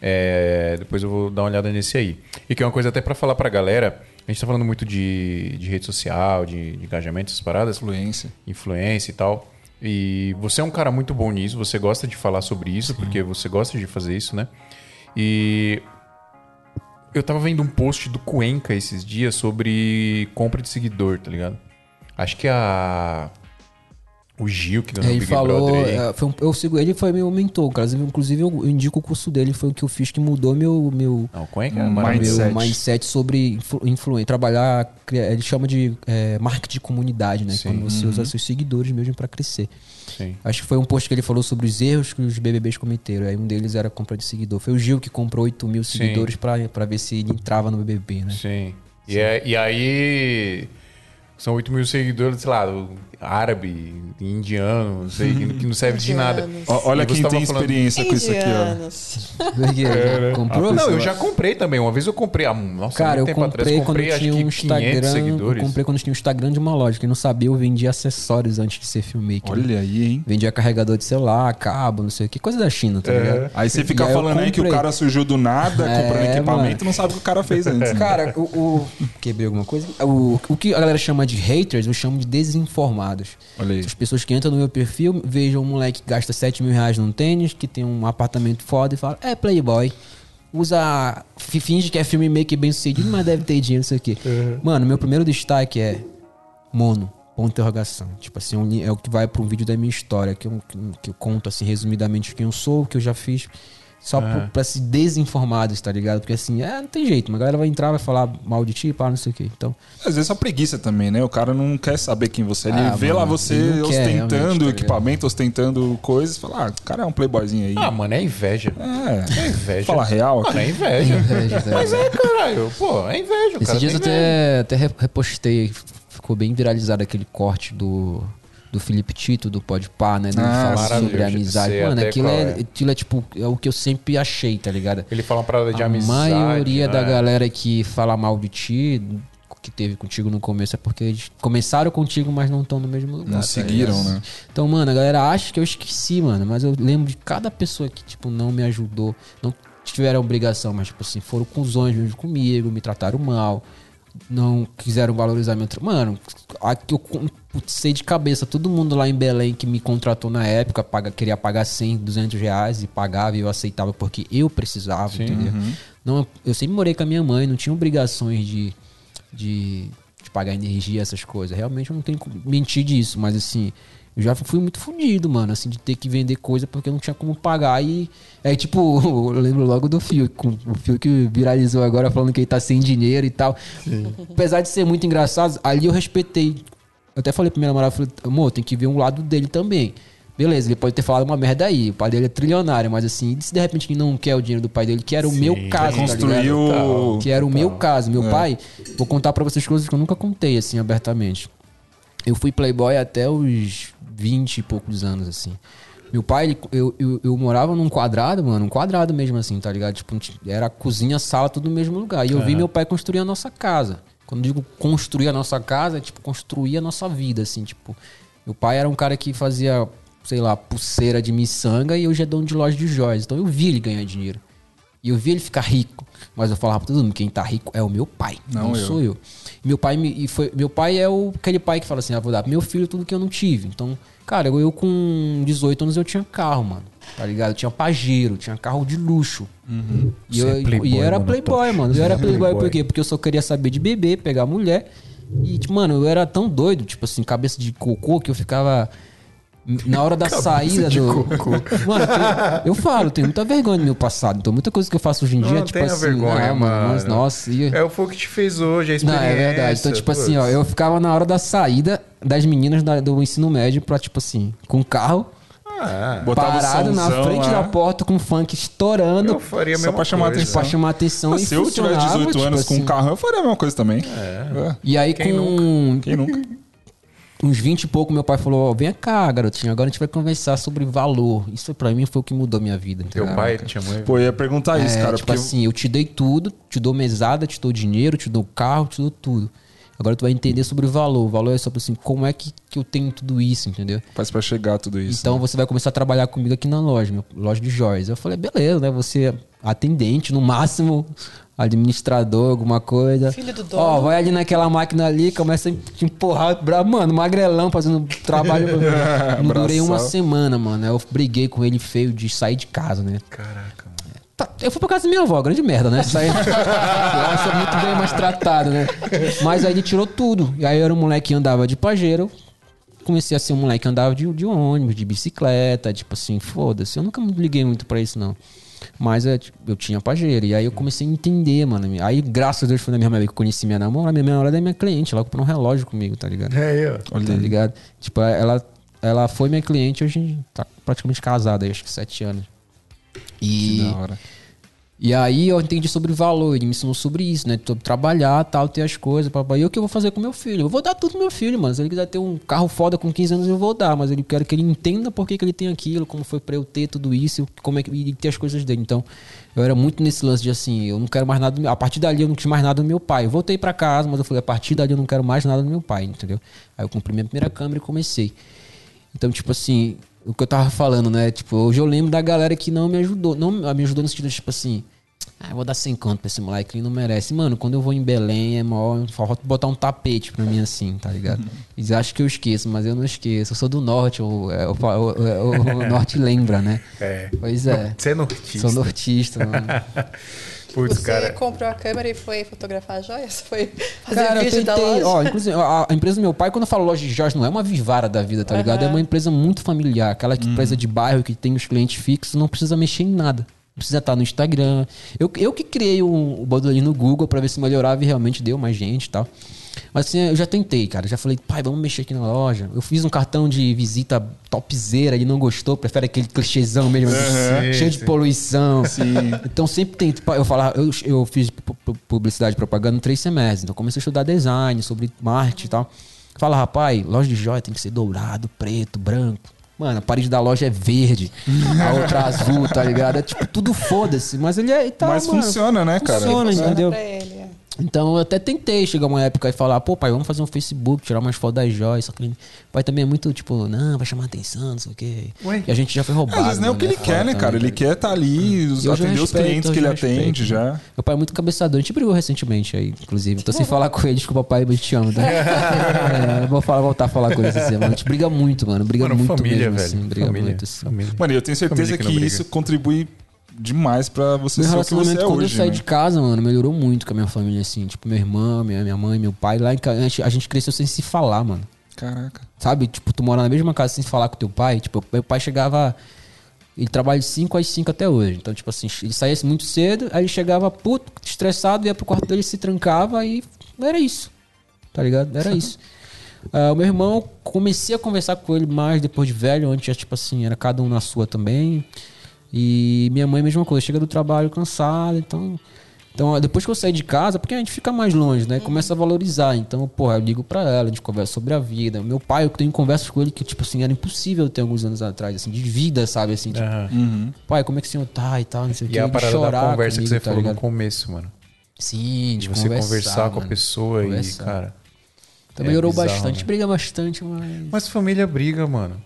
É, depois eu vou dar uma olhada nesse aí. E que é uma coisa até pra falar pra galera. A gente tá falando muito de, de rede social, de, de engajamento, essas paradas, Influência. influência e tal. E você é um cara muito bom nisso, você gosta de falar sobre isso, porque você gosta de fazer isso, né? E eu tava vendo um post do Cuenca esses dias sobre compra de seguidor, tá ligado? Acho que a. O Gil que ganhou o Ele Big falou, é, foi um- eu sigo ele, foi meu mentor, cara. Inclusive, eu indico o curso dele, foi o que eu fiz que mudou meu, meu, Não, o Cuenca é Mindset. meu mindset sobre influ, influência, trabalhar, ele chama de é, marketing de comunidade, né? Sim. Quando você usa seus seguidores mesmo pra crescer. Sim. Acho que foi um post que ele falou sobre os erros que os BBBs cometeram. Aí um deles era a compra de seguidor. Foi o Gil que comprou 8 mil Sim. seguidores pra ver se ele entrava no BBB, né? Sim. E, é- e aí. São 8 mil seguidores, sei lá, árabe, indiano, não sei, que, que não serve de nada. Olha quem tem falando- experiência com isso aqui, ó. Indianos. Porque comprou? Não, eu já comprei também. Uma vez eu comprei. há- Nossa, Cara, eu tempo comprei atrás, quando eu acho tinha que um 500 Instagram. Eu comprei quando tinha um Instagram de uma loja. Quem não sabia, eu vendia acessórios antes de ser filmmaker. Olha aí, hein? Vendia carregador de celular, cabo, não sei o que. Coisa da China, tá ligado? Aí você fica aí falando aí que o comprei. cara surgiu do nada, É, comprando equipamento mano. e não sabe o que o cara fez antes. né? Cara, o, o- Quebrei alguma coisa? O, o que a galera chama de haters, eu chamo de desinformados. Aí. As pessoas que entram no meu perfil vejam um moleque que gasta 7 mil reais num tênis, que tem um apartamento foda e fala, é playboy. Usa. fi- Finge que é filmmaker bem sucedido, mas deve ter dinheiro, não sei o quê. Mano, meu primeiro destaque é mono. Ponto de interrogação. Tipo assim, li- é o que vai para um vídeo da minha história, que eu, que eu conto assim, resumidamente quem eu sou, o que eu já fiz. Só pro- pra se desinformados, tá ligado? Porque assim, é, não tem jeito, mas a galera vai entrar, vai falar mal de ti, pá, não sei o quê. Então, Às vezes é só preguiça também, né? O cara não quer saber quem você é. Ele Ah, vê mano, lá você não quer, ostentando tá equipamento, ostentando coisas. Fala, ah, o cara é um playboyzinho aí. Ah, mano, é inveja. é. É inveja. Fala real Mano, é inveja. [LAUGHS] Inveja, tá Mas é, caralho. Pô, é inveja. Esses dias eu até, até re- repostei, ficou bem viralizado aquele corte do, do Felipe Tito, do Podpah, né? Dele Ah, falar sobre amizade. Mano, aquilo é, é. aquilo é tipo, é o que eu sempre achei, tá ligado? Ele fala uma parada de a amizade. maioria da né? galera que fala mal de ti, que teve contigo no começo, é porque eles começaram contigo, mas não estão no mesmo lugar. Não tá seguiram, ligado? né? Então, mano, a galera acha que eu esqueci, mano. Mas eu lembro de cada pessoa que, tipo, não me ajudou. Não tiveram obrigação, mas, tipo assim, foram cuzões mesmo comigo, me trataram mal. Não quiseram valorizar meu trabalho. Mano, aqui eu, sei de cabeça, todo mundo lá em Belém que me contratou na época paga, queria pagar 100, 200 reais e pagava e eu aceitava porque eu precisava, entendeu? Não, eu sempre morei com a minha mãe, não tinha obrigações de, de, de pagar energia, essas coisas. Realmente eu não tenho mentir disso, mas assim, eu já fui muito fudido, mano, assim, de ter que vender coisa porque eu não tinha como pagar. E é tipo, [LAUGHS] eu lembro logo do fio, com o fio que viralizou agora falando que ele tá sem dinheiro e tal. Apesar de ser muito engraçado, ali eu respeitei. Eu até falei pra minha namorada, falei, amor, tem que ver um lado dele também. Beleza, ele pode ter falado uma merda aí. O pai dele é trilionário, mas assim, se de repente ele não quer o dinheiro do pai dele, que era o meu caso, tá Construiu. ligado? Que era o meu caso. Meu É. pai, vou contar pra vocês coisas que eu nunca contei, assim, abertamente. Eu fui playboy até os 20 e poucos anos, assim. Meu pai, ele- eu, eu, eu morava num quadrado, mano, um quadrado mesmo, assim, tá ligado? Tipo, era cozinha, sala, tudo no mesmo lugar. E eu vi meu pai construir a nossa casa. Quando eu digo construir a nossa casa, é tipo, construir a nossa vida, assim, tipo. Meu pai era um cara que fazia, sei lá, pulseira de miçanga e hoje é dono de loja de joias. Então eu vi ele ganhar dinheiro. E eu vi ele ficar rico. Mas eu falava pra todo mundo, quem tá rico é o meu pai, não, Não eu. sou eu. Meu pai me, e foi, meu pai é o, aquele pai que fala assim, ah, vou dar pro meu filho tudo que eu não tive. Então, cara, eu, eu com 18 anos eu tinha carro, mano. Tá ligado? Eu tinha pajeiro, tinha carro de luxo. E, Você eu, é playboy, e eu era mano, playboy, mano. Eu era Você é playboy, playboy. por quê? Porque eu só queria saber de beber, pegar mulher. E, tipo, mano, eu era tão doido, tipo assim, cabeça de cocô, que eu ficava. Na hora da saída do. [LAUGHS] Mano, eu, falo, tenho muita vergonha do meu passado. Então, muita coisa que eu faço hoje em dia, Não tipo tenha assim. vergonha, não, mano. Mas, nossa, e... É o fogo que te fez hoje, a Não, experiência. é verdade. Então, tipo assim, ó, putz. eu ficava na hora da saída das meninas da- do ensino médio pra, tipo assim, com o carro Ah, o parado na frente lá. da porta com funk estourando eu faria a Só mesma pra chamar coisa. atenção. pra chamar atenção. e Se eu tiver funcionava, 18 tipo anos com assim. um carro, eu faria a mesma coisa também. É. E aí, Quem com Quem nunca? Uns 20 e pouco, meu pai falou: ó, Vem cá, garotinho, agora a gente vai conversar sobre valor. Isso pra mim foi o que mudou minha vida. Teu entendeu? pai te chamou. Pô, eu ia perguntar isso, É, cara. tipo porque assim, eu te dei tudo, te dou mesada, te dou dinheiro, te dou carro, te dou tudo. Agora tu vai entender sobre o valor. O valor é sobre assim, como é que, que eu tenho tudo isso, entendeu? faz pra chegar tudo isso. Então né? você vai começar a trabalhar comigo aqui na loja, meu, loja de joias. Eu falei, beleza, né? Você é atendente, no máximo, administrador, alguma coisa. Filho do dono. Ó, vai ali naquela máquina ali, começa a te empurrar. Mano, magrelão fazendo trabalho. [LAUGHS] Não durei uma semana, mano. Eu briguei com ele feio de sair de casa, né? Caraca, mano. Tá, Eu fui pra casa da minha avó, grande merda, né? Saí, [LAUGHS] eu acho muito bem mais tratado, né? Mas aí ele tirou tudo. E aí eu era um moleque que andava de pajeiro. Comecei a ser um moleque que andava de, de ônibus, de bicicleta, tipo assim, foda-se. Eu nunca me liguei muito pra isso, não. Mas é, tipo, eu tinha pajeiro. E aí eu comecei a entender, mano. Aí, graças a Deus, foi na minha mãe que eu conheci minha namorada. Minha namorada é minha cliente. Ela comprou um relógio comigo, tá ligado? É aí, ó. Tá ligado? Tipo, ela, ela foi minha cliente, hoje a gente tá praticamente casada, aí, acho que sete anos. E, Que da hora. E aí eu entendi sobre valor, ele me ensinou sobre isso, né? Trabalhar, tal, ter as coisas, papai. E o que eu vou fazer com meu filho? Eu vou dar tudo pro meu filho, mano. Se ele quiser ter um carro foda com 15 anos, eu vou dar. Mas eu quero que ele entenda por que, que ele tem aquilo, como foi pra eu ter tudo isso, como é que e ter as coisas dele. Então, eu era muito nesse lance de assim, eu não quero mais nada. A partir dali eu não quis mais nada do meu pai. Eu voltei pra casa, mas eu falei, a partir dali eu não quero mais nada do meu pai, entendeu? Aí eu comprei minha primeira câmera e comecei. Então, tipo assim, o que eu tava falando, né? Tipo, hoje eu lembro da galera que não me ajudou. Não me ajudou no sentido, tipo assim. Ah, eu vou dar 100 conto pra esse moleque, ele não merece. Mano, quando eu vou em Belém, é maior. Falta botar um tapete pra mim assim, tá ligado? [LAUGHS] Eles acham que eu esqueço, mas eu não esqueço. Eu sou do norte, o, é, o, o- o- o norte lembra, né? É. Pois é. Você é nortista. Sou nortista, mano. [LAUGHS] Putz, Você cara. comprou a câmera e foi fotografar joias? Foi fazer Cara, vídeo da tentei. loja? Ó, inclusive, a, a empresa do meu pai, quando eu falo loja de joias, não é uma vivara da vida, tá ligado? É uma empresa muito familiar. Aquela que- empresa de bairro que tem os clientes fixos, não precisa mexer em nada. Precisa estar no Instagram. Eu, eu que criei o, o Bodolinho no Google pra ver se melhorava e realmente deu mais gente e tal. Mas assim, eu já tentei, cara. Já falei, pai, vamos mexer aqui na loja. Eu fiz um cartão de visita topzera, ele não gostou, prefere aquele clichêzão mesmo, Sim, cheio de sim. poluição. Então sempre tem. Eu falava, eu, eu fiz pu- pu- publicidade e propaganda em três semestres. Então comecei a estudar design, sobre marketing e tal. Fala, rapaz, loja de joia tem que ser dourado, preto, branco. Mano, a parede da loja é verde, a outra azul, tá ligado? É tipo, tudo foda-se. Mas ele é. Tá, Mas mano, funciona, né, cara? Funciona, Funciona entendeu? pra ele, é. Então eu até tentei chegar uma época e falar, pô, pai, vamos fazer um Facebook, tirar umas fotos das joias. Só que ele- o pai também é muito, tipo, não, vai chamar atenção, não sei o quê. Ué? E a gente já foi roubado. Às vezes não é o que ele quer, né, cara? Ele quer estar ali, os- E eu já atender os respeito, clientes eu que ele respeito, atende né? já. Meu pai é muito cabeçador. A gente brigou recentemente aí, inclusive. Tô sem falar com ele, desculpa, pai, mas te amo, tá? [LAUGHS] É, vou falar, voltar a falar com ele essa semana. A gente briga muito, mano. Briga Mano, muito família, mesmo, velho. assim. Briga família, muito, assim. família. Mano, e eu tenho certeza que que, isso contribui demais pra você Meu ser o que você é quando hoje, eu saí né? de casa, mano, melhorou muito com a minha família, assim. Tipo, meu irmão, minha, minha mãe, meu pai. Lá em casa, a gente- cresceu sem se falar, mano. Caraca. Sabe? Tipo, tu mora na mesma casa sem falar com teu pai. Tipo, meu pai chegava. Ele trabalha de 5 às 5 até hoje. Então, tipo assim, ele saía muito cedo, aí ele chegava puto, estressado, ia pro quarto dele, se trancava e era isso. Tá ligado? Era isso. Ah, o meu irmão, comecei a conversar com ele mais depois de velho, antes, tipo assim, era cada um na sua também. E minha mãe, mesma coisa, chega do trabalho cansada, então. Então, depois que eu saí de casa, porque a gente fica mais longe, né? Começa a valorizar. Então, porra, eu ligo pra ela, a gente conversa sobre a vida. Meu pai, eu tenho conversas com ele que, tipo assim, era impossível ter alguns anos atrás, assim, de vida, sabe? Assim, tipo, Aham. pai, como é que o senhor tá e tal, não sei o E que. a de parada chorar da conversa comigo, que você tá falou no ligado? começo, mano. Sim, De de você conversar, com a pessoa Conversar. e, cara. Então é melhorou bizarro, bastante. Né? briga bastante, mas. Mas família briga, mano.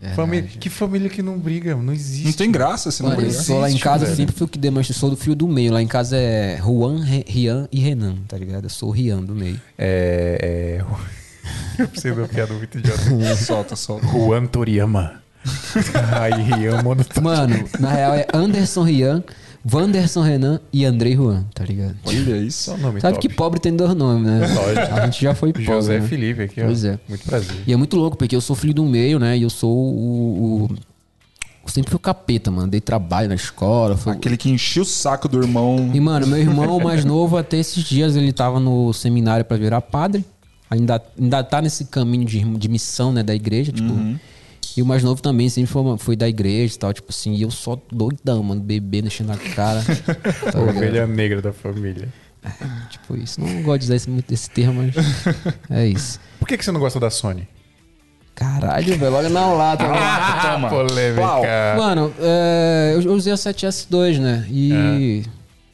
É Família, que família que não briga? Não existe. Não tem graça se não Mano, eu brigar. sou lá em casa velho. sempre fui o que eu sou do fio do meio. Lá em casa é Juan, Rian e Renan, tá ligado? Eu sou o Rian do meio. É. é... [LAUGHS] Eu preciso uma piada muito idiota. [LAUGHS] Solta, solta. Juan Toriyama. Aí Rian mano. Mano, na real é Anderson Rian, Wanderson Renan e Andrei Juan, tá ligado? Olha isso. Só nome Sabe top. que pobre tem dois nomes, né? Lógico. A gente já foi pobre. José né? Felipe aqui, ó. Pois é. Muito prazer. E é muito louco, porque eu sou filho do meio, né? E eu sou o. o- eu sempre fui o capeta, mano. Dei trabalho na escola. Foi... Aquele que enchia o saco do irmão. E, mano, meu irmão mais novo, até esses dias, ele tava no seminário pra virar padre. Ainda, ainda tá nesse caminho de, de missão, né, da igreja, tipo. E o mais novo também sempre foi, foi da igreja e tal, tipo assim. E eu só doidão, mano, bebê deixando a cara. [LAUGHS] tá ovelha negra da família. Tipo isso. Não gosto de usar esse, muito esse termo, mas é isso. Por que, que você não gosta da Sony? Caralho, velho, olha na lata. Toma. Polêmica. Mano, é, eu usei a 7S2, né? E.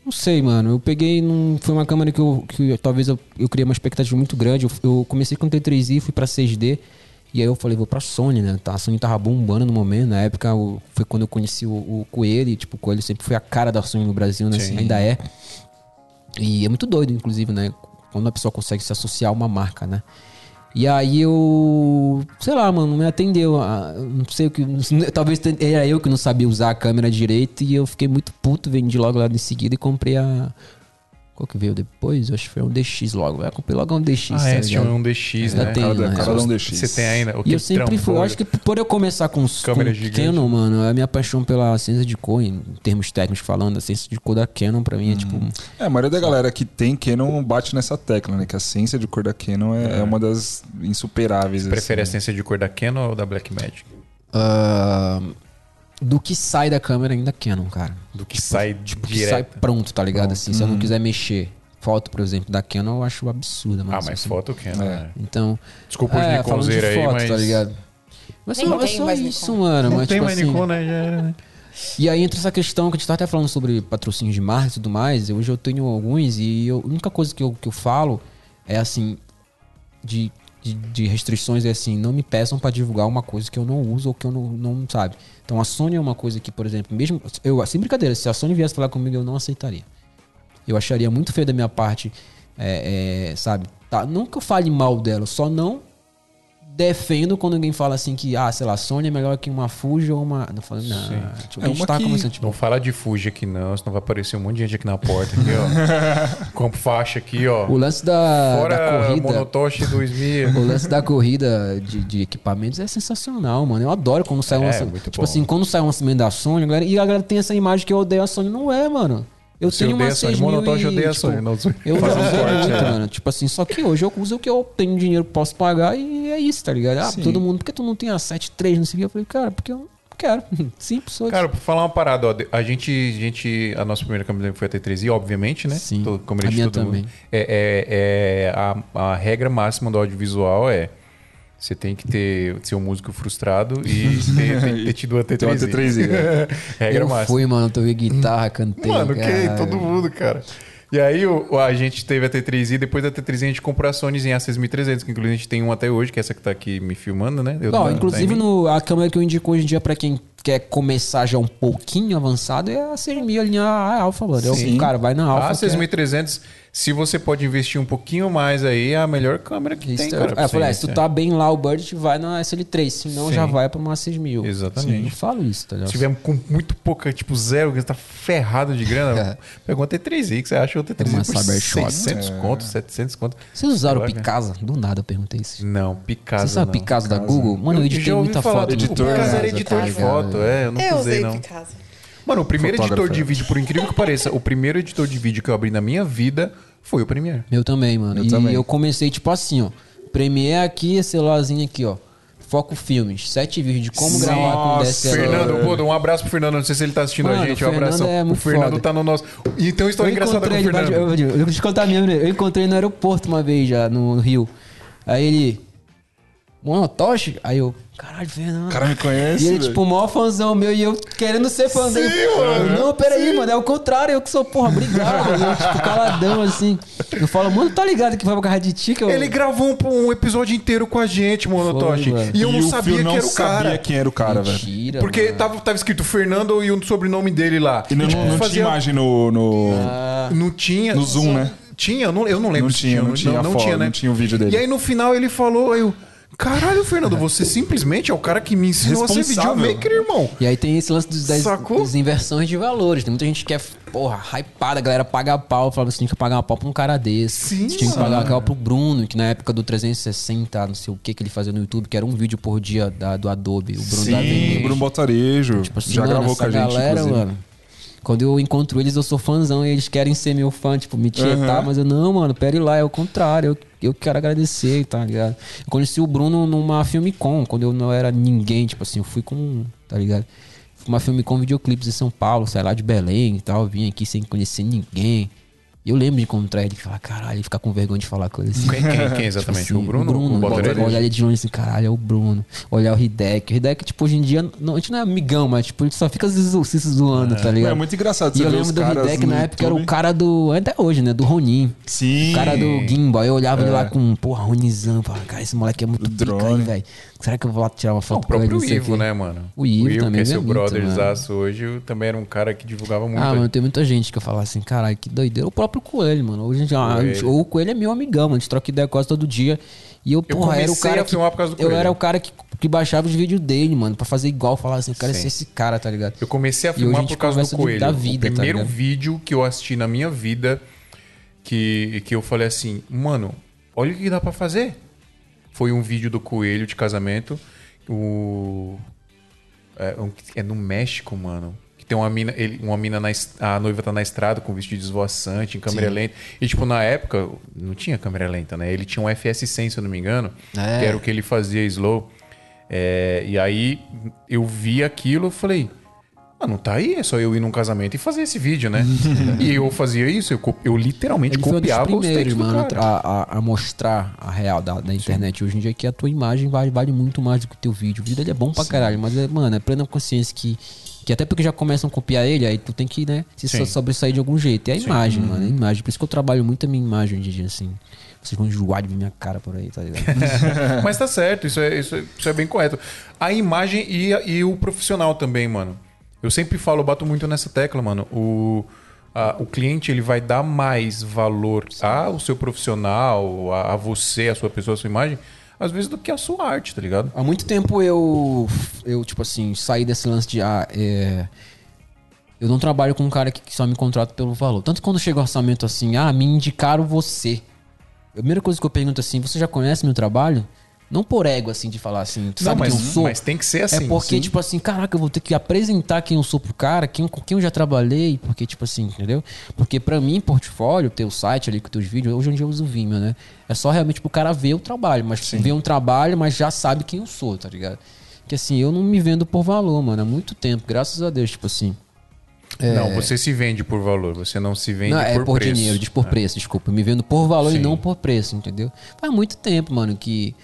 Não sei, mano. Eu peguei. Num, foi uma câmera que eu. Que eu- talvez eu, eu criei uma expectativa muito grande. Eu, eu comecei com T3i, fui pra 6D. E aí eu falei, vou pra Sony, né? Tá, A Sony tava bombando no momento. Na época eu- foi quando eu conheci o, o Coelho. E, tipo, o Coelho sempre foi a cara da Sony no Brasil, né? Assim, ainda é. E é muito doido, inclusive, né? Quando a pessoa consegue se associar a uma marca, né? E aí eu. Sei lá, mano, não me atendeu. ah, Não sei o que. Talvez era eu que não sabia usar a câmera direito. E eu fiquei muito puto, vendi logo lá em seguida e comprei a. Qual que veio depois? Eu acho que foi um DX logo. Eu comprei logo um DX. Ah, tá é, você tinha um DX, Ainda né? tem, Cada, né? cada um DX. Você tem ainda. O E eu sempre fui, eu acho que por eu começar com, os- com Câmera gigante. Canon, mano, a minha paixão pela ciência de cor, em termos técnicos falando, a ciência de cor da Canon pra mim é tipo. É, a maioria da galera que tem Canon bate nessa tecla, né? Que a ciência de cor da Canon é, é uma das insuperáveis. Prefere a assim. essência de cor da Canon ou da Blackmagic? ah, do que sai da câmera ainda Canon, cara. Do que sai Tipo, que sai direto. pronto, tá ligado? Assim, se eu não quiser mexer. Foto, por exemplo, da Canon eu acho absurda, mano. Ah, mas assim. foto Canon, É. né? Então. Desculpa os é, de Nikonzeira aí, foto, mas... tá ligado? Mas Nem só, é tem só isso, Nikon. mano. Não mas, tem tipo mais assim, Nikon, né? Já era, né? E aí entra essa questão que a gente tá até falando sobre patrocínio de marca e tudo mais. Hoje eu tenho alguns e eu- a única coisa que eu, que eu falo é assim, de, de, de restrições é assim, não me peçam pra divulgar uma coisa que eu não uso ou que eu não, não sabe. Então a Sony é uma coisa que, por exemplo, mesmo. Eu, sem brincadeira, se a Sony viesse falar comigo, eu não aceitaria. Eu acharia muito feio da minha parte, é, é, sabe? Tá, que eu fale mal dela, só não defendo quando alguém fala assim que, ah, sei lá, Sony é melhor que uma Fuji ou uma. Não, falando, não. Tipo, É uma tá que- começando, tipo, Não fala de Fuji aqui não, senão vai aparecer um monte de gente aqui na porta. Aqui, ó. [LAUGHS] Compro faixa aqui, ó. O lance da, da Fora corrida. Monotoshi 2000. [LAUGHS] O lance da corrida de, de equipamentos é sensacional, mano. Eu adoro quando sai um É, lançamento. muito Tipo bom. assim, quando sai um lançamento da Sony, a galera, e a galera tem essa imagem que eu odeio a Sony. Não é, mano. Eu Você tenho odeia uma a Sony, 6000 Monotoshi e, tipo. Eu um já usei muito, é. mano. Tipo assim, só que hoje eu uso o que eu tenho dinheiro, posso pagar e é isso, tá ligado? Ah, Sim. todo mundo, por que tu não tem a 7.3, não sei o que? Eu falei, cara, porque eu quero. [LAUGHS] Simples, só Cara, pra falar uma parada, ó, a gente, a gente, a nossa primeira câmera foi a T3i, obviamente, né? Sim. Todo- câmera A minha todo mundo. também. É, é, é a, a regra máxima do audiovisual é você tem que ter ser um músico frustrado e [LAUGHS] ter, ter tido a T3i. Tem uma T3i, [LAUGHS] é. regra eu máxima. fui, mano, toquei guitarra, cantei. Mano, que cara. todo mundo, cara. E aí o, a gente teve a T3i, depois da T3i a gente comprou a Sony em A6300, que inclusive a gente tem um até hoje, que é essa que tá aqui me filmando, né? Eu- Não, tá- inclusive tá no, a câmera que eu indico hoje em dia pra quem quer começar já um pouquinho avançado é a 6000 a linha Alpha, mano. Eu, Sim. cara, vai na Alpha. A que é- 6300, se você pode investir um pouquinho mais aí, é a melhor câmera que Isso, tem, eu- cara. é, eu falei, você, é, se tu é. tá bem lá o budget, vai na SL3, senão Sim. já vai pra uma 6000. Exatamente. Eu falo isso, tá ligado? Se tiver com muito pouca, tipo zero, que você tá ferrado de grana, [LAUGHS] É. pega uma T3i, que você acha outra T3i uma por Cybershot. 600 conto, 700 conto. Vocês usaram o. Picasa? Do nada eu perguntei isso. Não, Picasa Você sabe não. Picasa da Google? Mano, eu já editei muita falar foto. editor, Picasa era editor de foto, é, eu não Eu usei usei não. Picasa. Mano, o primeiro editor de vídeo, por incrível que pareça, o primeiro editor de vídeo que eu abri na minha vida foi o Premiere. Eu também, mano. Eu e também. eu comecei tipo assim, ó. Premiere aqui, esse celularzinho aqui, ó. Foco Filmes, sete vídeos de como gravar com Nossa, DSLR. Fernando, pô, um abraço pro Fernando. Não sei se ele tá assistindo Mano, a gente. o Um Fernando abraço. é o muito Fernando foda. tá no nosso. E tem uma história Eu engraçada com o Fernando. eu, eu, eu vou te contar minha, né? eu encontrei no aeroporto uma vez já, no, no Rio. Aí ele. Mano, Toshi? Aí eu, caralho, Fernando. O cara me conhece. E ele, velho. tipo, o maior fãzão meu e eu querendo ser fã dele. Eu, Não, peraí, mano, é o contrário, eu que sou, porra, obrigado. mano. eu, tipo, caladão assim. Eu falo, mano, tá ligado que vai pra casa de ti que eu. Ele gravou um, um episódio inteiro com a gente, mano, Foi, Toshi. mano. E eu não o sabia Fio que era o sabia cara. quem era o cara, velho. Mentira. Porque mano. tava, tava escrito Fernando e o sobrenome dele lá. E não, tipo, não tinha imagem no. no... Não tinha. No Zoom, né? Tinha, eu não, eu não lembro Não se tinha, não tinha a não, foto, tinha, né? não tinha o vídeo dele. E aí no final ele falou, eu. Caralho, Fernando, você simplesmente é o cara que me ensinou a ser videomaker, irmão. E aí tem esse lance dos, das, das inversões de valores. Tem muita gente que é, porra, hypada, a galera paga pau. Fala, você tem que pagar uma pau pra um cara desse. Sim, Você tinha que pagar pau pro Bruno, que na época do 360, não sei o que que ele fazia no YouTube, que era um vídeo por dia da- do Adobe. O Bruno da Sim, Avenida. Bruno Botarejo. Tipo assim, já mano, gravou com a gente, galera, inclusive. mano. Quando eu encontro eles, eu sou fãzão e eles querem ser meu fã, tipo, me tietar, Uhum. mas eu, não, mano, pera lá, é o contrário, eu, eu quero agradecer, tá ligado? Eu conheci o Bruno numa Filmicon, quando eu não era ninguém, tipo assim, eu fui com, tá ligado? Fui uma Filmicon videoclipes em São Paulo, saí lá de Belém e tal, vim aqui sem conhecer ninguém. E eu lembro de encontrar ele e falar, caralho, e ficar com vergonha de falar com ele assim. Quem, quem- quem exatamente? Tipo assim, o Bruno? O Bruno, o Botarejo? olhar ele de longe assim, caralho, é o Bruno. Olhar o Hidek. O Hidek, tipo, hoje em dia, não, a gente não é amigão, mas tipo, a gente só fica se zo- se zoando, tá ligado? É muito engraçado E eu lembro do Hidek na época, era o cara do. Até hoje, né? Do Ronin. Sim. O cara do Gimbal. Eu olhava ele É. lá com, porra, Ronizão. Falava, cara, esse moleque é muito O pica aí, velho. Será que eu vou lá tirar uma foto o com ele? próprio não sei Ivo, né, mano? O Ivo que também, é seu ele é muito, brotherzaço hoje, também era um cara que divulgava muito. Ah, mano, tem muita gente que eu falo assim, caralho, que doideira. O próprio Coelho, mano. Hoje, a gente- o Coelho é meu amigão, mano. A gente troca ideia quase todo dia. E eu, Eu porra, era o cara que. filmar por causa do eu era o cara que, que baixava os vídeos dele, mano, pra fazer igual. Falar assim, eu quero Sim. ser esse cara, tá ligado? Eu comecei a filmar a por causa do Coelho. da vida, o tá primeiro ligado? vídeo que eu assisti na minha vida que, que eu falei assim, mano, olha o que dá pra fazer. Foi um vídeo do Coelho de casamento. O. É, é no México, mano. Que tem uma mina, ele, uma mina na, a noiva tá na estrada com vestido esvoaçante, em câmera lenta. E, tipo, na época, não tinha câmera lenta, né? Ele tinha um FS100, se eu não me engano, É. que era o que ele fazia slow. É, e aí eu vi aquilo e falei, ah, não tá aí, é só eu ir num casamento e fazer esse vídeo, né? [LAUGHS] e eu fazia isso, eu, eu literalmente Ele foi um dos copiava os primeiros, mano, a, a- mostrar a real da, da internet hoje em dia, que a tua imagem vale, vale muito mais do que o teu vídeo. O vídeo dele é bom pra caralho, mas, é, mano, é plena consciência que, que até porque já começam a copiar ele, aí tu tem que, né, se Sim. so- sobressair de algum jeito. E a imagem, Uhum. mano, a imagem. Por isso que eu trabalho muito a minha imagem hoje em dia, assim. Vocês vão enjoar de ver minha cara por aí, tá ligado? [LAUGHS] Mas tá certo, isso é, isso, é, isso é bem correto. A imagem e, e o profissional também, mano. Eu sempre falo, eu bato muito nessa tecla, mano. O, a- o cliente ele vai dar mais valor ao seu profissional, a, a você, a sua pessoa, a sua imagem, às vezes do que a sua arte, tá ligado? Há muito tempo eu, eu tipo assim, saí desse lance de. Ah, é, eu não trabalho com um cara que só me contrata pelo valor. Tanto quando chega o orçamento assim, ah, me indicaram você. A primeira coisa que eu pergunto assim, você já conhece meu trabalho? Não por ego, assim, de falar assim, tu Não, sabe mas, quem eu sou? mas tem que ser assim. é porque, sim. tipo assim, caraca, eu vou ter que apresentar quem eu sou pro cara, quem, com quem eu já trabalhei, porque, tipo assim, entendeu? Porque pra mim, portfólio, teu site ali com teus vídeos, hoje em dia eu uso o Vimeo, né? É só realmente pro cara ver o trabalho, mas ver um trabalho, mas já sabe quem eu sou, tá ligado? Que assim, eu não me vendo por valor, mano, há muito tempo, graças a Deus, tipo assim. Não, você se vende por valor, você não se vende Não, é por, por preço. dinheiro, diz por preço, desculpa. Me vendo por valor Sim. e não por preço, entendeu? Faz muito tempo, mano, que,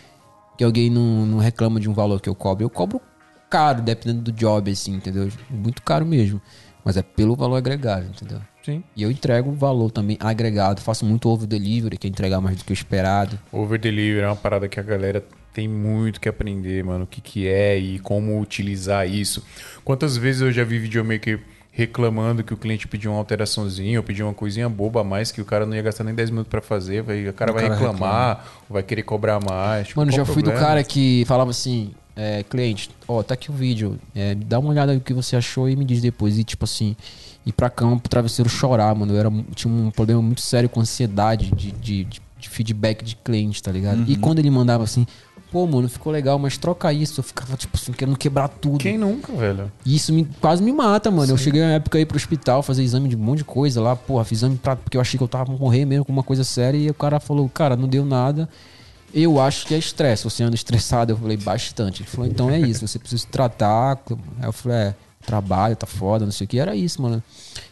que alguém não, não reclama de um valor que eu cobro. Eu cobro caro, dependendo do job, assim, entendeu? Muito caro mesmo. Mas é pelo valor agregado, entendeu? Sim. E eu entrego valor também agregado. Faço muito over delivery, que é entregar mais do que o esperado. Over delivery é uma parada que a galera tem muito que aprender, mano. O que, que é e como utilizar isso. Quantas vezes eu já vi videomaker reclamando que o cliente pediu uma alteraçãozinha ou pediu uma coisinha boba a mais que o cara não ia gastar nem 10 minutos pra fazer, vai, o cara O vai cara reclamar, ou vai querer cobrar mais. Tipo, Mano, já o fui do problema? cara que falava assim, é, cliente, ó, tá aqui o vídeo, é, dá uma olhada no que você achou e me diz depois. E tipo assim, ir pra cama pro travesseiro chorar, mano. Eu era, tinha um problema muito sério com ansiedade de, de, de- de feedback de cliente, tá ligado? E quando ele mandava assim, pô, mano, ficou legal, mas troca isso. Eu ficava, tipo assim, querendo quebrar tudo. Quem nunca, velho? E isso me, quase me mata, mano. Eu cheguei na época aí pro hospital, fazer exame de um monte de coisa lá, porra, fiz exame pra, porque eu achei que eu tava pra morrer mesmo com uma coisa séria. E o cara falou, cara, não deu nada. Eu acho que é estresse. Você anda estressado? Eu falei, bastante. Ele falou, então é isso, você precisa se tratar. Aí eu falei, é, trabalho, tá foda, não sei o que. Era isso, mano.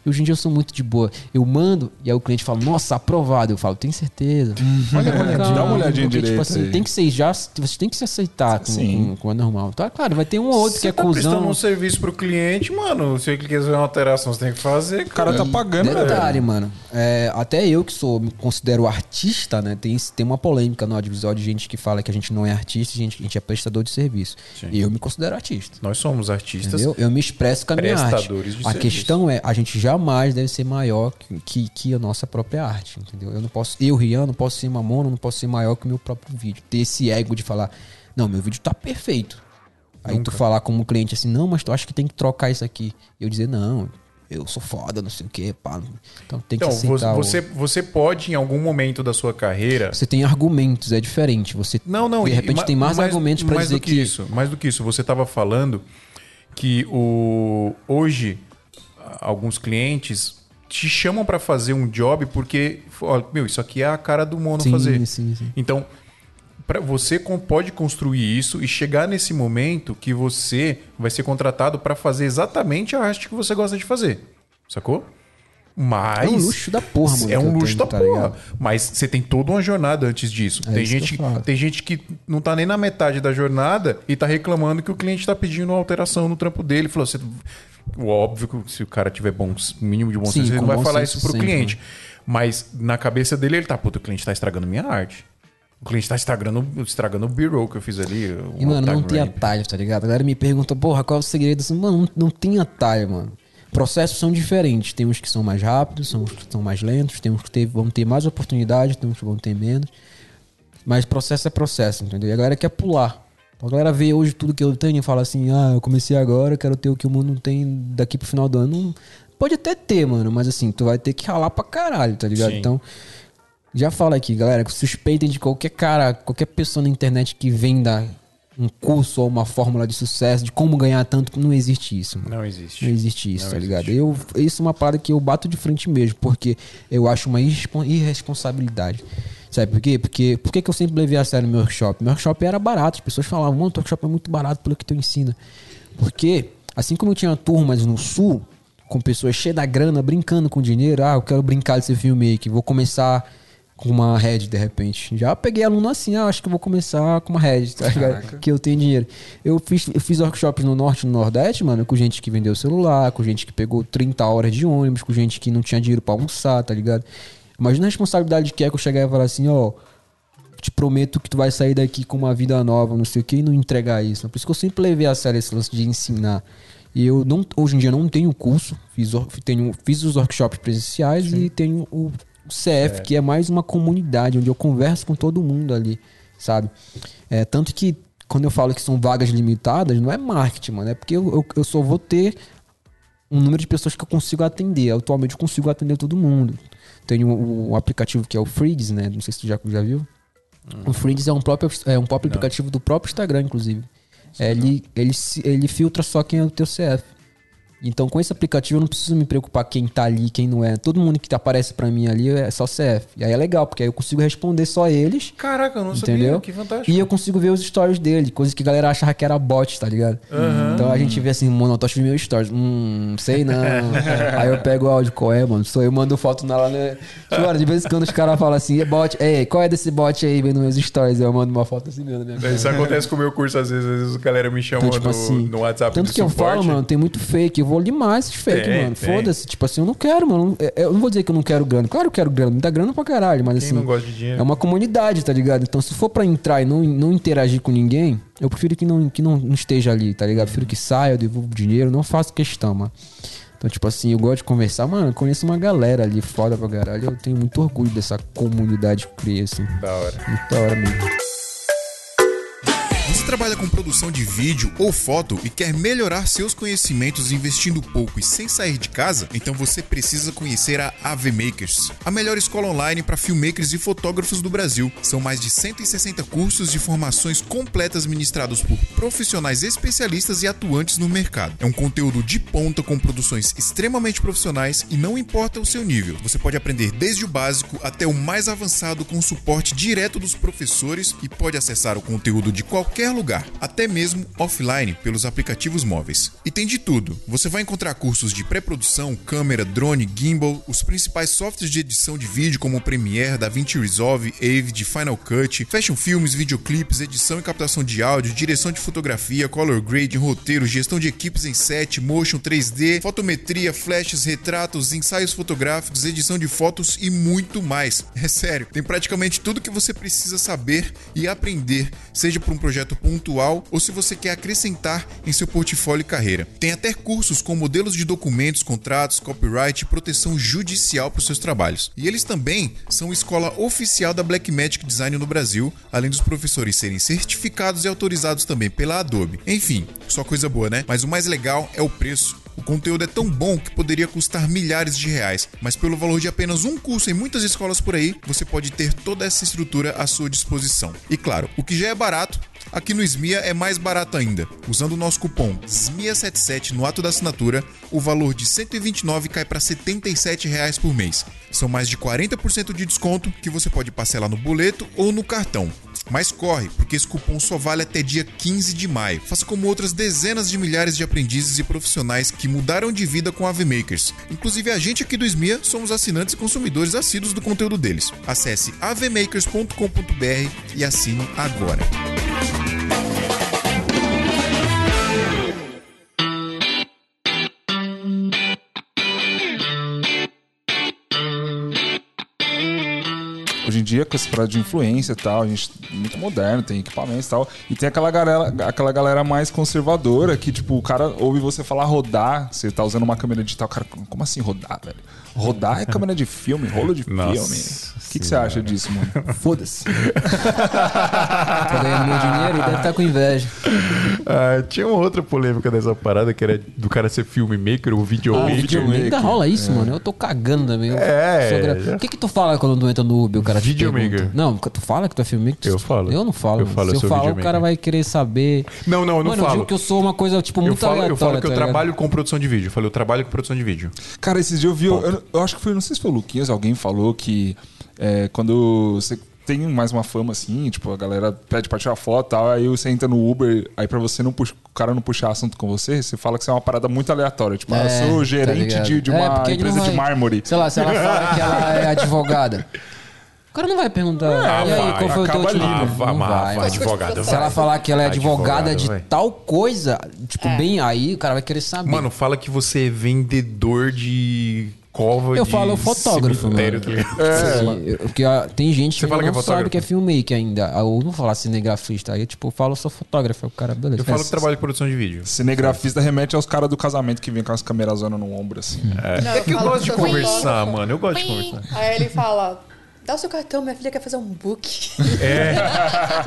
E hoje em dia eu sou muito de boa. Eu mando, e aí o cliente fala, nossa, aprovado. Eu falo, tem certeza. Olha, olha, [LAUGHS] dá uma olhadinha Porque, direita tipo assim, aí. tem que ser já, você tem que se aceitar com, Sim. com, com o normal. Tá, claro, vai ter um ou outro que Você é tá prestando cuzão. um serviço pro cliente, mano. Se ele quiser uma alteração, você tem que fazer. O cara tá pagando, Detalhe, velho. mano. é, até eu que sou, me considero artista, né? Tem, tem uma polêmica no audiovisual de gente que fala que a gente não é artista, a gente, a gente é prestador de serviço. E eu me considero artista. Nós somos artistas. Entendeu? Eu me expresso. Prestadores de A serviço. questão é, a gente jamais deve ser maior que, que, que a nossa própria arte, entendeu? Eu não posso, eu, Rian, não posso ser mamona, não posso ser maior que o meu próprio vídeo. Ter esse ego de falar, não, meu vídeo tá perfeito. Aí tu falar como cliente assim, não, mas tu acha que tem que trocar isso aqui. E eu dizer, não, eu sou foda, não sei o que, pá. Então tem que Então, aceitar. o- você, você pode, em algum momento da sua carreira. Você tem argumentos, é diferente. Você Não, não. de e- repente ma- tem mais, argumentos pra mais dizer do que, isso. Mais do que isso. Você estava falando que o hoje alguns clientes te chamam para fazer um job porque, ó, meu, isso aqui é a cara do mono Sim, fazer. sim, sim. Então, pra, você pode construir isso e chegar nesse momento que você vai ser contratado para fazer exatamente a arte que você gosta de fazer. Sacou? Mas. É um luxo da porra, mano, É um luxo tenho, da tá porra. ligado? Mas você tem toda uma jornada antes disso. É tem, gente, tem gente que não tá nem na metade da jornada e tá reclamando que o cliente tá pedindo uma alteração no trampo dele. Falou, você, óbvio que se o cara tiver bom, mínimo de bom senso, ele não vai falar isso pro sempre, cliente. né? Mas na cabeça dele, ele tá, puta, o cliente tá estragando minha arte. O cliente tá estragando, estragando o B-roll que eu fiz ali. E, mano, não tem atalho, tá ligado? A galera me pergunta, porra, qual é o segredo? Mano, não, não tem atalho, mano. Processos são diferentes. Tem uns que são mais rápidos, são uns que são mais lentos, tem uns que ter- vão ter mais oportunidade, tem uns que vão ter menos. Mas processo é processo, entendeu? E a galera quer pular. Então a galera vê hoje tudo que eu tenho e fala assim: ah, eu comecei agora, eu quero ter o que o mundo não tem daqui pro final do ano. Pode até ter, mano, mas assim, tu vai ter que ralar pra caralho, tá ligado? Sim. Então, já fala aqui, galera, suspeitem de qualquer cara, qualquer pessoa na internet que venda um curso ou uma fórmula de sucesso de como ganhar tanto, não existe isso, mano. Não existe. Não existe isso, Não tá existe. ligado? Eu, isso é uma parada que eu bato de frente mesmo, porque eu acho uma irrespon- irresponsabilidade. Sabe por quê? Porque por que que eu sempre levei a sério meu workshop? Meu workshop era barato, as pessoas falavam, mano, teu workshop é muito barato pelo que tu ensina. Porque, assim como eu tinha turmas no sul, com pessoas cheias da grana, brincando com dinheiro, ah, eu quero brincar de ser filmmaker, vou começar com uma head de repente. Já peguei aluno assim, ah, acho que eu vou começar com uma head, tá ligado? Que eu tenho dinheiro. Eu fiz, eu fiz workshops no norte e no nordeste, mano, com gente que vendeu celular, com gente que pegou 30 horas de ônibus, com gente que não tinha dinheiro pra almoçar, tá ligado? Imagina a responsabilidade que é que eu chegar e falar assim, ó, te prometo que tu vai sair daqui com uma vida nova, não sei o que, e não entregar isso. Por isso que eu sempre levei a sério esse lance de ensinar. E eu não, hoje em dia não tenho curso, fiz, tenho, fiz os workshops presenciais e tenho o CF, que é mais uma comunidade, onde eu converso com todo mundo ali, sabe? É, tanto que quando eu falo que são vagas limitadas, não é marketing, mano, é porque eu, eu, eu só vou ter um número de pessoas que eu consigo atender. Atualmente eu consigo atender todo mundo. Tenho o, o aplicativo que é o Freeds, né? Não sei se tu já, já viu. O Freeds é um próprio, é um próprio aplicativo do próprio Instagram, inclusive. É, ele, ele, se- ele filtra só quem é o teu CF. Então, com esse aplicativo, eu não preciso me preocupar quem tá ali, quem não é. Todo mundo que aparece pra mim ali é só CF. E aí é legal, porque aí eu consigo responder só eles. Caraca, eu não Entendeu? sabia. Que fantástico. E eu consigo ver os stories dele, coisa que a galera achava que era bot, tá ligado? Então a gente vê assim, mano, eu tô achando meus stories. Hum, sei não. [LAUGHS] Aí eu pego o áudio, qual é, mano? Sou eu mando foto na lá, né? Tipo, mano, de vez em quando os caras falam assim, é bot, ei, qual é desse bot aí vendo meus stories? Eu mando uma foto assim mesmo minha cara. Isso acontece com o meu curso, às vezes, às vezes a galera me chama Então, tipo no, assim, no WhatsApp Tanto que eu suporte. falo, mano, tem muito fake. Eu vou limar esses fake, mano. Foda-se. Tipo assim, eu não quero, mano. É- Eu não vou dizer que eu não quero grana. Claro que eu quero grana. Me dá grana pra caralho, mas Quem assim. não gosta de dinheiro? É uma comunidade, tá ligado? Então, se for pra entrar e não, não interagir com ninguém, eu prefiro que não, que não, esteja ali, tá ligado? Eu prefiro que saia, eu devolvo dinheiro, não faço questão, mano. Então, tipo assim, eu gosto de conversar, mano. Eu conheço uma galera ali foda pra caralho. Eu tenho muito orgulho dessa comunidade que eu criei, assim. Da hora. Muito da hora mesmo. Trabalha com produção de vídeo ou foto e quer melhorar seus conhecimentos investindo pouco e sem sair de casa? Então você precisa conhecer a AV Makers, a melhor escola online para filmmakers e fotógrafos do Brasil. São mais de 160 cursos de formações completas ministrados por profissionais especialistas e atuantes no mercado. É um conteúdo de ponta com produções extremamente profissionais e não importa o seu nível. Você pode aprender desde o básico até o mais avançado com suporte direto dos professores e pode acessar o conteúdo de qualquer lugar, até mesmo offline pelos aplicativos móveis. E tem de tudo. Você vai encontrar cursos de pré-produção, câmera, drone, gimbal, os principais softwares de edição de vídeo como Premiere, DaVinci Resolve, Avid, Final Cut, fashion filmes, videoclipes, edição e captação de áudio, direção de fotografia, color grading, roteiro, gestão de equipes em set, motion 3D, fotometria, flashes, retratos, ensaios fotográficos, edição de fotos e muito mais. É sério, tem praticamente tudo que você precisa saber e aprender, seja para um projeto pontual ou se você quer acrescentar em seu portfólio e carreira. Tem até cursos com modelos de documentos, contratos, copyright e proteção judicial para os seus trabalhos. E eles também são escola oficial da Blackmagic Design no Brasil, além dos professores serem certificados e autorizados também pela Adobe. Enfim, só coisa boa, né? Mas o mais legal é o preço. O conteúdo é tão bom que poderia custar milhares de reais, mas pelo valor de apenas um curso em muitas escolas por aí, você pode ter toda essa estrutura à sua disposição. E claro, o que já é barato, aqui no SMIA é mais barato ainda. Usando o nosso cupom SMIA77 no ato da assinatura, o valor de R$ 129 cai para 77 reais por mês. São mais de 40% de desconto que você pode parcelar no boleto ou no cartão. Mas corre, porque esse cupom só vale até dia 15 de maio. Faça como outras dezenas de milhares de aprendizes e profissionais que mudaram de vida com a AVMakers. Inclusive a gente aqui do SMIA somos assinantes e consumidores assíduos do conteúdo deles. Acesse avmakers.com.br e assine agora. Hoje em dia, com esse parada de influência e tal, a gente é muito moderno, tem equipamentos e tal. E tem aquela galera, aquela galera mais conservadora que, tipo, o cara ouve você falar rodar, você tá usando uma câmera digital, cara, como assim rodar, velho? Rodar é câmera de filme, rolo de Nossa filme. O que, que você acha disso, mano? [LAUGHS] Foda-se. [LAUGHS] tá ganhando meu dinheiro e deve estar com inveja. Ah, tinha uma outra polêmica dessa parada que era do cara ser filmmaker ou Ah, videomaker. videomaker. Ainda rola isso, mano. Eu tô cagando também. É, gra- já- O que que tu fala quando tu entra no Uber? O cara Videomaker. Não, tu fala que tu é filmmaker? Eu falo. Eu não falo. Eu falo, eu Se eu sou falar, o cara vai querer saber. Não, não, eu não mano, eu falo. digo que eu sou uma coisa, tipo, Eu muito falo, eu aleatória. falo que eu tá trabalho com produção de vídeo. Eu falei, eu trabalho com produção de vídeo. Cara, esses dias eu vi, eu, eu- eu acho que foi, não sei se foi o Luquinhas, alguém falou que é, quando você tem mais uma fama assim, tipo, a galera pede pra tirar foto e tal, aí você entra no Uber, aí pra você não puxar, o cara não puxar assunto com você, você fala que você é uma parada muito aleatória. Tipo, ah, eu É, sou tá gerente ligado? de, de É, uma não empresa de vai- mármore. Sei lá, se ela fala que ela é [LAUGHS] advogada. O cara não vai perguntar. e aí, vai, qual foi o teu último? Ah, mas mano. advogado Se ela falar que ela é advogada Advogado, de vai. tal coisa, tipo, É. bem aí, o cara vai querer saber. Mano, fala que você é vendedor de cova eu de falo fotógrafo, mano. tá? Assim, eu- porque ó, tem gente Você que fala que é não fotógrafo? sabe que é filmmaker ainda. Eu não falar cinegrafista. Aí, tipo, eu falo, eu sou fotógrafo. O cara, beleza. Eu falo que trabalho com produção de vídeo. Cinegrafista remete aos caras do casamento que vem com as câmeras no ombro, assim. Não, É que eu falo gosto de conversar, mano. Eu gosto de conversar. Aí ele fala: dá o seu cartão, minha filha quer fazer um book. É.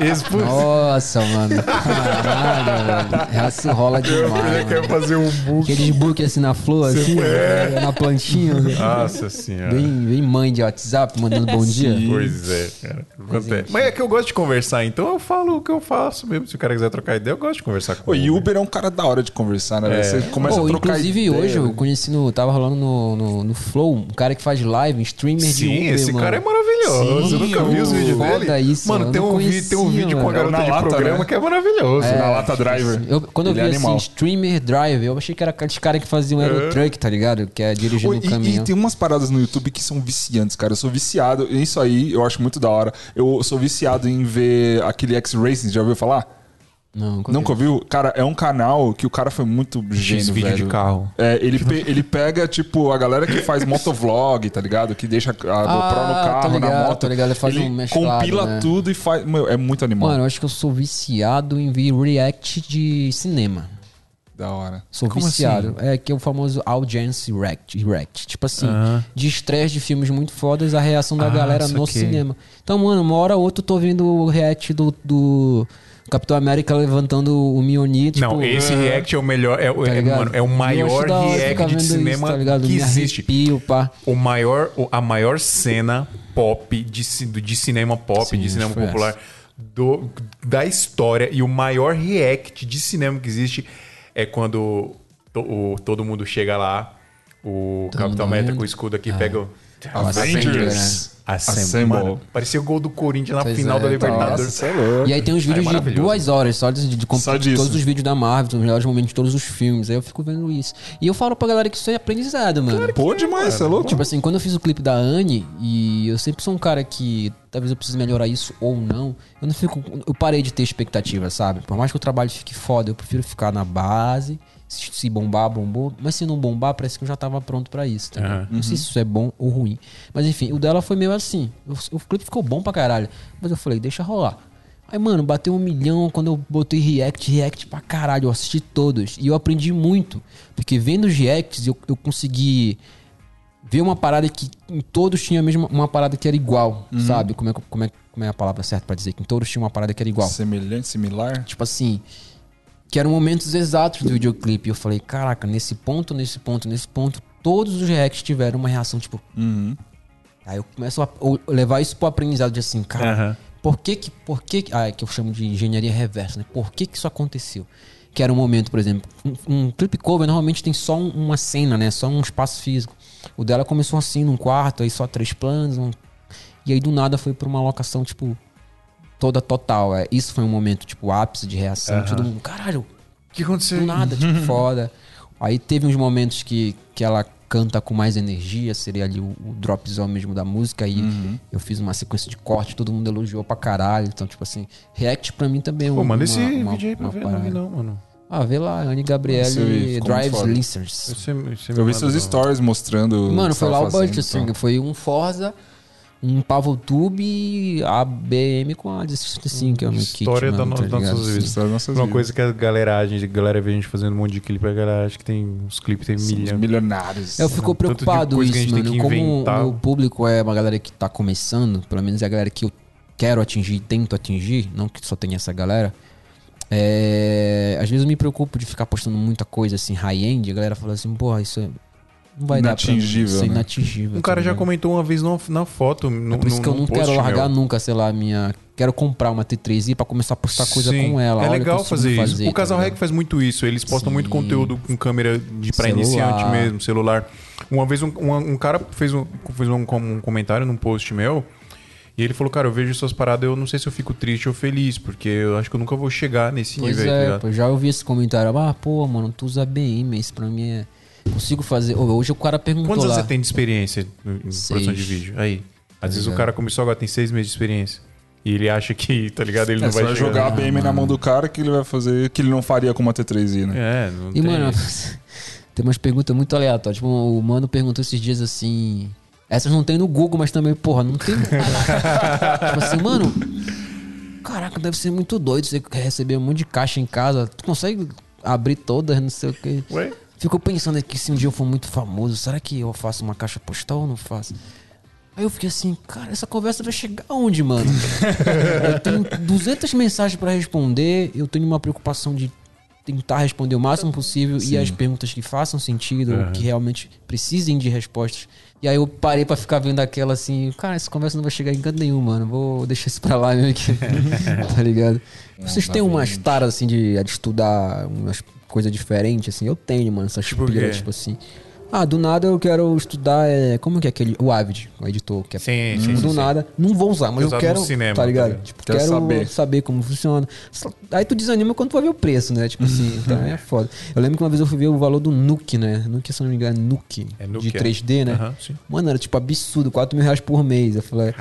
[LAUGHS] Nossa, mano. Caralho, velho. Isso rola demais. quero mano. fazer um book. Aqueles book assim na flor, assim, É. na plantinha. né? Nossa senhora. Bem, bem mãe de WhatsApp, mandando bom dia. Pois é, cara. Acontece. Mas é que eu gosto de conversar, então eu falo o que eu faço mesmo. Se o cara quiser trocar ideia, eu gosto de conversar com Pô, e ele. Uber é um cara da hora de conversar, né? velho? Você começa Pô, a trocar inclusive ideia, hoje eu conheci no. Tava rolando no, no, no Flow, um cara que faz live, um streamer de Sim, Uber. esse mano. cara é maravilhoso. Sim, eu nunca vi os vídeos dele. isso, mano, tem um, vídeo, tem um conhecia, vídeo com a mano. garota É de lata, programa né? que é maravilhoso. Na lata driver. Eu, quando eu vi é assim, animal. streamer drive, eu achei que era aqueles caras que faziam aerotruck, tá ligado? Que é dirigindo um e, caminhão. e tem umas paradas no YouTube que são viciantes, cara. Eu sou viciado. Isso aí eu acho muito da hora. Eu sou viciado em ver aquele X-Racing, já ouviu falar? Não, nunca Nunca vi. ouviu? Cara, é um canal que o cara foi muito gênio, vídeo velho. de carro. É, ele, pe- ele pega, tipo, a galera que faz motovlog, tá ligado? Que deixa a GoPro no Ah, carro, tô na ligado, moto. tô ligado, ele faz um mesclado, compila né? tudo e faz... Meu, é muito animal. Mano, eu acho que eu sou viciado em ver react de cinema. Da hora. Sou Como viciado. É que é o famoso audience react. react. Tipo assim, de estresse de filmes muito fodas, a reação da Ah, galera no saquei. cinema. Então, mano, uma hora ou outra eu tô vendo o react do, do Capitão América levantando o Mjolnir. Tipo, não, esse react é o melhor, é, o- tá é, mano, é o maior react de vendo isso, cinema tá que existe. arrepio. O maior, a maior cena pop de, de cinema pop, Sim, de cinema popular do, da história e o maior react de cinema que existe é quando to- o- todo mundo chega lá, o Capitão América com o escudo aqui pega o Avengers. Assemble. Parecia o gol do Corinthians na Pois final é, da tá. Libertadores. É louco. E aí tem uns vídeos de maravilhoso. duas horas só de, de, Só disso. todos os vídeos da Marvel, os melhores momentos de todos os filmes. Aí eu fico vendo isso. E eu falo pra galera que isso é aprendizado, mano. Pô, demais, você é louco? Tipo assim, quando eu fiz o clipe da Anne, e eu sempre sou um cara que talvez eu precise melhorar isso ou não, eu não fico. Eu parei de ter expectativa, sabe? Por mais que o trabalho fique foda, eu prefiro ficar na base. Se bombar, bombou. Mas se não bombar, parece que eu já tava pronto pra isso. tá? Aham. Não sei se isso é bom ou ruim. Mas enfim, o dela foi meio assim. O, o clipe ficou bom pra caralho. Mas eu falei, deixa rolar. Aí, mano, bateu um milhão quando eu botei react, react pra caralho. Eu assisti todos. E eu aprendi muito. Porque vendo os reacts, eu, eu consegui ver uma parada que em todos tinha a mesma uma parada que era igual, sabe? Como é, como, é, como é a palavra certa pra dizer? Que em todos tinha uma parada que era igual. Semelhante, similar? Tipo assim, que eram momentos exatos do videoclipe. E eu falei, caraca, nesse ponto, nesse ponto, nesse ponto, todos os reacts tiveram uma reação, tipo. Uhum. Aí eu começo a levar isso pro aprendizado de assim, cara, Aham. por que que. Por que, que- ah, que eu chamo de engenharia reversa, né? Por que que isso aconteceu? Que era um momento, por exemplo, um, um clip cover normalmente tem só um- uma cena, né? Só um espaço físico. O dela começou assim, num quarto, aí só três planos. um- E aí do nada foi pra uma locação, tipo, toda total. É. Isso foi um momento, tipo, ápice de reação. Todo mundo, caralho, O que aconteceu? do nada, tipo, [LAUGHS] foda. Aí teve uns momentos que, que ela canta com mais energia, seria ali o, o dropzão mesmo da música. Aí Uhum. eu fiz uma sequência de corte, todo mundo elogiou pra caralho. Então, tipo assim, react pra mim também é um. Pô, manda esse uma- vídeo aí pra ver. Não vi não, mano. Ah, vê lá, Anne Gabriele Drives foda. Listeners. Você, você me Eu vi manda seus stories mostrando. Mano, que foi lá o budget, assim. então. Foi um Forza, um Pavoltube, a BM com a 65, que é o meu kit, História da mano, no- tá nossas vidas. História das nossas Uma vidas. coisa que a galera, a gente, a galera vê a gente fazendo um monte de clipe, a galera acha que tem uns clipes, tem milhão. milionários. Eu fico preocupado isso, mano. Como inventar. o meu público é uma galera que tá começando, pelo menos é a galera que eu quero atingir e tento atingir, não que só tenha essa galera. É, às vezes eu me preocupo de ficar postando muita coisa assim, high-end, a galera fala assim, porra, isso é- não vai dar pra Inatingível, Isso é né? inatingível. Um cara já comentou uma vez no- na foto. No, É por isso no- que eu não quero largar meu. nunca, sei lá, minha. Quero comprar uma T3i pra começar a postar coisa Sim, com ela. É Olha, legal consigo fazer, isso. O tá Casal? Rec faz muito isso. Eles postam muito Sim. conteúdo com câmera de pra Celular. iniciante mesmo, celular. Uma vez um, um- um cara fez, um, fez um, um comentário num post meu. E ele falou, cara, eu vejo suas paradas, eu não sei se eu fico triste ou feliz, porque eu acho que eu nunca vou chegar nesse Pois nível aí, tá é, já ouvi esse comentário. Ah, pô, mano, tu usa BM, isso pra mim é. Consigo fazer. Hoje o cara perguntou Quantos anos lá. você tem de experiência em Seis. produção de vídeo? Aí. Às vezes o ligado. cara começou agora, tem seis meses de experiência. E ele acha que, [LAUGHS] tá ligado? Ele É, não você vai, vai jogar a BM na mão do cara que ele vai fazer, que ele não faria com uma T3i, né? É, não E, tem... mano, [LAUGHS] tem umas perguntas muito aleatórias. Tipo, o mano perguntou esses dias assim. Essas não tem no Google, mas também, porra, não tem. [LAUGHS] tipo assim, mano. Caraca, deve ser muito doido você receber um monte de caixa em casa. Tu consegue abrir todas, não sei o quê. Ué? Fico pensando aqui se um dia eu for muito famoso, será que eu faço uma caixa postal ou não faço? Aí eu fiquei assim, cara, essa conversa vai chegar aonde, mano? [LAUGHS] eu tenho 200 mensagens pra responder, eu tenho uma preocupação de tentar responder o máximo possível e as perguntas que façam sentido, ou que realmente precisem de respostas. E aí eu parei pra ficar vendo aquela assim, cara, essa conversa não vai chegar em canto nenhum, mano. Vou deixar isso pra lá mesmo aqui. [LAUGHS] tá ligado? Vocês têm umas taras assim de, de estudar umas coisas diferentes, assim? Eu tenho, mano, essas Tipo quê? tipo assim. Ah, do nada eu quero estudar. É, como que é aquele. O Avid, o editor. Que é, Sim, sim, do sim, nada. Não vou usar, mas Usado eu quero. no cinema, tá ligado? tá ligado? Tipo, Quero quero saber. saber. como funciona. Aí tu desanima quando tu vai ver o preço, né? Tipo assim, [LAUGHS] então é foda. Eu lembro que uma vez eu fui ver o valor do Nuke, né? Nuke, se eu não me engano, é Nuke. É Nuke, de é. 3D, né? Aham, sim. Mano, era tipo absurdo, 4 mil reais por mês. Eu falei,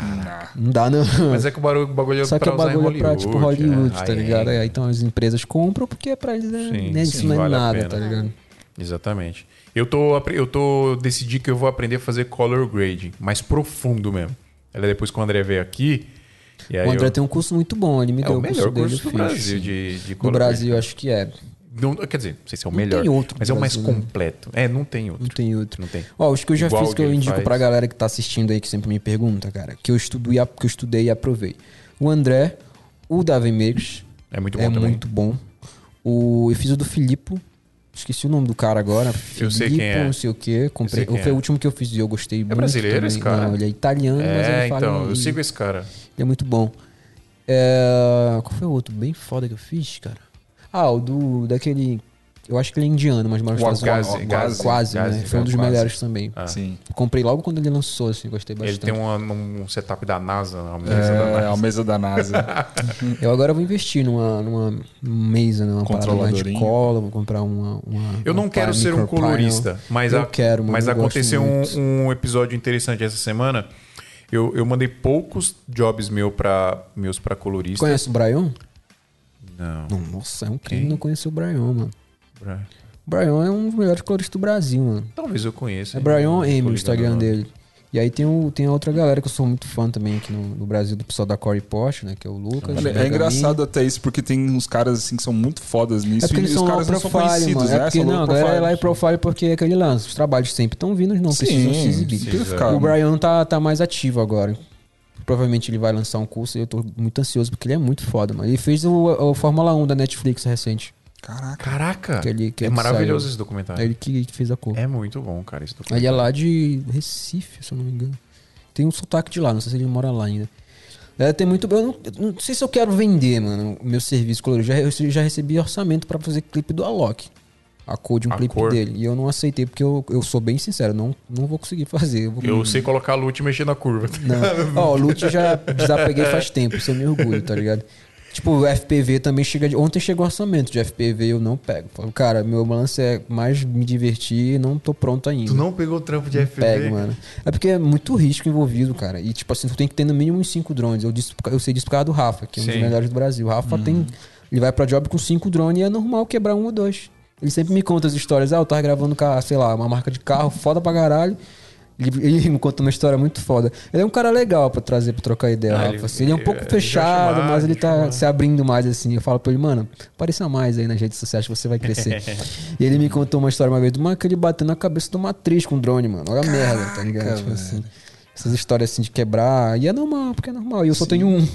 não dá não. Mas é que o barulho- o bagulho é Só que pra o bagulho é pra, tipo, Hollywood, é. tá Aí- ligado? Aí, então as empresas compram porque é pra eles, né? Sim, né, sim, isso não é nada, tá ligado? Exatamente. Eu tô, eu tô decidi que eu vou aprender a fazer color grading, mais profundo mesmo. Ela depois que o André veio aqui. O André eu- tem um curso muito bom, ele me é deu o o curso melhor dele. curso do fiz, Brasil de, de No color Brasil, grading. acho que é. Não, quer dizer, não sei se é o Não melhor, tem outro mas é o mais né? completo. É, não tem outro. Não tem outro. Não tem. Ó, os que eu já Igual fiz que eu indico faz. pra galera que tá assistindo aí, que sempre me pergunta, cara, que eu, estudo e, a- que eu estudei e aprovei. O André, o Davi Meiros, É muito bom é também. muito bom. O, eu fiz o do Filipe, esqueci o nome do cara agora. Eu sei Filipe, quem é. não sei o quê. Comprei, foi é. o último que eu fiz e eu gostei muito. brasileiro também. esse cara? Não, ele é italiano, mas É, ele fala então, eu sigo esse cara. Ele é muito bom. É... Qual foi o outro bem foda que eu fiz, cara? Ah, o do. daquele. Eu acho que ele é indiano, mas mora nos O Estados Gazi, Unidos. Gazi, Quase, Gazi, né? Foi um dos Quase. melhores também. Ah. Sim. Comprei logo quando ele lançou, assim, gostei Ele bastante. tem uma- um setup da NASA, uma mesa da É, NASA. a mesa da NASA. [LAUGHS] Eu agora vou investir numa, numa mesa, numa parada lá de Controladorinho. cola, vou comprar uma. uma Eu não uma quero ser um colorista, mas, eu a- quero, mano, mas aconteceu um, um episódio interessante essa semana. Eu, eu mandei poucos jobs meu pra, meus pra colorista. Conhece o Brian? Não. Nossa, é um crime Quem? não conhecer o Brian, mano. O Brian é um dos melhores coloristas do Brasil, mano. Talvez eu conheça. É hein? Brian M, o Instagram dele. E aí tem, o, tem a outra galera que eu sou muito fã também aqui no, no Brasil, do pessoal da Core Porsche, né? Que é o Lucas. Olha, é engraçado até isso, porque tem uns caras assim que são muito fodas nisso É porque e eles os são caras low não são profile, conhecidos, mano. É né? porque, não, a galera é lá profile. em profile porque é aquele lance. Os trabalhos sempre estão vindo, não precisam se exibir. Sim, O Brian tá, tá mais ativo agora. Provavelmente ele vai lançar um curso e eu tô muito ansioso porque ele é muito foda, mano. Ele fez o, o Fórmula 1 da Netflix recente. Caraca. Caraca! Que ele- que é ele maravilhoso saiu. esse É documentário. ele que, fez a cor. É muito bom, cara, esse Ele documentário. é lá de Recife, se eu não me engano. Tem um sotaque de lá, não sei se ele mora lá ainda. É, tem muito. Eu não, eu não sei se eu quero vender, mano, o meu serviço colorido. Já, eu já recebi orçamento pra fazer clipe do Alok. A cor de um A clipe cor. dele. E eu não aceitei, porque eu, eu sou bem sincero, não, não vou conseguir fazer. Eu, vou- Eu sei colocar a lute e mexer na curva. Não. Ó, o Lute já desapeguei faz tempo, isso eu me orgulho, tá ligado? Tipo, o FPV também chega. De... Ontem chegou orçamento de FPV eu não pego. Falo, cara, meu lance é mais me divertir e não tô pronto ainda. Tu não pegou o trampo de FPV? Pego, mano. É porque é muito risco envolvido, cara. E, tipo assim, tu tem que ter no mínimo uns 5 drones. Eu, disse, eu sei disso por causa do Rafa, que é um dos Sim. melhores do Brasil. O Rafa tem. Ele vai pra job com 5 drones e é normal quebrar um ou dois. Ele sempre me conta as histórias. Ah, eu tava gravando, sei lá, uma marca de carro foda pra caralho. Ele, ele me conta uma história muito foda. Ele é um cara legal pra trazer, pra trocar ideia, Ah, ele- assim. ele é um ele- pouco fechado, mas ele tá se abrindo mais, assim. Eu falo pra ele, mano, apareça mais aí nas redes sociais que você vai crescer. [LAUGHS] e ele me contou uma história uma vez do mano que ele bateu na cabeça de uma atriz com drone, mano. Olha a merda, tá ligado? Tipo assim. Essas histórias assim de quebrar. E é normal, porque é normal. E eu só tenho um.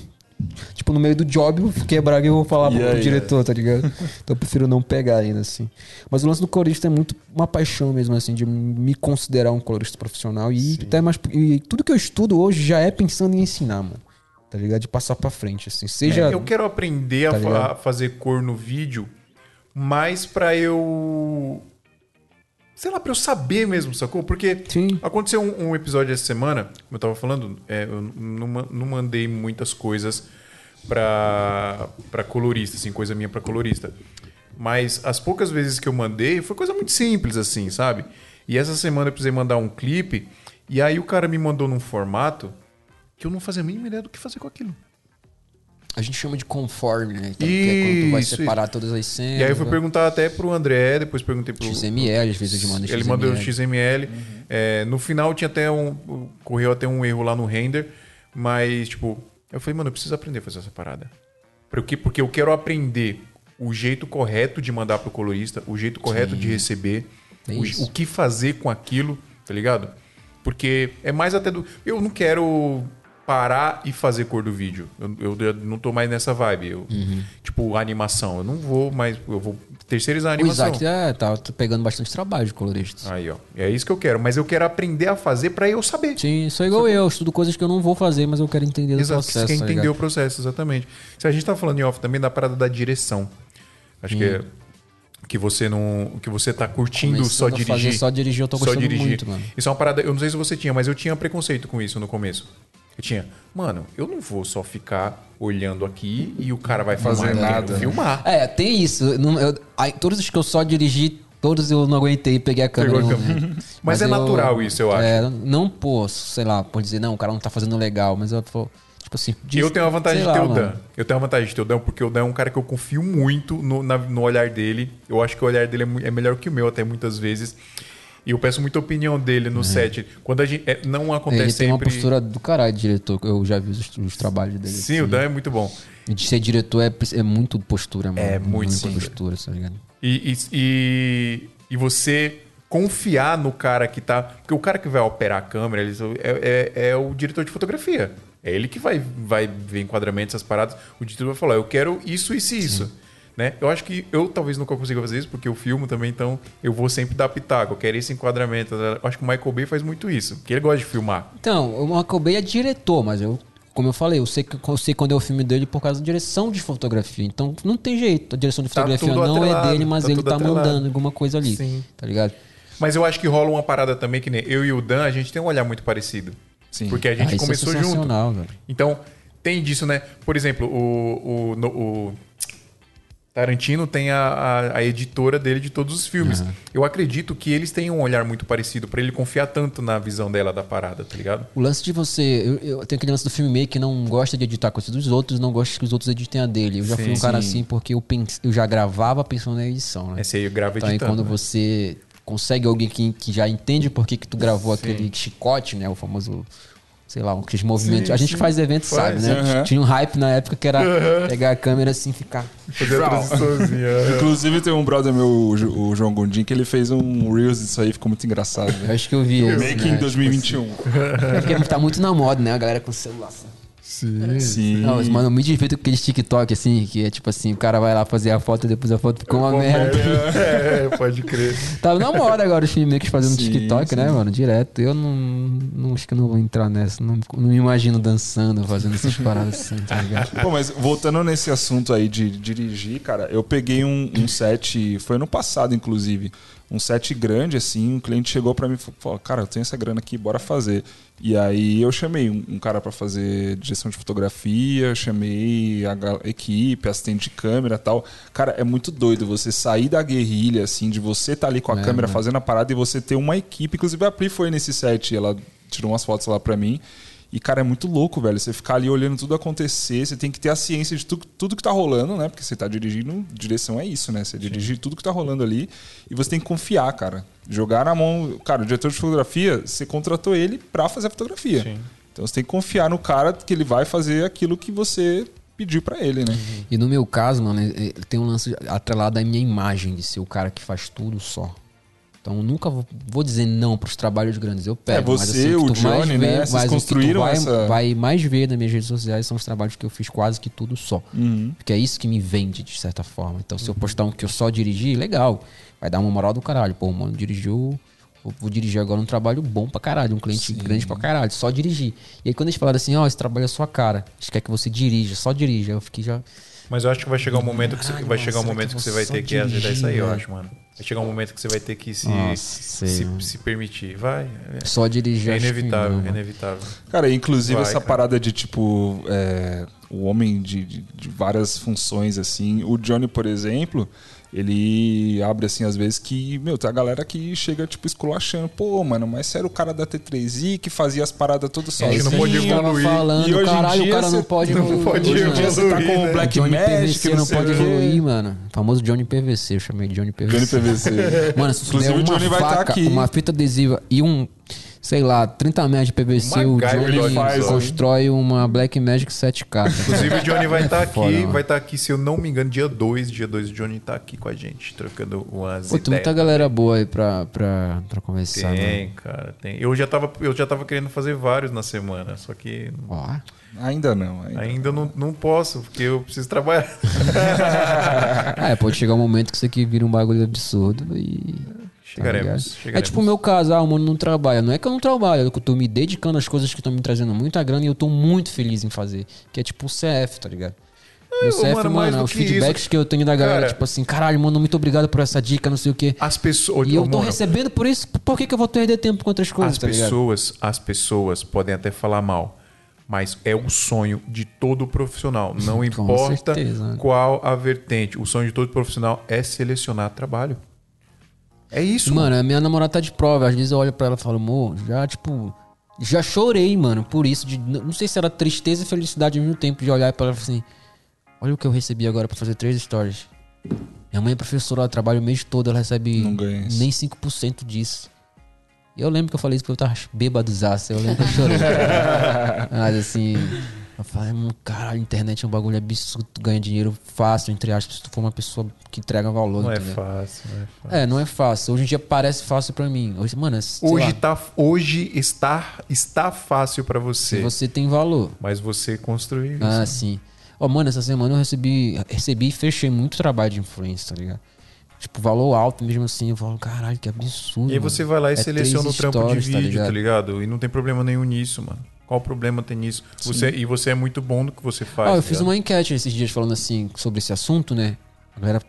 Tipo, no meio do job, eu quebrar e eu vou falar E pro aí, diretor, tá ligado? Então eu prefiro não pegar ainda, assim. Mas o lance do colorista é muito uma paixão mesmo, assim, de me considerar um colorista profissional. E até mais. E tudo que eu estudo hoje já é pensando em ensinar, mano. Tá ligado? De passar pra frente, assim. Seja. É, eu quero aprender Tá a, fa- fazer cor no vídeo, mais pra eu. Sei lá, pra eu saber mesmo, sacou? Porque Sim. aconteceu um, um episódio essa semana, como eu tava falando, é, eu não, não mandei muitas coisas pra, pra colorista, assim, coisa minha pra colorista. Mas as poucas vezes que eu mandei, foi coisa muito simples, assim, sabe? E essa semana eu precisei mandar um clipe, e aí o cara me mandou num formato que eu não fazia a mínima ideia do que fazer com aquilo. A gente chama de conforme, né? Então, que é quando tu vai Isso, separar todas as cenas. E aí eu fui vai- perguntar até pro André, depois perguntei pro. XML, às vezes Ele XML. mandou o XML. É, no final tinha até um. Correu até um erro lá no render. Mas, tipo, eu falei, mano, eu preciso aprender a fazer essa parada. Porque, porque eu quero aprender o jeito correto de mandar pro colorista, o jeito correto de receber, É o, isso. o que fazer com aquilo, tá ligado? Porque é mais até do. Eu não quero parar e fazer cor do vídeo. Eu, eu não tô mais nessa vibe. Eu, Uhum. Tipo, animação. Eu não vou mais. Eu vou terceirizar a O animação. Isaac é, tá pegando bastante trabalho de colorista. Aí, ó. É isso que eu quero. Mas eu quero aprender a fazer pra eu saber. Sim, sou igual eu, estudo coisas que eu não vou fazer, mas eu quero entender Exato. processo. Você quer tá entender ligado? o processo, exatamente. Se a gente tá falando em off também da parada da direção. Acho que é- que você não. que você tá curtindo Começando só dirigir. fazer só dirigir, eu tô gostando muito, mano. Isso é uma parada. Eu não sei se você tinha, mas eu tinha preconceito com isso no começo. Eu tinha, mano, eu não vou só ficar olhando aqui e o cara vai Fazer eu quero nada, né? Filmar. É, tem isso. Não- eu- aí, todos os que eu só dirigi, todos eu não aguentei, peguei a câmera. Pegou a câmera. [LAUGHS] Mas é natural isso, eu acho. É, não, pô, sei lá, por dizer, não, o cara não tá fazendo legal, mas eu tô, tipo assim... diz- eu tenho a vantagem de ter lá, o Dan. mano. Eu tenho a vantagem de ter o Dan, porque o Dan é um cara que eu confio muito no, na- no olhar dele. Eu acho que o olhar dele é, é melhor que o meu, até muitas vezes. E eu peço muita opinião dele no set. Quando a gente. é, não acontece Ele tem uma sempre. postura do caralho de diretor, eu já vi os, os trabalhos dele. Sim, o Dan é muito bom. E De ser diretor é, é muito postura, mano. É, muito Muita sim. postura, tá ligado? E, e, e, e você confiar no cara que tá. Porque o cara que vai operar a câmera ele, é, é, é o diretor de fotografia. É ele que vai, vai ver enquadramentos, essas paradas. O diretor vai falar: eu quero isso, isso e isso. Né? Eu acho que eu talvez nunca consiga fazer isso, porque eu filmo também, então eu vou sempre dar pitaco. Eu quero esse enquadramento. Eu acho que o Michael Bay faz muito isso, porque ele gosta de filmar. Então, o Michael Bay é diretor, mas eu, como eu falei, eu sei, que, eu sei quando é o filme dele por causa da direção de fotografia. Então não tem jeito. A direção de Tá fotografia tudo não atrelado, é dele, mas tá ele tá atrelado. mandando alguma coisa ali. Sim. Tá ligado? Mas eu acho que rola uma parada também que nem eu e o Dan, a gente tem um olhar muito parecido. Sim. Porque a gente Ah, é começou junto. sensacional, velho. Então, tem disso, né? Por exemplo, o, o, o Tarantino tem a, a, a editora dele de todos os filmes. Eu acredito que eles têm um olhar muito parecido pra ele confiar tanto na visão dela da parada, tá ligado? O lance de você. Eu, eu tenho aquele lance do filme meio que não gosta de editar coisas dos outros, não gosta que os outros editem a dele. Eu já fui um Sim, cara sim. assim porque eu, pens, eu já gravava pensando na edição, né? Esse aí grava Então aí editando. quando né? você consegue alguém que, que já entende por que, que tu gravou aquele chicote, né? O famoso, sei lá, aqueles movimentos. a gente que faz evento Faz, sabe, né? aham. Tinha um hype na época que era pegar a câmera assim e ficar. Fazer a transiçãozinha. [LAUGHS] Inclusive tem um brother meu, o Jo- o João Gondim, que ele fez um Reels disso aí, ficou muito engraçado. Eu acho que eu vi Making né? 2021. É porque tá muito na moda, né? A galera com celular. assim. Sim. Sim. Não, mas, mano, me divirto com aqueles TikTok, assim, que é tipo assim, o cara vai lá fazer a foto, depois a foto ficou uma merda. [LAUGHS] É, pode crer. Tá na moda agora os filmmakers fazendo Sim, TikTok, sim. né, mano? Direto. Eu não, não acho que não vou entrar nessa. Não, não me imagino dançando, fazendo essas paradas assim, tá ligado? Pô, mas voltando nesse assunto aí de dirigir, cara, eu peguei um, um set, foi ano passado, inclusive, um set grande, assim, um cliente chegou pra mim e falou, cara, eu tenho essa grana aqui, bora fazer. E aí eu chamei um, um cara pra fazer direção de fotografia, chamei a equipe, assistente de câmera e tal. Cara, é muito doido você sair da guerrilha, assim, de você estar ali com a É, câmera né? fazendo a parada e você ter uma equipe. Inclusive a Pri foi nesse set, ela tirou umas fotos lá pra mim. E, cara, é muito louco, velho. Você ficar ali olhando tudo acontecer, você tem que ter a ciência de tu, tudo que tá rolando, né? Porque você tá dirigindo, direção é isso, né? Você dirige tudo que tá rolando ali e você tem que confiar, cara. Jogar na mão. Cara, o diretor de fotografia, você contratou ele pra fazer a fotografia. Sim. Então você tem que confiar no cara que ele vai fazer aquilo que você pediu pra ele, né? E no meu caso, mano, é- é- tem um lance atrelado à minha imagem de ser o cara que faz tudo só. Então eu nunca vou, vou dizer não pros trabalhos grandes. Eu pego. É, você, mas, assim, o que tu mais Johnny, vê- né? Vocês mas o construíram vai, essa- vai mais ver nas minhas redes sociais são os trabalhos que eu fiz quase que tudo só. Uhum. Porque é isso que me vende, de certa forma. Então, se eu postar um que eu só dirigi, legal. Vai dar uma moral do caralho. Pô, mano, dirigiu. Vou, dirigir agora um trabalho bom pra caralho, um cliente grande pra caralho, só dirigir. E aí, quando eles falaram assim, ó, esse trabalho é sua cara, a gente quer que você dirija, só dirija. Eu fiquei já. Mas eu acho que vai chegar um momento que você, Caralho, vai chegar um momento que que você vai ter que dirigir, isso aí, eu acho, mano. Vai chegar um momento que você vai ter que se, Nossa, se, se permitir. Vai. Só dirigir. É inevitável, é inevitável. Cara, inclusive Vai, essa cara. parada de tipo é, o homem de, de, de várias funções assim. O Johnny, por exemplo, ele abre assim às vezes que, meu, tem a galera que chega tipo esculachando, pô, mano, mas sério o cara da T3i que fazia as paradas todas É, sozinho. não pode evoluir. falando, E hoje em caralho, dia o cara não pode [LAUGHS] não evoluir. pode Hoje em dia você tá com né? o Black Johnny Magic, PVC não sei pode o quê. evoluir, mano. Famoso Johnny PVC, eu chamei de Johnny PVC. Johnny PVC. Mano, se Inclusive, tiver o uma Johnny vai faca, estar aqui. uma fita adesiva e um, sei lá, 30 metros de PVC, o Johnny faz, constrói uma Black Magic 7K. Inclusive o Johnny vai [LAUGHS] estar aqui, Foda, vai estar aqui, se eu não me engano, dia 2, dia 2 o Johnny tá aqui com a gente, trocando umas Pô, tem muita galera boa aí pra, pra, pra conversar, Tem, mano. cara, tem. Eu já, tava, eu já tava querendo fazer vários na semana, só que Ó, Ainda não. Ainda. ainda não, não posso, porque eu preciso trabalhar. [LAUGHS] é, pode chegar um momento que isso aqui vira um bagulho absurdo e. tá Chegaremos, ligado? chegaremos. É tipo o meu caso, ah, o mano não trabalha. Não é que eu não trabalho, é que eu tô me dedicando às coisas que estão me trazendo muita grana e eu tô muito feliz em fazer. Que é tipo o CF, tá ligado? No CF, mano, mano, os que feedbacks isso. que eu tenho da galera, Cara, tipo assim, caralho, mano, muito obrigado por essa dica, não sei o quê. As pessoas. E eu tô mano, recebendo por isso, por que, que eu vou perder tempo com outras coisas, As tá ligado? pessoas, as pessoas podem até falar mal, mas é o sonho de todo profissional. Não importa certeza, qual a vertente. O sonho de todo profissional é selecionar trabalho. É isso. Mano, a minha namorada tá de prova. Às vezes eu olho pra ela e falo, amor, já, tipo. Já chorei, mano, por isso. De, não sei se era tristeza e felicidade ao mesmo tempo de olhar pra ela e falar assim: Olha o que eu recebi agora pra fazer três stories. Minha mãe é professora, ela trabalha o mês todo, ela recebe nem 5% disso. E eu lembro que eu falei isso porque eu tava bêbadozaço. Eu lembro que eu chorei. [LAUGHS] Mas assim. Eu falei, "Hum, caralho, a internet é um bagulho absurdo, tu ganha dinheiro fácil, entre aspas, se tu for uma pessoa que entrega valor. Não é entendeu? fácil, não é fácil. É, não é fácil. Hoje em dia parece fácil pra mim. Hoje, mano, é, Hoje, lá, tá, hoje está, está fácil pra você, se você tem valor. mas você construiu Ah, isso. sim. Ó, mano, essa semana eu recebi, recebi e fechei muito trabalho de influência, tá ligado? Tipo, valor alto mesmo assim. Eu falo, caralho, que absurdo. E aí você vai lá e É seleciona o trampo de tá vídeo, tá ligado? ligado? E não tem problema nenhum nisso, mano. Qual o problema tem nisso? Você, e você é muito bom no que você faz. Ó, eu tá fiz ligado? uma enquete esses dias falando assim sobre esse assunto, né? A galera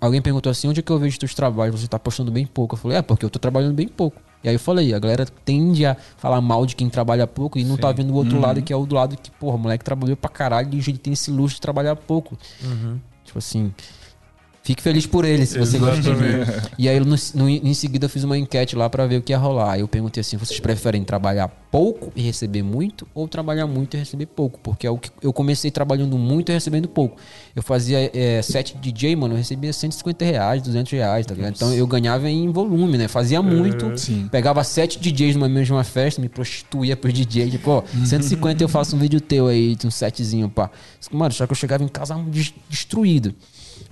alguém perguntou assim: onde é que eu vejo teus trabalhos? Você tá postando bem pouco. Eu falei: é, porque eu tô trabalhando bem pouco. E aí eu falei: a galera tende a falar mal de quem trabalha pouco e não tá vendo o outro lado, que é o do lado que, porra, o moleque trabalhou pra caralho e ele tem esse luxo de trabalhar pouco. Tipo assim. Fique feliz por ele, se você gosta de mim. E aí, no, no- em seguida, eu fiz uma enquete lá pra ver o que ia rolar. Aí eu perguntei assim: vocês preferem trabalhar pouco e receber muito ou trabalhar muito e receber pouco? Porque é o que eu comecei trabalhando muito e recebendo pouco. Eu fazia é, set DJ, mano, eu recebia 150 reais, 200 reais, tá ligado? Então eu ganhava em volume, né? Fazia muito. Sim. Pegava sete DJs numa mesma festa, me prostituía pros DJs. Tipo, ó, 150 eu faço um vídeo teu aí, um setzinho, pá. Mano, só que eu chegava em casa des- destruído.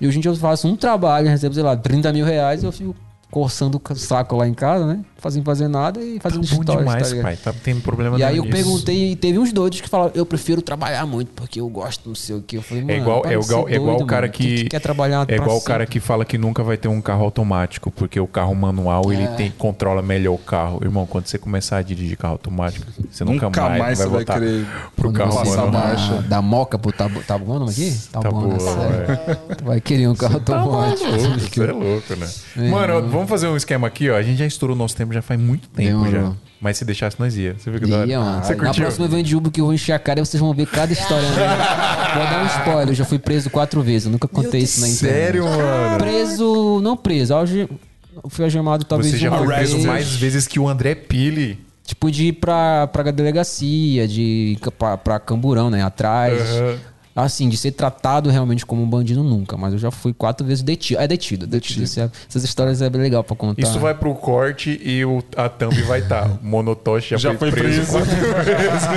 E hoje em dia eu faço um trabalho, recebo, sei lá, 30 mil reais eu fico coçando o saco lá em casa, né? Fazendo fazer nada e Tá fazendo bom stories, demais, tá pai. Tá tendo problema E aí eu nisso. perguntei, e teve uns doidos que falaram, eu prefiro trabalhar muito, porque eu gosto não sei o que. Eu falei, mano, É igual, é igual, é igual o doido, cara mano. Quem que, quer trabalhar é igual o cara que fala que nunca vai ter um carro automático, porque o carro manual ele É. tem controla melhor o carro. Irmão, quando você começar a dirigir carro automático, você nunca, Nunca mais, mais vai você vai voltar querer pro Quando carro manual. da, marcha. da moca pro tabu, tá bom o nome aqui? Tá, Tá bom, boa, né? é. [LAUGHS] Tu vai querer um carro automático. Você é louco, né? Mano, vamos fazer um esquema aqui, ó. A gente já estourou nosso tempo já faz muito tempo Demorou. já. Mas se deixasse, nós ia. Você viu que da hora? Ia, mano. Você Na curtiu? próxima eu venho de Uber que eu vou encher a cara e vocês vão ver cada história. Né? [LAUGHS] Vou dar um spoiler, eu já fui preso quatro vezes. Eu nunca contei isso na internet. Sério, mano? Preso, não preso. Alge... Fui algemado talvez Você já uma foi vez. preso mais vezes que o André Pili. Tipo, de ir pra, pra delegacia, de ir pra, pra Camburão, né? Atrás. Aham. Assim, de ser tratado realmente como um bandido nunca. Mas eu já fui quatro vezes detido. É detido, detido. Esse é- Essas histórias é bem legal pra contar. Isso vai pro corte e o, a thumb vai estar. O Monotoshi já, Já foi, foi preso. preso. [LAUGHS]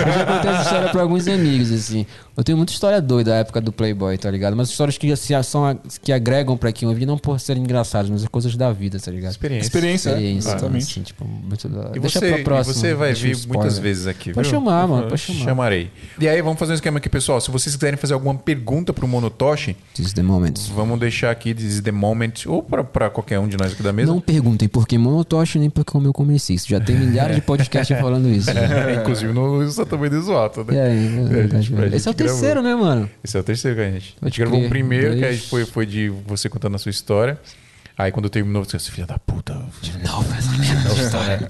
Eu já contei essa história pra alguns amigos, assim. Eu tenho muita história doida da época do Playboy, tá ligado? Mas histórias que assim, são que agregam pra quem ouvir, não por serem engraçadas, mas coisas da vida, tá ligado? Experiência. Experiência, é, Experiência, exatamente. assim, tipo, muito da... E Deixa você, pra próxima. e você vai um vir spoiler. muitas vezes aqui, Pode viu? chamar, mano, pode chamar. Chamarei. E aí, vamos fazer um esquema aqui, pessoal. Se vocês quiserem fazer alguma pergunta pro Monotoshi, This is the moment. vamos deixar aqui This is the moment, ou pra, pra qualquer um de nós aqui da mesa. Não perguntem por que Monotoshi nem porque como eu comecei isso. Já tem [LAUGHS] milhares de podcasts falando isso. É, inclusive no também do Zoato, né? E aí, É, a gente- a Esse é gente o terceiro, né, mano? Esse é o terceiro que a gente. A gente gravou o primeiro, que aí foi, foi de você contando a sua história. Aí quando terminou, você disse, filha da puta. Não, essa merda de [LAUGHS] história.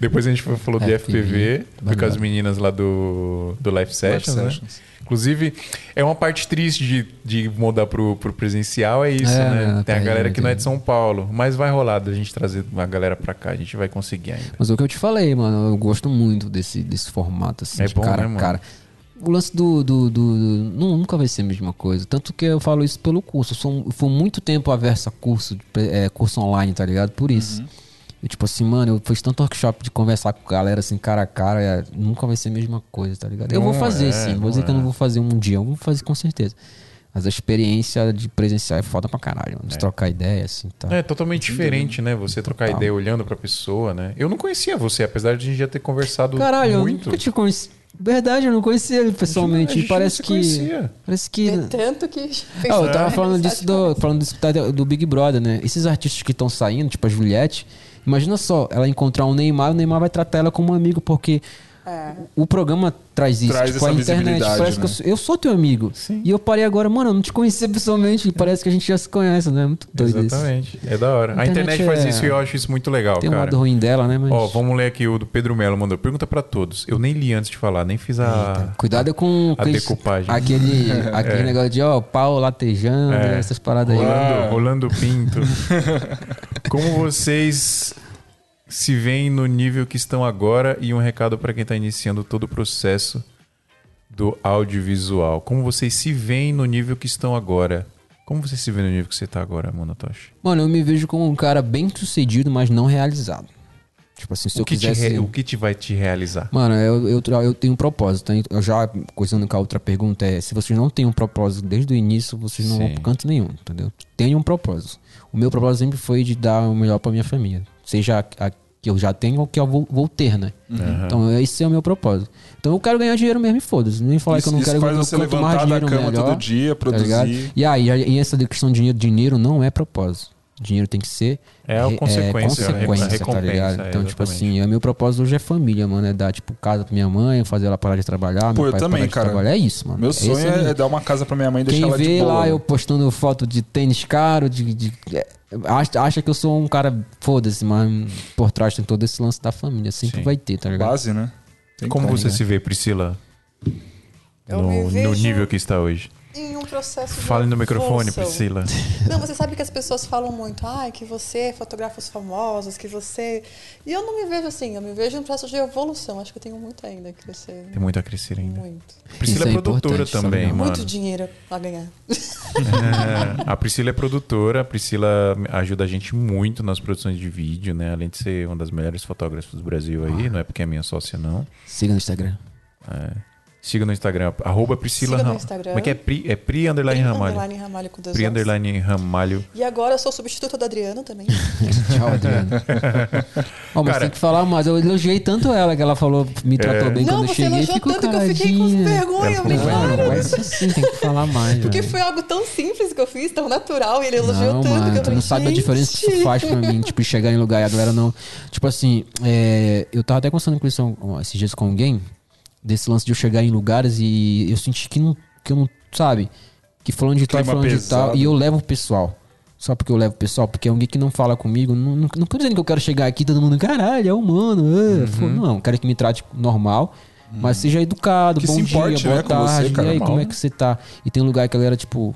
Depois a gente foi- falou de FPV, FPV, foi com as meninas lá do, do Live Sessions, né? Sessions. Inclusive, é uma parte triste de, de mudar pro, pro presencial, é isso, É, né? né, Tem a galera aí, que não é de São Paulo, mas vai rolar da gente trazer a galera pra cá, a gente vai conseguir ainda. Mas é o que eu te falei, mano, eu gosto muito desse, desse formato, assim, É de bom, cara né, a mano? O lance do. do, do- do- não, nunca vai ser a mesma coisa. Tanto que eu falo isso pelo curso. Eu sou, eu fui muito tempo averso a curso, é, curso online, tá ligado? Por isso. Uhum. E, tipo assim, mano, eu fiz tanto workshop de conversar com a galera assim, cara a cara, é, nunca vai ser a mesma coisa, tá ligado? Eu vou Não fazer, é, sim. Não não vou dizer que eu é. não vou fazer um dia, eu vou fazer com certeza. Mas a experiência de presencial é foda pra caralho, mano. De trocar ideia, assim, tá. É totalmente diferente, né? Você trocar Total. ideia olhando pra pessoa, né? Eu não conhecia você, apesar de a gente já ter conversado Caralho, eu muito. nunca te conheci. Verdade, eu não conhecia ele pessoalmente. A gente E parece não se que. conhecia. Parece que. É tanto que. [LAUGHS] Ah, eu tava falando disso do, falando disso do Big Brother, né? Esses artistas que estão saindo, tipo a Juliette, imagina só, ela encontrar um Neymar, o Neymar vai tratar ela como um amigo, porque É. O programa traz isso, Traz tipo, essa a internet. Parece que eu, né? sou, eu sou teu amigo. E eu parei agora, mano, eu não te conhecia pessoalmente. e Parece que a gente já se conhece, né? Muito doido isso. Exatamente. É da hora. A Internet internet faz é- isso e eu acho isso muito legal, Tem um cara. lado ruim dela, né? Mas... Ó, vamos ler aqui o do Pedro Melo mandou. Pergunta pra todos. Eu nem li antes de falar, nem fiz a. Cuidado com A decupagem. Aquele, [LAUGHS] aquele negócio de, ó, pau latejando, É. essas paradas aí. Rolando, rolando pinto. [LAUGHS] Como vocês se veem no nível que estão agora e um recado pra quem tá iniciando todo o processo do audiovisual. Como vocês se veem no nível que estão agora? Como você se vê no nível que você tá agora, Monotoshi? Mano, eu me vejo como um cara bem sucedido, mas não realizado. Tipo assim, se O eu quisesse... re- o que te vai te realizar? Mano, eu, eu, eu tenho um propósito. hein? Eu já, coisando com a outra pergunta, é: se vocês não têm um propósito desde o início, vocês não vão Sim. pra canto nenhum, entendeu? Tenham um propósito. O meu propósito sempre foi de dar o melhor pra minha família. Seja a, a que eu já tenho ou que eu vou, vou ter, né? Uhum. Então, esse é o meu propósito. Então, eu quero ganhar dinheiro mesmo e foda-se. Nem falar que eu não Isso- quero isso faz ganhar você quanto mais levantar da dinheiro, cama melhor, todo dia, tá produzir. E aí, e essa questão de dinheiro, dinheiro não é propósito. Dinheiro tem que ser É a consequência, a consequência, tá recompensa, ligado? é, Então, tipo assim, o meu propósito hoje é família, mano. É dar, tipo, casa pra minha mãe, fazer ela parar de trabalhar, Pô, meu eu pai também, parar de cara. trabalhar. É isso, mano. Meu Esse sonho é, é dar uma casa pra minha mãe e deixar Quem ela de vê boa. lá eu postando foto de tênis caro, de, de- é, acha, acha que eu sou um cara foda-se, mas por trás tem todo esse lance da família. Sempre Sim. vai ter, tá ligado? Base, né? Tem Como você se vê, Priscila? No, no nível que está hoje. Em um processo de Fale no microfone, evolução. Priscila. [LAUGHS] Não, você sabe que as pessoas falam muito, ai, que você fotografa os famosos, que você. E eu não me vejo assim, eu me vejo em um processo de evolução. Acho que eu tenho muito ainda a crescer. Tem muito a crescer ainda. Muito. Priscila Isso é é produtora também, mano. Muito dinheiro a ganhar. É, a Priscila é produtora, a Priscila ajuda a gente muito nas produções de vídeo, né? Além de ser uma das melhores fotógrafas do Brasil aí, não é porque é minha sócia, não. Siga no Instagram. Siga no Instagram, arroba Priscila Siga no Ram- Instagram. Como é que é? Pri, é Pri Underline Pri Ramalho. Underline Ramalho com dois Pri. Underline Ramalho. E agora eu sou substituta do Adriano também. [LAUGHS] Tchau, Adriano. Ó, mas Cara- tem que falar mais. Eu elogiei tanto ela que ela falou, me tratou bem não, quando eu você cheguei. elogiou Ficou tanto que eu fiquei com vergonha. Eu falei, cara, assim, tem que falar mais. porque velho. foi algo tão simples que eu fiz, tão natural, e ele elogiou Não, tanto que mano, eu tu falei, não sabe a diferença que isso faz pra mim, tipo, chegar em lugar e a galera não. Tipo assim, é, eu tava até conversando com isso esses dias com alguém, desse lance de eu chegar em lugares e eu senti que não, que eu não, sabe? Que falando de tal, falando de pesado. tal, e eu levo o pessoal. Só porque eu levo o pessoal, porque alguém que não fala comigo, não, não, não tô dizendo que eu quero chegar aqui e todo mundo, caralho, é humano. Uhum. É. Fô, Não, quero que me trate normal. Mas seja educado, Que bom dia, importe, boa né, tarde. e aí, como é que você tá? E tem lugar que a galera, tipo,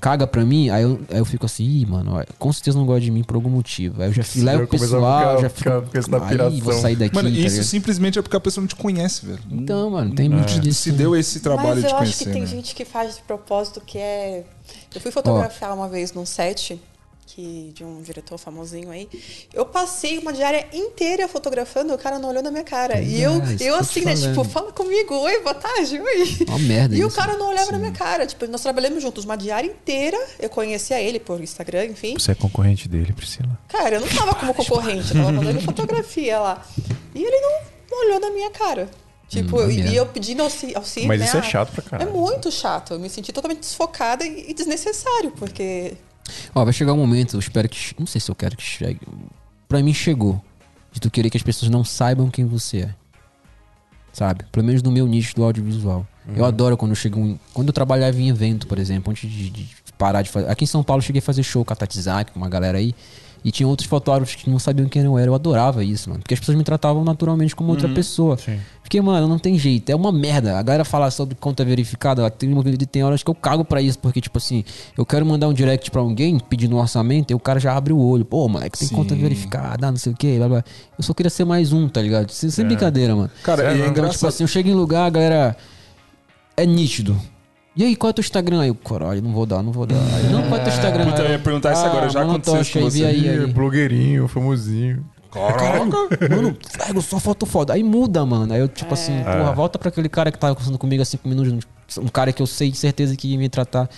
caga pra mim, aí eu, aí eu fico assim, ih, mano, ó, com certeza não gosta de mim por algum motivo. Aí eu já Sim, levo eu o pessoal, ficar- já ficar fico. esse da Aí piração. vou sair daqui. Mano, tá isso ligado? simplesmente é porque a pessoa não te conhece, velho. Então, mano, tem muito disso. Se deu esse trabalho Mas de eu conhecer, acho que tem né? gente que faz de propósito que é. Eu fui fotografar uma vez num set que, de um diretor famosinho aí. Eu passei uma diária inteira fotografando, o cara não olhou na minha cara. e eu, é, eu assim, né? Tipo, fala comigo, oi, boa tarde, oi. Uma merda E o isso. cara não olhava na minha cara. Tipo, nós trabalhamos juntos uma diária inteira. Eu conhecia ele por Instagram, enfim. Você é concorrente dele, Priscila. Cara, eu não tava como [LAUGHS] concorrente, eu tava fazendo fotografia lá. E ele não, não olhou na minha cara. Tipo, Hum, e, e eu pedindo auxílio. auxílio Mas né? isso é chato pra caralho. É muito chato. Eu me senti totalmente desfocada e desnecessário, porque. Ó, vai chegar um momento, eu espero que. Não sei se eu quero que chegue. Pra mim chegou. De tu querer que as pessoas não saibam quem você é. Sabe? Pelo menos no meu nicho do audiovisual. Eu adoro quando eu chego. em- Quando eu trabalhava em evento, por exemplo, antes de, de parar de fazer. Aqui em São Paulo eu cheguei a fazer show com a Tatizak, com uma galera aí. E tinha outros fotógrafos que não sabiam quem eu era. Eu adorava isso, mano. Porque as pessoas me tratavam naturalmente como outra pessoa. Sim. Porque, mano, não tem jeito. É uma merda. A galera fala sobre conta verificada. Tem, uma- tem horas que eu cago pra isso. Porque, tipo assim, eu quero mandar um direct pra alguém pedindo um orçamento e o cara já abre o olho. Pô, moleque, tem Sim. conta verificada, não sei o quê. Blá, blá. Eu só queria ser mais um, tá ligado? Sem, sem brincadeira, mano. Cara, é não, Então, tipo engraçado. assim, eu chego em lugar, a galera. É nítido. E aí, qual é o teu Instagram? Aí, eu, caralho, não vou dar, não vou dar. Aí, não, qual é o teu Instagram? Puta, eu ia perguntar isso agora, já aconteceu isso com você. aí, aí. Blogueirinho, famosinho. Caralho, mano, pega só foto foda. Aí muda, mano. Aí eu, tipo assim, porra, volta pra aquele cara que tava conversando comigo há cinco minutos. Um cara que eu sei de certeza que ia me tratar.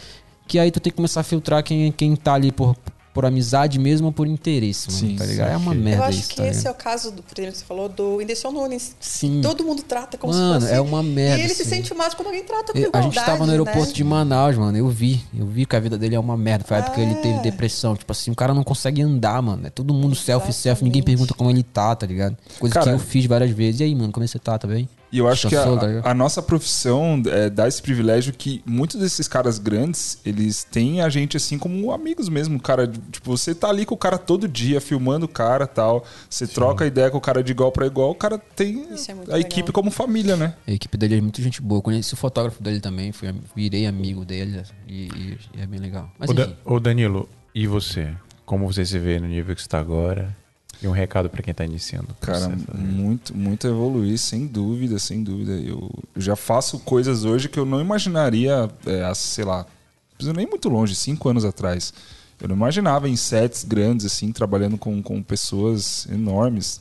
Que aí tu tem que começar a filtrar quem, quem tá ali por, por amizade mesmo ou por interesse, mano, Sim, tá ligado? É uma sim. merda Eu acho isso, que tá esse é o caso do, por exemplo, que você falou, do Whindersson Nunes. Sim. Todo mundo trata como Mano, se fosse. é uma merda, E ele se sente mais quando alguém trata com Eu- a igualdade. gente tava no aeroporto né? de Manaus, mano. Eu vi. Eu vi que a vida dele é uma merda. Foi a época que ele É. teve depressão. Tipo assim, o cara não consegue andar, mano. É todo mundo selfie, selfie. Ninguém pergunta como ele tá, tá ligado? Coisa Cara, que eu fiz várias vezes. E aí, mano, como é que você tá? Tá bem? E eu acho que Cansou, tá a, a nossa profissão é, dá esse privilégio que muitos desses caras grandes, eles têm a gente assim como amigos mesmo, cara. Tipo, você tá ali com o cara todo dia, filmando o cara tal. Você troca ideia com o cara de igual pra igual, o cara tem é a legal. equipe como família, né? A equipe dele é muito gente boa. Eu conheci o fotógrafo dele também. Fui, virei amigo dele. E, e- e é bem legal. Mas Ô, Da- ô, Danilo, e você? Como você se vê no nível que você tá agora? E um recado pra quem tá iniciando. Cara, muito, muito evoluir, sem dúvida, sem dúvida. Eu já faço coisas hoje que eu não imaginaria, é, sei lá, não preciso nem muito longe, cinco anos atrás. Eu não imaginava em sets grandes, assim, trabalhando com, com pessoas enormes.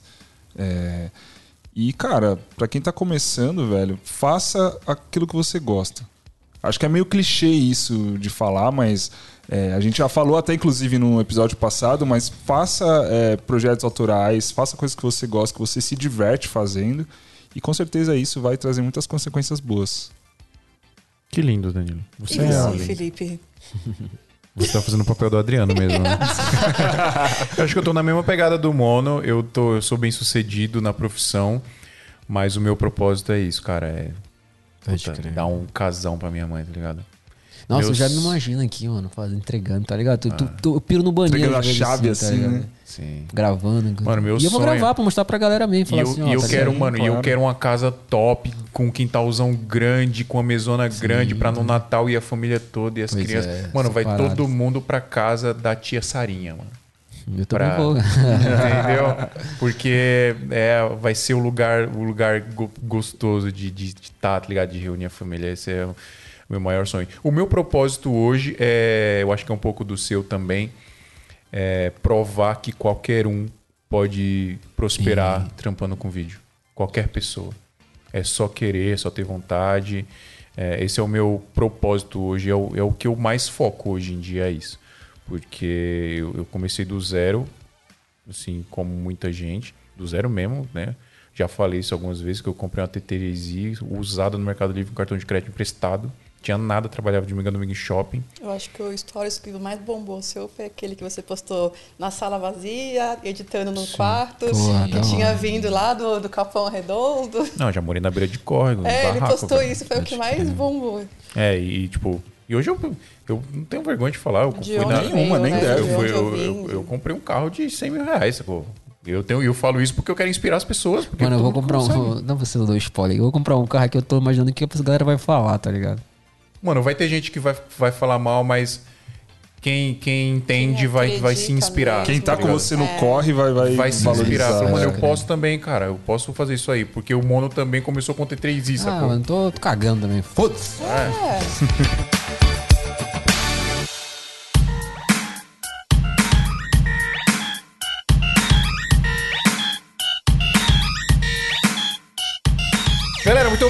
É, e, cara, pra quem tá começando, velho, faça aquilo que você gosta. Acho que é meio clichê isso de falar, mas é, a gente já falou até inclusive no episódio passado, mas faça é, projetos autorais, faça coisas que você gosta, que você se diverte fazendo, e com certeza isso vai trazer muitas consequências boas. Que lindo, Danilo. Você, é você, lindo. Felipe? [LAUGHS] Você tá fazendo o papel do Adriano mesmo, né? [LAUGHS] eu acho que eu tô na mesma pegada do Mono. Eu, tô, eu sou bem sucedido na profissão, mas o meu propósito é isso, cara. É puta, dar um casão pra minha mãe, tá ligado? Nossa, eu Meus- já me imagino aqui, mano, fazendo, entregando, tá ligado? Tu, tu- tu- eu piro no banheiro. Entregando a chave tá assim, ligado? né? Sim. Gravando. Mano, meu E eu vou sonho- gravar pra mostrar pra galera mesmo. E Falar eu, assim, e ó, eu tá quero, ligado? mano, e eu claro. quero uma casa top, com um quintalzão grande, com a mesona grande, pra no Natal ir a família toda e as Pois crianças. é, mano, vai todo mundo pra casa da tia Sarinha, mano. Eu também pra- vou. Entendeu? Porque é, vai ser o lugar, o lugar go- gostoso de estar, de, tá, tá ligado? De reunir a família. Esse é meu maior sonho. O meu propósito hoje é, eu acho que é um pouco do seu também, é provar que qualquer um pode prosperar trampando com vídeo. Qualquer pessoa. É só querer, é só ter vontade. É, esse é o meu propósito hoje, é o, é o que eu mais foco hoje em dia, é isso. Porque eu, eu comecei do zero, assim, como muita gente, do zero mesmo, né? Já falei isso algumas vezes, que eu comprei uma TTZ usada no Mercado Livre com cartão de crédito emprestado. Tinha nada, trabalhava de domingo a domingo em shopping. Eu acho que o stories que mais bombou seu foi aquele que você postou na sala vazia, editando no quarto, Porra, que tinha vindo lá do, do Capão Redondo. Não, já morei na beira de córrego. no É, ele barraco, postou cara. isso, foi o que mais bombou. É, e tipo. E hoje eu, eu não tenho vergonha de falar. Eu De fui na, Nenhuma, nem né? deve. De eu, fui- eu, eu- eu comprei um carro de 100 mil reais, sacou? Eu, tenho, eu falo isso porque eu quero inspirar as pessoas. Mano, eu vou comprar um. consegue. vou- Não você dou spoiler. Eu vou comprar um carro que eu tô imaginando que a galera vai falar, tá ligado? Mano, vai ter gente que vai, vai falar mal, mas quem, quem entende Quem vai, vai se inspirar. mesmo. Quem tá com ligado? você no corre vai, vai, Vai se inspirar. Fala, Mano, eu é. posso também, cara. Eu posso fazer isso aí. Porque o Mono também começou com T3i, Ah, sacou? mano, tô, tô cagando também. Foda-se. É. [LAUGHS]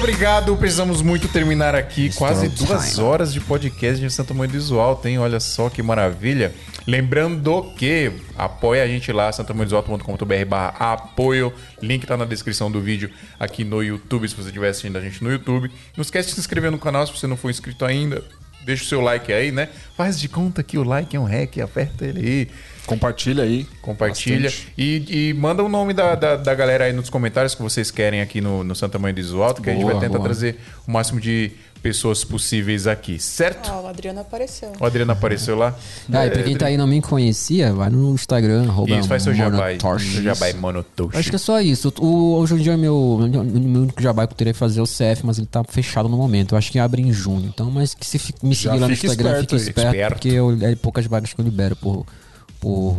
obrigado. Precisamos muito terminar aqui. Quase duas time. horas de podcast de Santo Tamanho do Visual. Tem, olha só que maravilha. Lembrando que apoia a gente lá, santamanhodoVisual.com.br barra apoio. Link tá na descrição do vídeo aqui no YouTube, se você estiver assistindo a gente no YouTube. Não esquece de se inscrever no canal se você não for inscrito ainda. Deixa o seu like aí, né? Faz de conta que o like é um hack, aperta ele aí. Compartilha aí. Compartilha Bastante. e, e manda o nome da, da, da galera aí nos comentários que vocês querem aqui no, no Santa Mãe do Iso Alto, que a gente Boa, vai tentar boa. trazer o máximo de pessoas possíveis aqui, certo? Ah, o Adriano apareceu. O Adriano apareceu lá. Ah, e pra quem tá aí e não me conhecia, vai no Instagram, arroba Isso, faz seu jabai. Monotosh. Seu jabai monotoshi. Acho que é só isso. O, hoje em dia, meu, meu meu único jabai que eu teria que fazer é o CF, mas ele tá fechado no momento. Eu acho que abre em junho. Então, mas que se fi- me Já seguir lá no fica Instagram, esperto fique aí. esperto, Esperto. porque eu, é poucas vagas que eu libero por, por,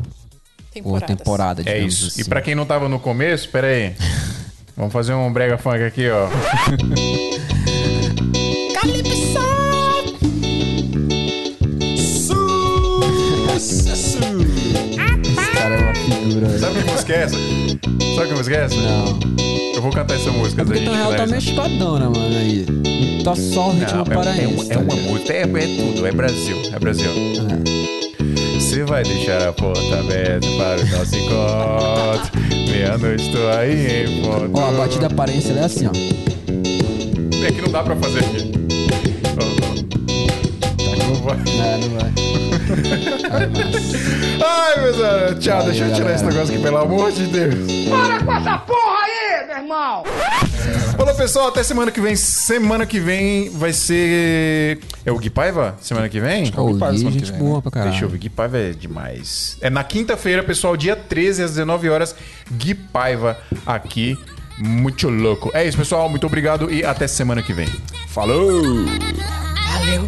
por temporada. É isso. assim. E pra quem não tava no começo, pera aí. [LAUGHS] Vamos fazer um brega funk aqui, ó. [LAUGHS] Sucesso! Esse cara é uma figura. velho. Sabe que música é essa? Sabe que música é essa? Não. Eu vou cantar essa música. É porque na real tá mescladona, mano, aí. Tá só o ritmo Não, é, é, paraense. um- é tá uma ligado? música, é, é tudo, é Brasil, é Brasil. Cê Você vai deixar a porta aberta para o nosso encontro. Meia-noite estou aí em ponto. Ó, a batida aparência é assim, ó. É que não dá pra fazer aqui. Ó. Não vai. Não, não vai. Ai. Ai, meus amigos. Tchau, deixa eu tirar esse galera. negócio aqui, pelo amor de Deus. Para com essa porra meu irmão! Falou, pessoal. Até semana que vem. Semana que vem vai ser. É o Gui Paiva? Semana que vem? Ô, Faz Gui, semana que gente vem, boa pra caralho. Deixa eu ver, Gui Paiva é demais. É na quinta-feira, pessoal, dia 13 às 19 horas, Gui Paiva aqui. Muito louco. É isso, pessoal. Muito obrigado e até semana que vem. Falou! Valeu.